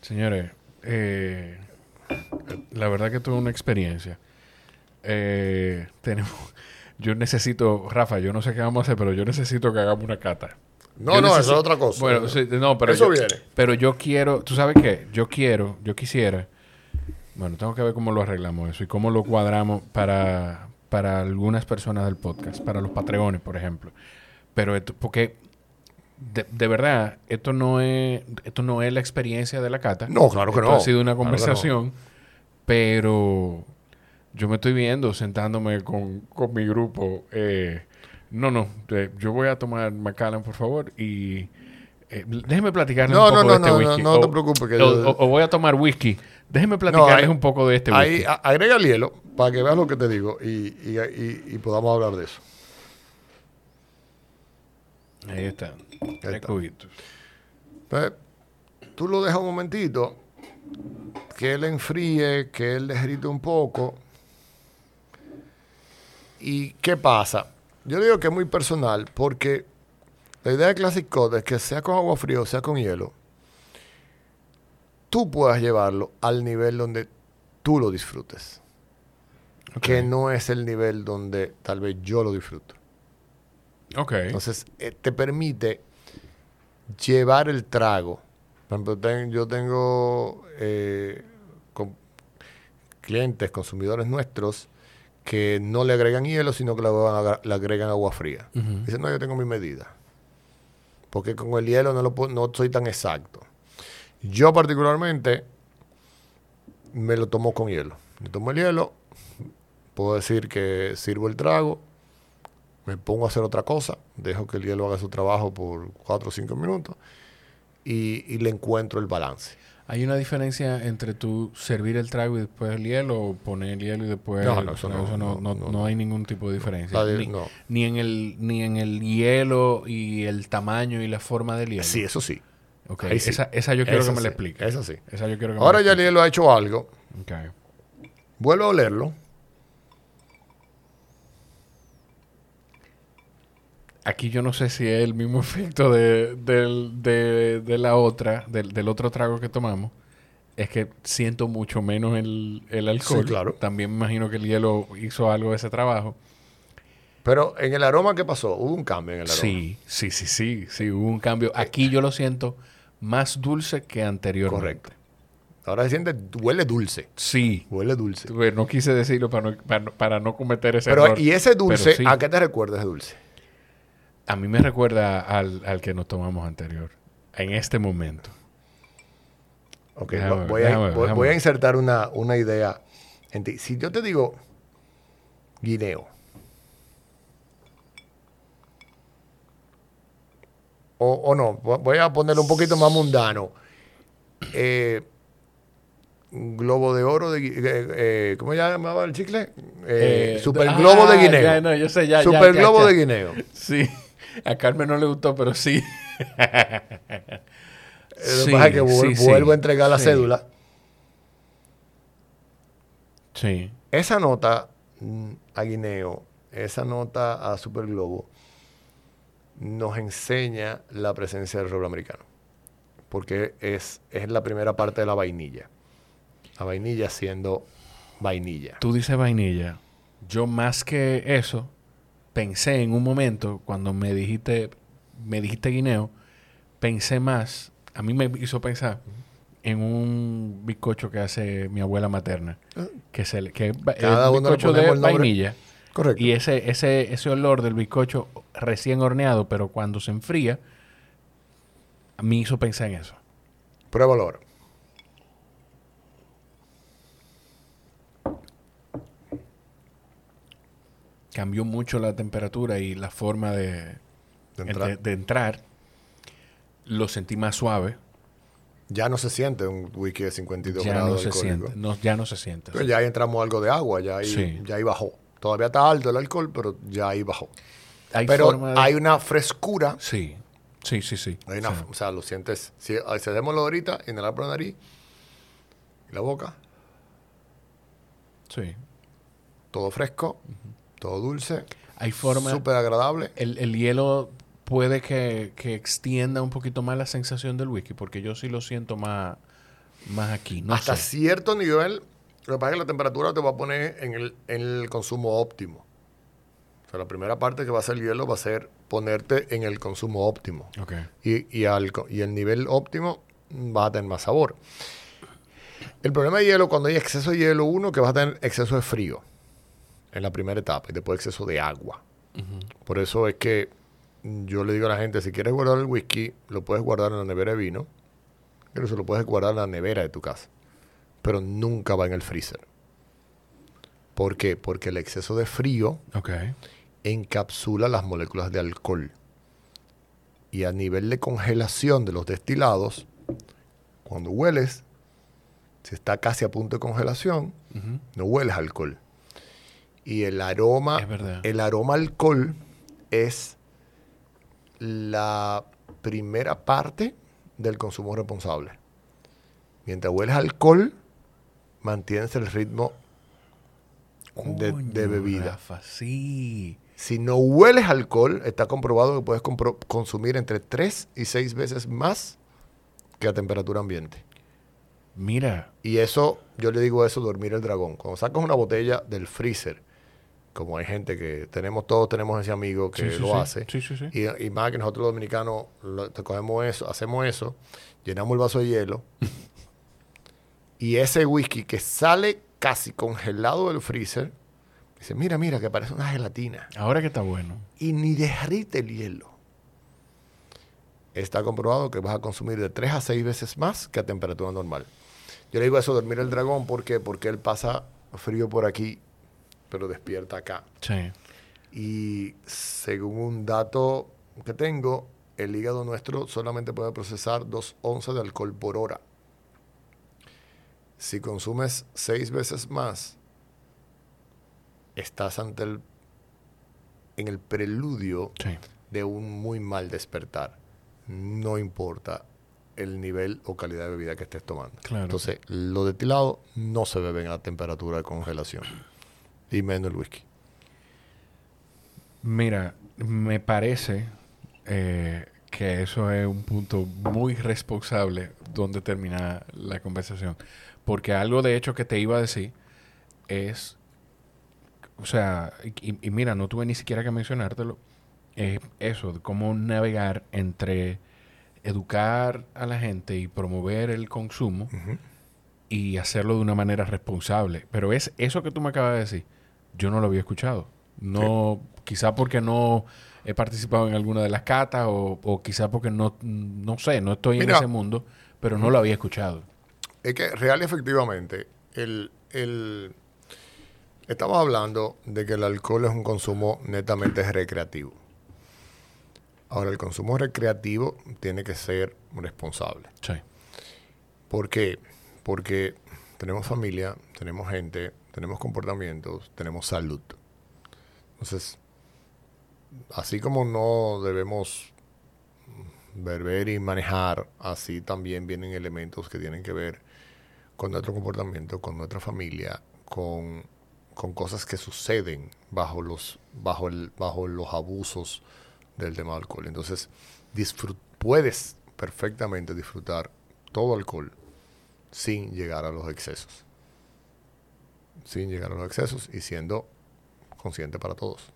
Señores, eh, la verdad que tuve una experiencia. Eh, tenemos, yo necesito, Rafa, yo no sé qué vamos a hacer, pero yo necesito que hagamos una cata. No, Yo no, eso necesito- es otra cosa. Bueno, sí, no, pero Eso yo, viene. Pero yo quiero, ¿tú sabes qué? Yo quiero, yo quisiera. Bueno, tengo que ver cómo lo arreglamos eso y cómo lo cuadramos para, para algunas personas del podcast, para los patreones, por ejemplo. Pero esto, porque de, de verdad, esto no es, esto no es la experiencia de la cata. No, claro que Esto no. Ha sido una Claro que no. conversación, pero yo me estoy viendo sentándome con, con mi grupo. eh, no, no, eh, yo voy a tomar Macallan, por favor, y eh, déjeme platicarles No, un poco no, de no, este no, whisky. no te O- preocupes, que o, yo- o- o voy a tomar whisky. Déjeme platicarles hay- un poco de este Ahí whisky. a- agrega el hielo para que veas lo que te digo y, y- y- y podamos hablar de eso. Ahí está. Tres está. cubitos. Entonces, tú lo dejas un momentito, que él enfríe, que él derrite un poco. ¿Y qué pasa? Yo digo que es muy personal porque la idea de Classic Code es que sea con agua fría o sea con hielo, tú puedas llevarlo al nivel donde tú lo disfrutes. Que no es el nivel donde tal vez yo lo disfruto. Ok. Entonces, eh, te permite llevar el trago. Por ejemplo, ten- yo tengo eh, con- clientes, consumidores nuestros, que no le agregan hielo, sino que le, agregan agua fría. Ujú. Dicen, no, yo tengo mi medida. Porque con el hielo no, lo puedo- no soy tan exacto. Yo particularmente me lo tomo con hielo. Me tomo el hielo, puedo decir que sirvo el trago, me pongo a hacer otra cosa, dejo que el hielo haga su trabajo por 4 o 5 minutos y, y le encuentro el balance. ¿Hay una diferencia entre tú servir el trago y después el hielo o poner el hielo y después No, el- no, eso no, no, no, no, no- no, no hay ningún tipo de diferencia. Ni, no. ni en el ni en el hielo y el tamaño y la forma del hielo. Sí, eso sí. Ok, ahí sí. Esa, esa yo quiero Eso que me la explique. Eso sí. Esa yo quiero que Ahora me ya el hielo ha hecho algo, explique. Ok. vuelvo a olerlo. Aquí yo no sé si es el mismo *laughs* efecto de, del- de- de la otra, del, del otro trago que tomamos. Es que siento mucho menos el, el alcohol. Sí, claro. También me imagino que el hielo hizo algo de ese trabajo. Pero en el aroma, ¿qué pasó? Hubo un cambio en el aroma. Sí, sí, sí, sí, sí, hubo un cambio. Aquí yo lo siento más dulce que anteriormente. Correcto. Ahora se siente, huele dulce. Sí. Huele dulce. No quise decirlo para no, para no- para no cometer ese Pero, error. ¿y ese dulce, Pero sí. a qué te recuerda ese dulce? A mí me recuerda al, al que nos tomamos anterior. En este momento. Ok, Déjame voy, a, déjame ver, voy- déjame voy a ver. insertar una, una idea en ti. Si yo te digo guineo, o, o no, vo- voy a ponerlo un poquito más mundano. Eh, globo de oro de eh, eh, ¿cómo se llamaba el chicle? Eh, Eh, super ah, globo de guineo. ya, no, yo sé, ya, ya, super ya, globo ya. de guineo. Sí. *laughs* A Carmen no le gustó, pero sí. *laughs* Lo que pasa es que sí, vuelvo sí. a entregar la Sí. cédula. Sí. Esa nota mm, a Guineo, esa nota a Super Globo, nos enseña la presencia del roble americano. Porque es, es la primera parte de la vainilla. La vainilla siendo vainilla. Tú dices vainilla Yo más que eso, pensé en un momento, cuando me dijiste, me dijiste guineo, pensé más, a mí me hizo pensar en un bizcocho que hace mi abuela materna, Ah. que es el, que Cada el bizcocho de el vainilla. Correcto. Y ese, ese, ese olor del bizcocho recién horneado, pero cuando se enfría, a mí hizo pensar en eso. Pruébalo ahora. Cambió mucho la temperatura y la forma de, De entrar. de- de entrar. Lo sentí más suave. Ya no se siente un whisky de 52 Ya no grados se alcohólico. siente. No, ya no se siente. Pero ya ahí entramos algo de agua, ya ahí, Sí. ya ahí bajó. Todavía está alto el alcohol, pero ya ahí bajó. Hay pero hay una frescura. Sí, sí, sí, sí. Hay una, Sí. O sea, lo sientes. Si hacémoslo ahorita, inhalar por la nariz, la boca, Sí. todo fresco, todo dulce, Hay forma... súper agradable. El, el hielo puede que, que extienda un poquito más la sensación del whisky, porque yo sí lo siento más, más aquí. No Hasta sé. cierto nivel, lo que pasa es que la temperatura te va a poner en el, en el consumo óptimo. O sea, la primera parte que va a hacer el hielo va a ser ponerte en el consumo óptimo. Ok. y, y, al, y el nivel óptimo vas a tener más sabor. El problema de hielo, cuando hay exceso de hielo, uno, que vas a tener exceso de frío en la primera etapa y después exceso de agua. Por eso es que yo le digo a la gente, si quieres guardar el whisky, lo puedes guardar en la nevera de vino, pero se lo puedes guardar en la nevera de tu casa, pero nunca va en el freezer. ¿Por qué? Porque el exceso de frío encapsula las moléculas de alcohol. Y a nivel de congelación de los destilados, cuando hueles, si está casi a punto de congelación, no hueles alcohol. Y el aroma, el aroma alcohol es la primera parte del consumo responsable. Mientras hueles alcohol, mantienes el ritmo de, bebida. Rafa, sí. Si no hueles alcohol, está comprobado que puedes compro- consumir entre 3 y 6 veces más que a temperatura ambiente. Mira, Y eso, yo le digo eso, dormir el dragón. Cuando sacas una botella del freezer, como hay gente que tenemos, todos tenemos ese amigo que Sí, sí, lo sí. hace. Sí, sí, sí. Y, y más que nosotros los dominicanos lo- cogemos eso, hacemos eso, llenamos el vaso de hielo. *laughs* y ese whisky que sale casi congelado del freezer, dice, mira, mira, que parece una gelatina ahora que está bueno. y ni derrite el hielo. Está comprobado que vas a consumir de 3 a 6 veces más que a temperatura normal. Yo le digo eso, dormir el dragón, ¿por qué? Porque él pasa frío por aquí, pero despierta acá. Sí. Y según un dato que tengo, el hígado nuestro solamente puede procesar 2 onzas de alcohol por hora. Si consumes 6 veces más, estás ante el, en el preludio Sí. de un muy mal despertar. No importa el nivel o calidad de bebida que estés tomando. Claro. Entonces, los destilados no se beben a temperatura de congelación. Y menos el whisky. Mira, me parece eh, que eso es un punto muy responsable donde termina la conversación. Porque algo de hecho que te iba a decir es, o sea, y, y mira, no tuve ni siquiera que mencionártelo, es eso, de cómo navegar entre educar a la gente y promover el consumo y hacerlo de una manera responsable. Pero es eso que tú me acabas de decir, yo no lo había escuchado. No, quizá porque no he participado en alguna de las catas o, o quizá porque no, no sé, no estoy en ese mundo, pero no lo había escuchado. Es que real y efectivamente, el, el- estamos hablando de que el alcohol es un consumo netamente recreativo. Ahora, el consumo recreativo tiene que ser responsable. Sí. ¿Por qué? Porque tenemos familia, tenemos gente, tenemos comportamientos, tenemos salud. Entonces, así como no debemos beber y manejar, así también vienen elementos que tienen que ver con nuestro comportamiento, con nuestra familia, con, con cosas que suceden bajo los, bajo el, bajo los abusos del tema del alcohol. Entonces, puedes perfectamente disfrutar todo alcohol sin llegar a los excesos. Sin llegar a los excesos y siendo consciente para todos.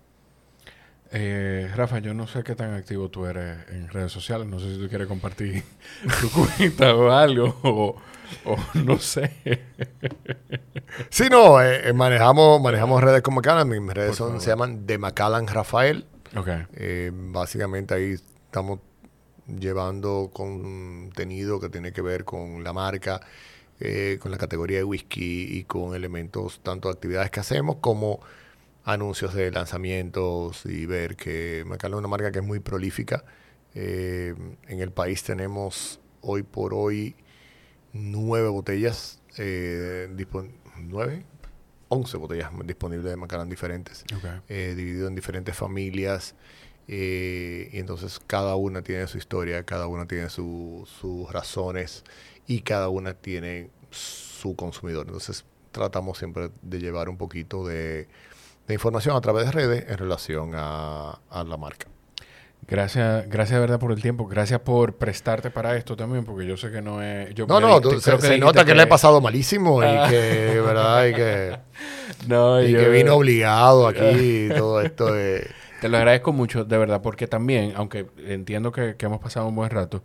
Eh, Rafa, yo no sé qué tan activo tú eres en redes sociales. No sé si tú quieres compartir *laughs* tu cuenta o algo, o, no sé. sí, no, eh, eh, manejamos, manejamos redes como Macallan. Mis redes son, se llaman de Macallan Rafael. Okay. básicamente ahí estamos llevando contenido que tiene que ver con la marca, con la categoría de whisky y con elementos tanto de actividades que hacemos como anuncios de lanzamientos y ver que Macallan es una marca que es muy prolífica. Eh, en el país tenemos hoy por hoy nueve botellas, eh, nueve, once botellas disponibles de Macallan diferentes, eh, dividido en diferentes familias. y entonces cada una tiene su historia, cada una tiene sus razones y cada una tiene su consumidor. Entonces tratamos siempre de llevar un poquito de de información a través de redes en relación a, la marca. Gracias, gracias de verdad por el tiempo. Gracias por prestarte para esto también, porque yo sé que no es. Yo no, no, se, nota que, le he pasado malísimo y ah. que, ¿verdad? Y que, *laughs* no, y que vino obligado aquí y todo esto. Te lo agradezco mucho, de verdad, porque también, aunque entiendo que, que hemos pasado un buen rato,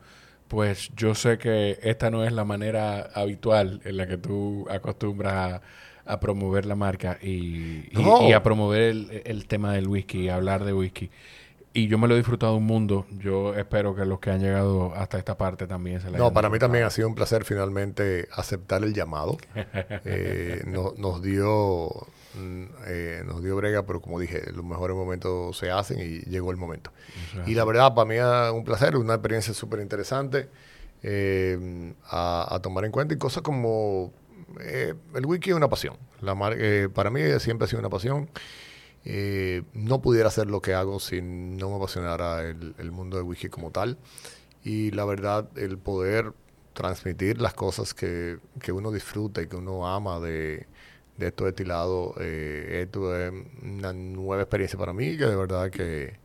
pues yo sé que esta no es la manera habitual en la que tú acostumbras a a promover la marca y, a promover el, tema del whisky, hablar de whisky. Y yo me lo he disfrutado un mundo. Yo espero que los que han llegado hasta esta parte también se la No, para mí también ha sido un placer finalmente aceptar el llamado. *laughs* eh, nos dio eh, nos dio brega, pero como dije, los mejores momentos se hacen y llegó el momento. Y la verdad, para mí es un placer, una experiencia súper interesante eh, a, a tomar en cuenta y cosas como eh, el wiki es una pasión. La eh, para mí siempre ha sido una pasión. Eh, no pudiera hacer lo que hago si no me apasionara el, mundo del wiki como tal. Y la verdad, el poder transmitir las cosas que, uno disfruta y que uno ama de, de estos destilados, esto es una nueva experiencia para mí que de verdad que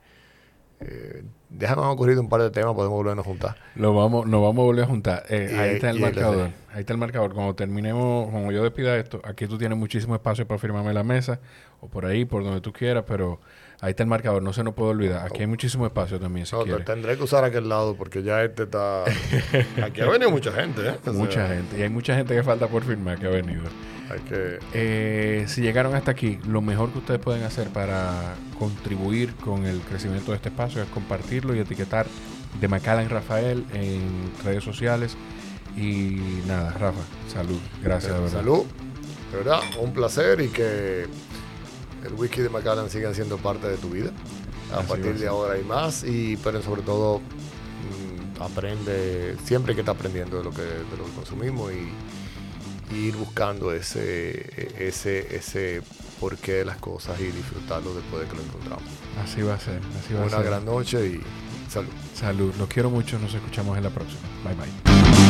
eh, déjame ocurrir un par de temas, podemos volvernos a juntar. Lo vamos, nos vamos a volver a juntar. Eh, ahí está el marcador. Ahí está el marcador. Cuando terminemos, como yo despida esto, aquí tú tienes muchísimo espacio para firmarme la mesa, o por ahí, por donde tú quieras, pero ahí está el marcador, no se nos puede olvidar. Aquí hay muchísimo espacio también, si no, Tendré que usar aquel lado, porque ya este está... *laughs* aquí ha venido mucha gente, ¿eh? mucha gente. Y hay mucha gente que falta por firmar que ha venido. Eh, si llegaron hasta aquí, lo mejor que ustedes pueden hacer para contribuir con el crecimiento de este espacio es compartirlo y etiquetar de Macallan Rafael en redes sociales. Y nada, Rafa, salud. Gracias, de verdad. Salud. De verdad, un placer y que el whisky de Macallan siga siendo parte de tu vida. A partir de ahora y más. Y pero sobre todo mm, aprende siempre que está aprendiendo de lo que, de lo que consumimos y ir buscando ese, ese, ese porqué de las cosas y disfrutarlo después de que lo encontramos. Así va a ser, así va Una a ser. gran noche y salud. Salud, los quiero mucho, nos escuchamos en la próxima. Bye bye.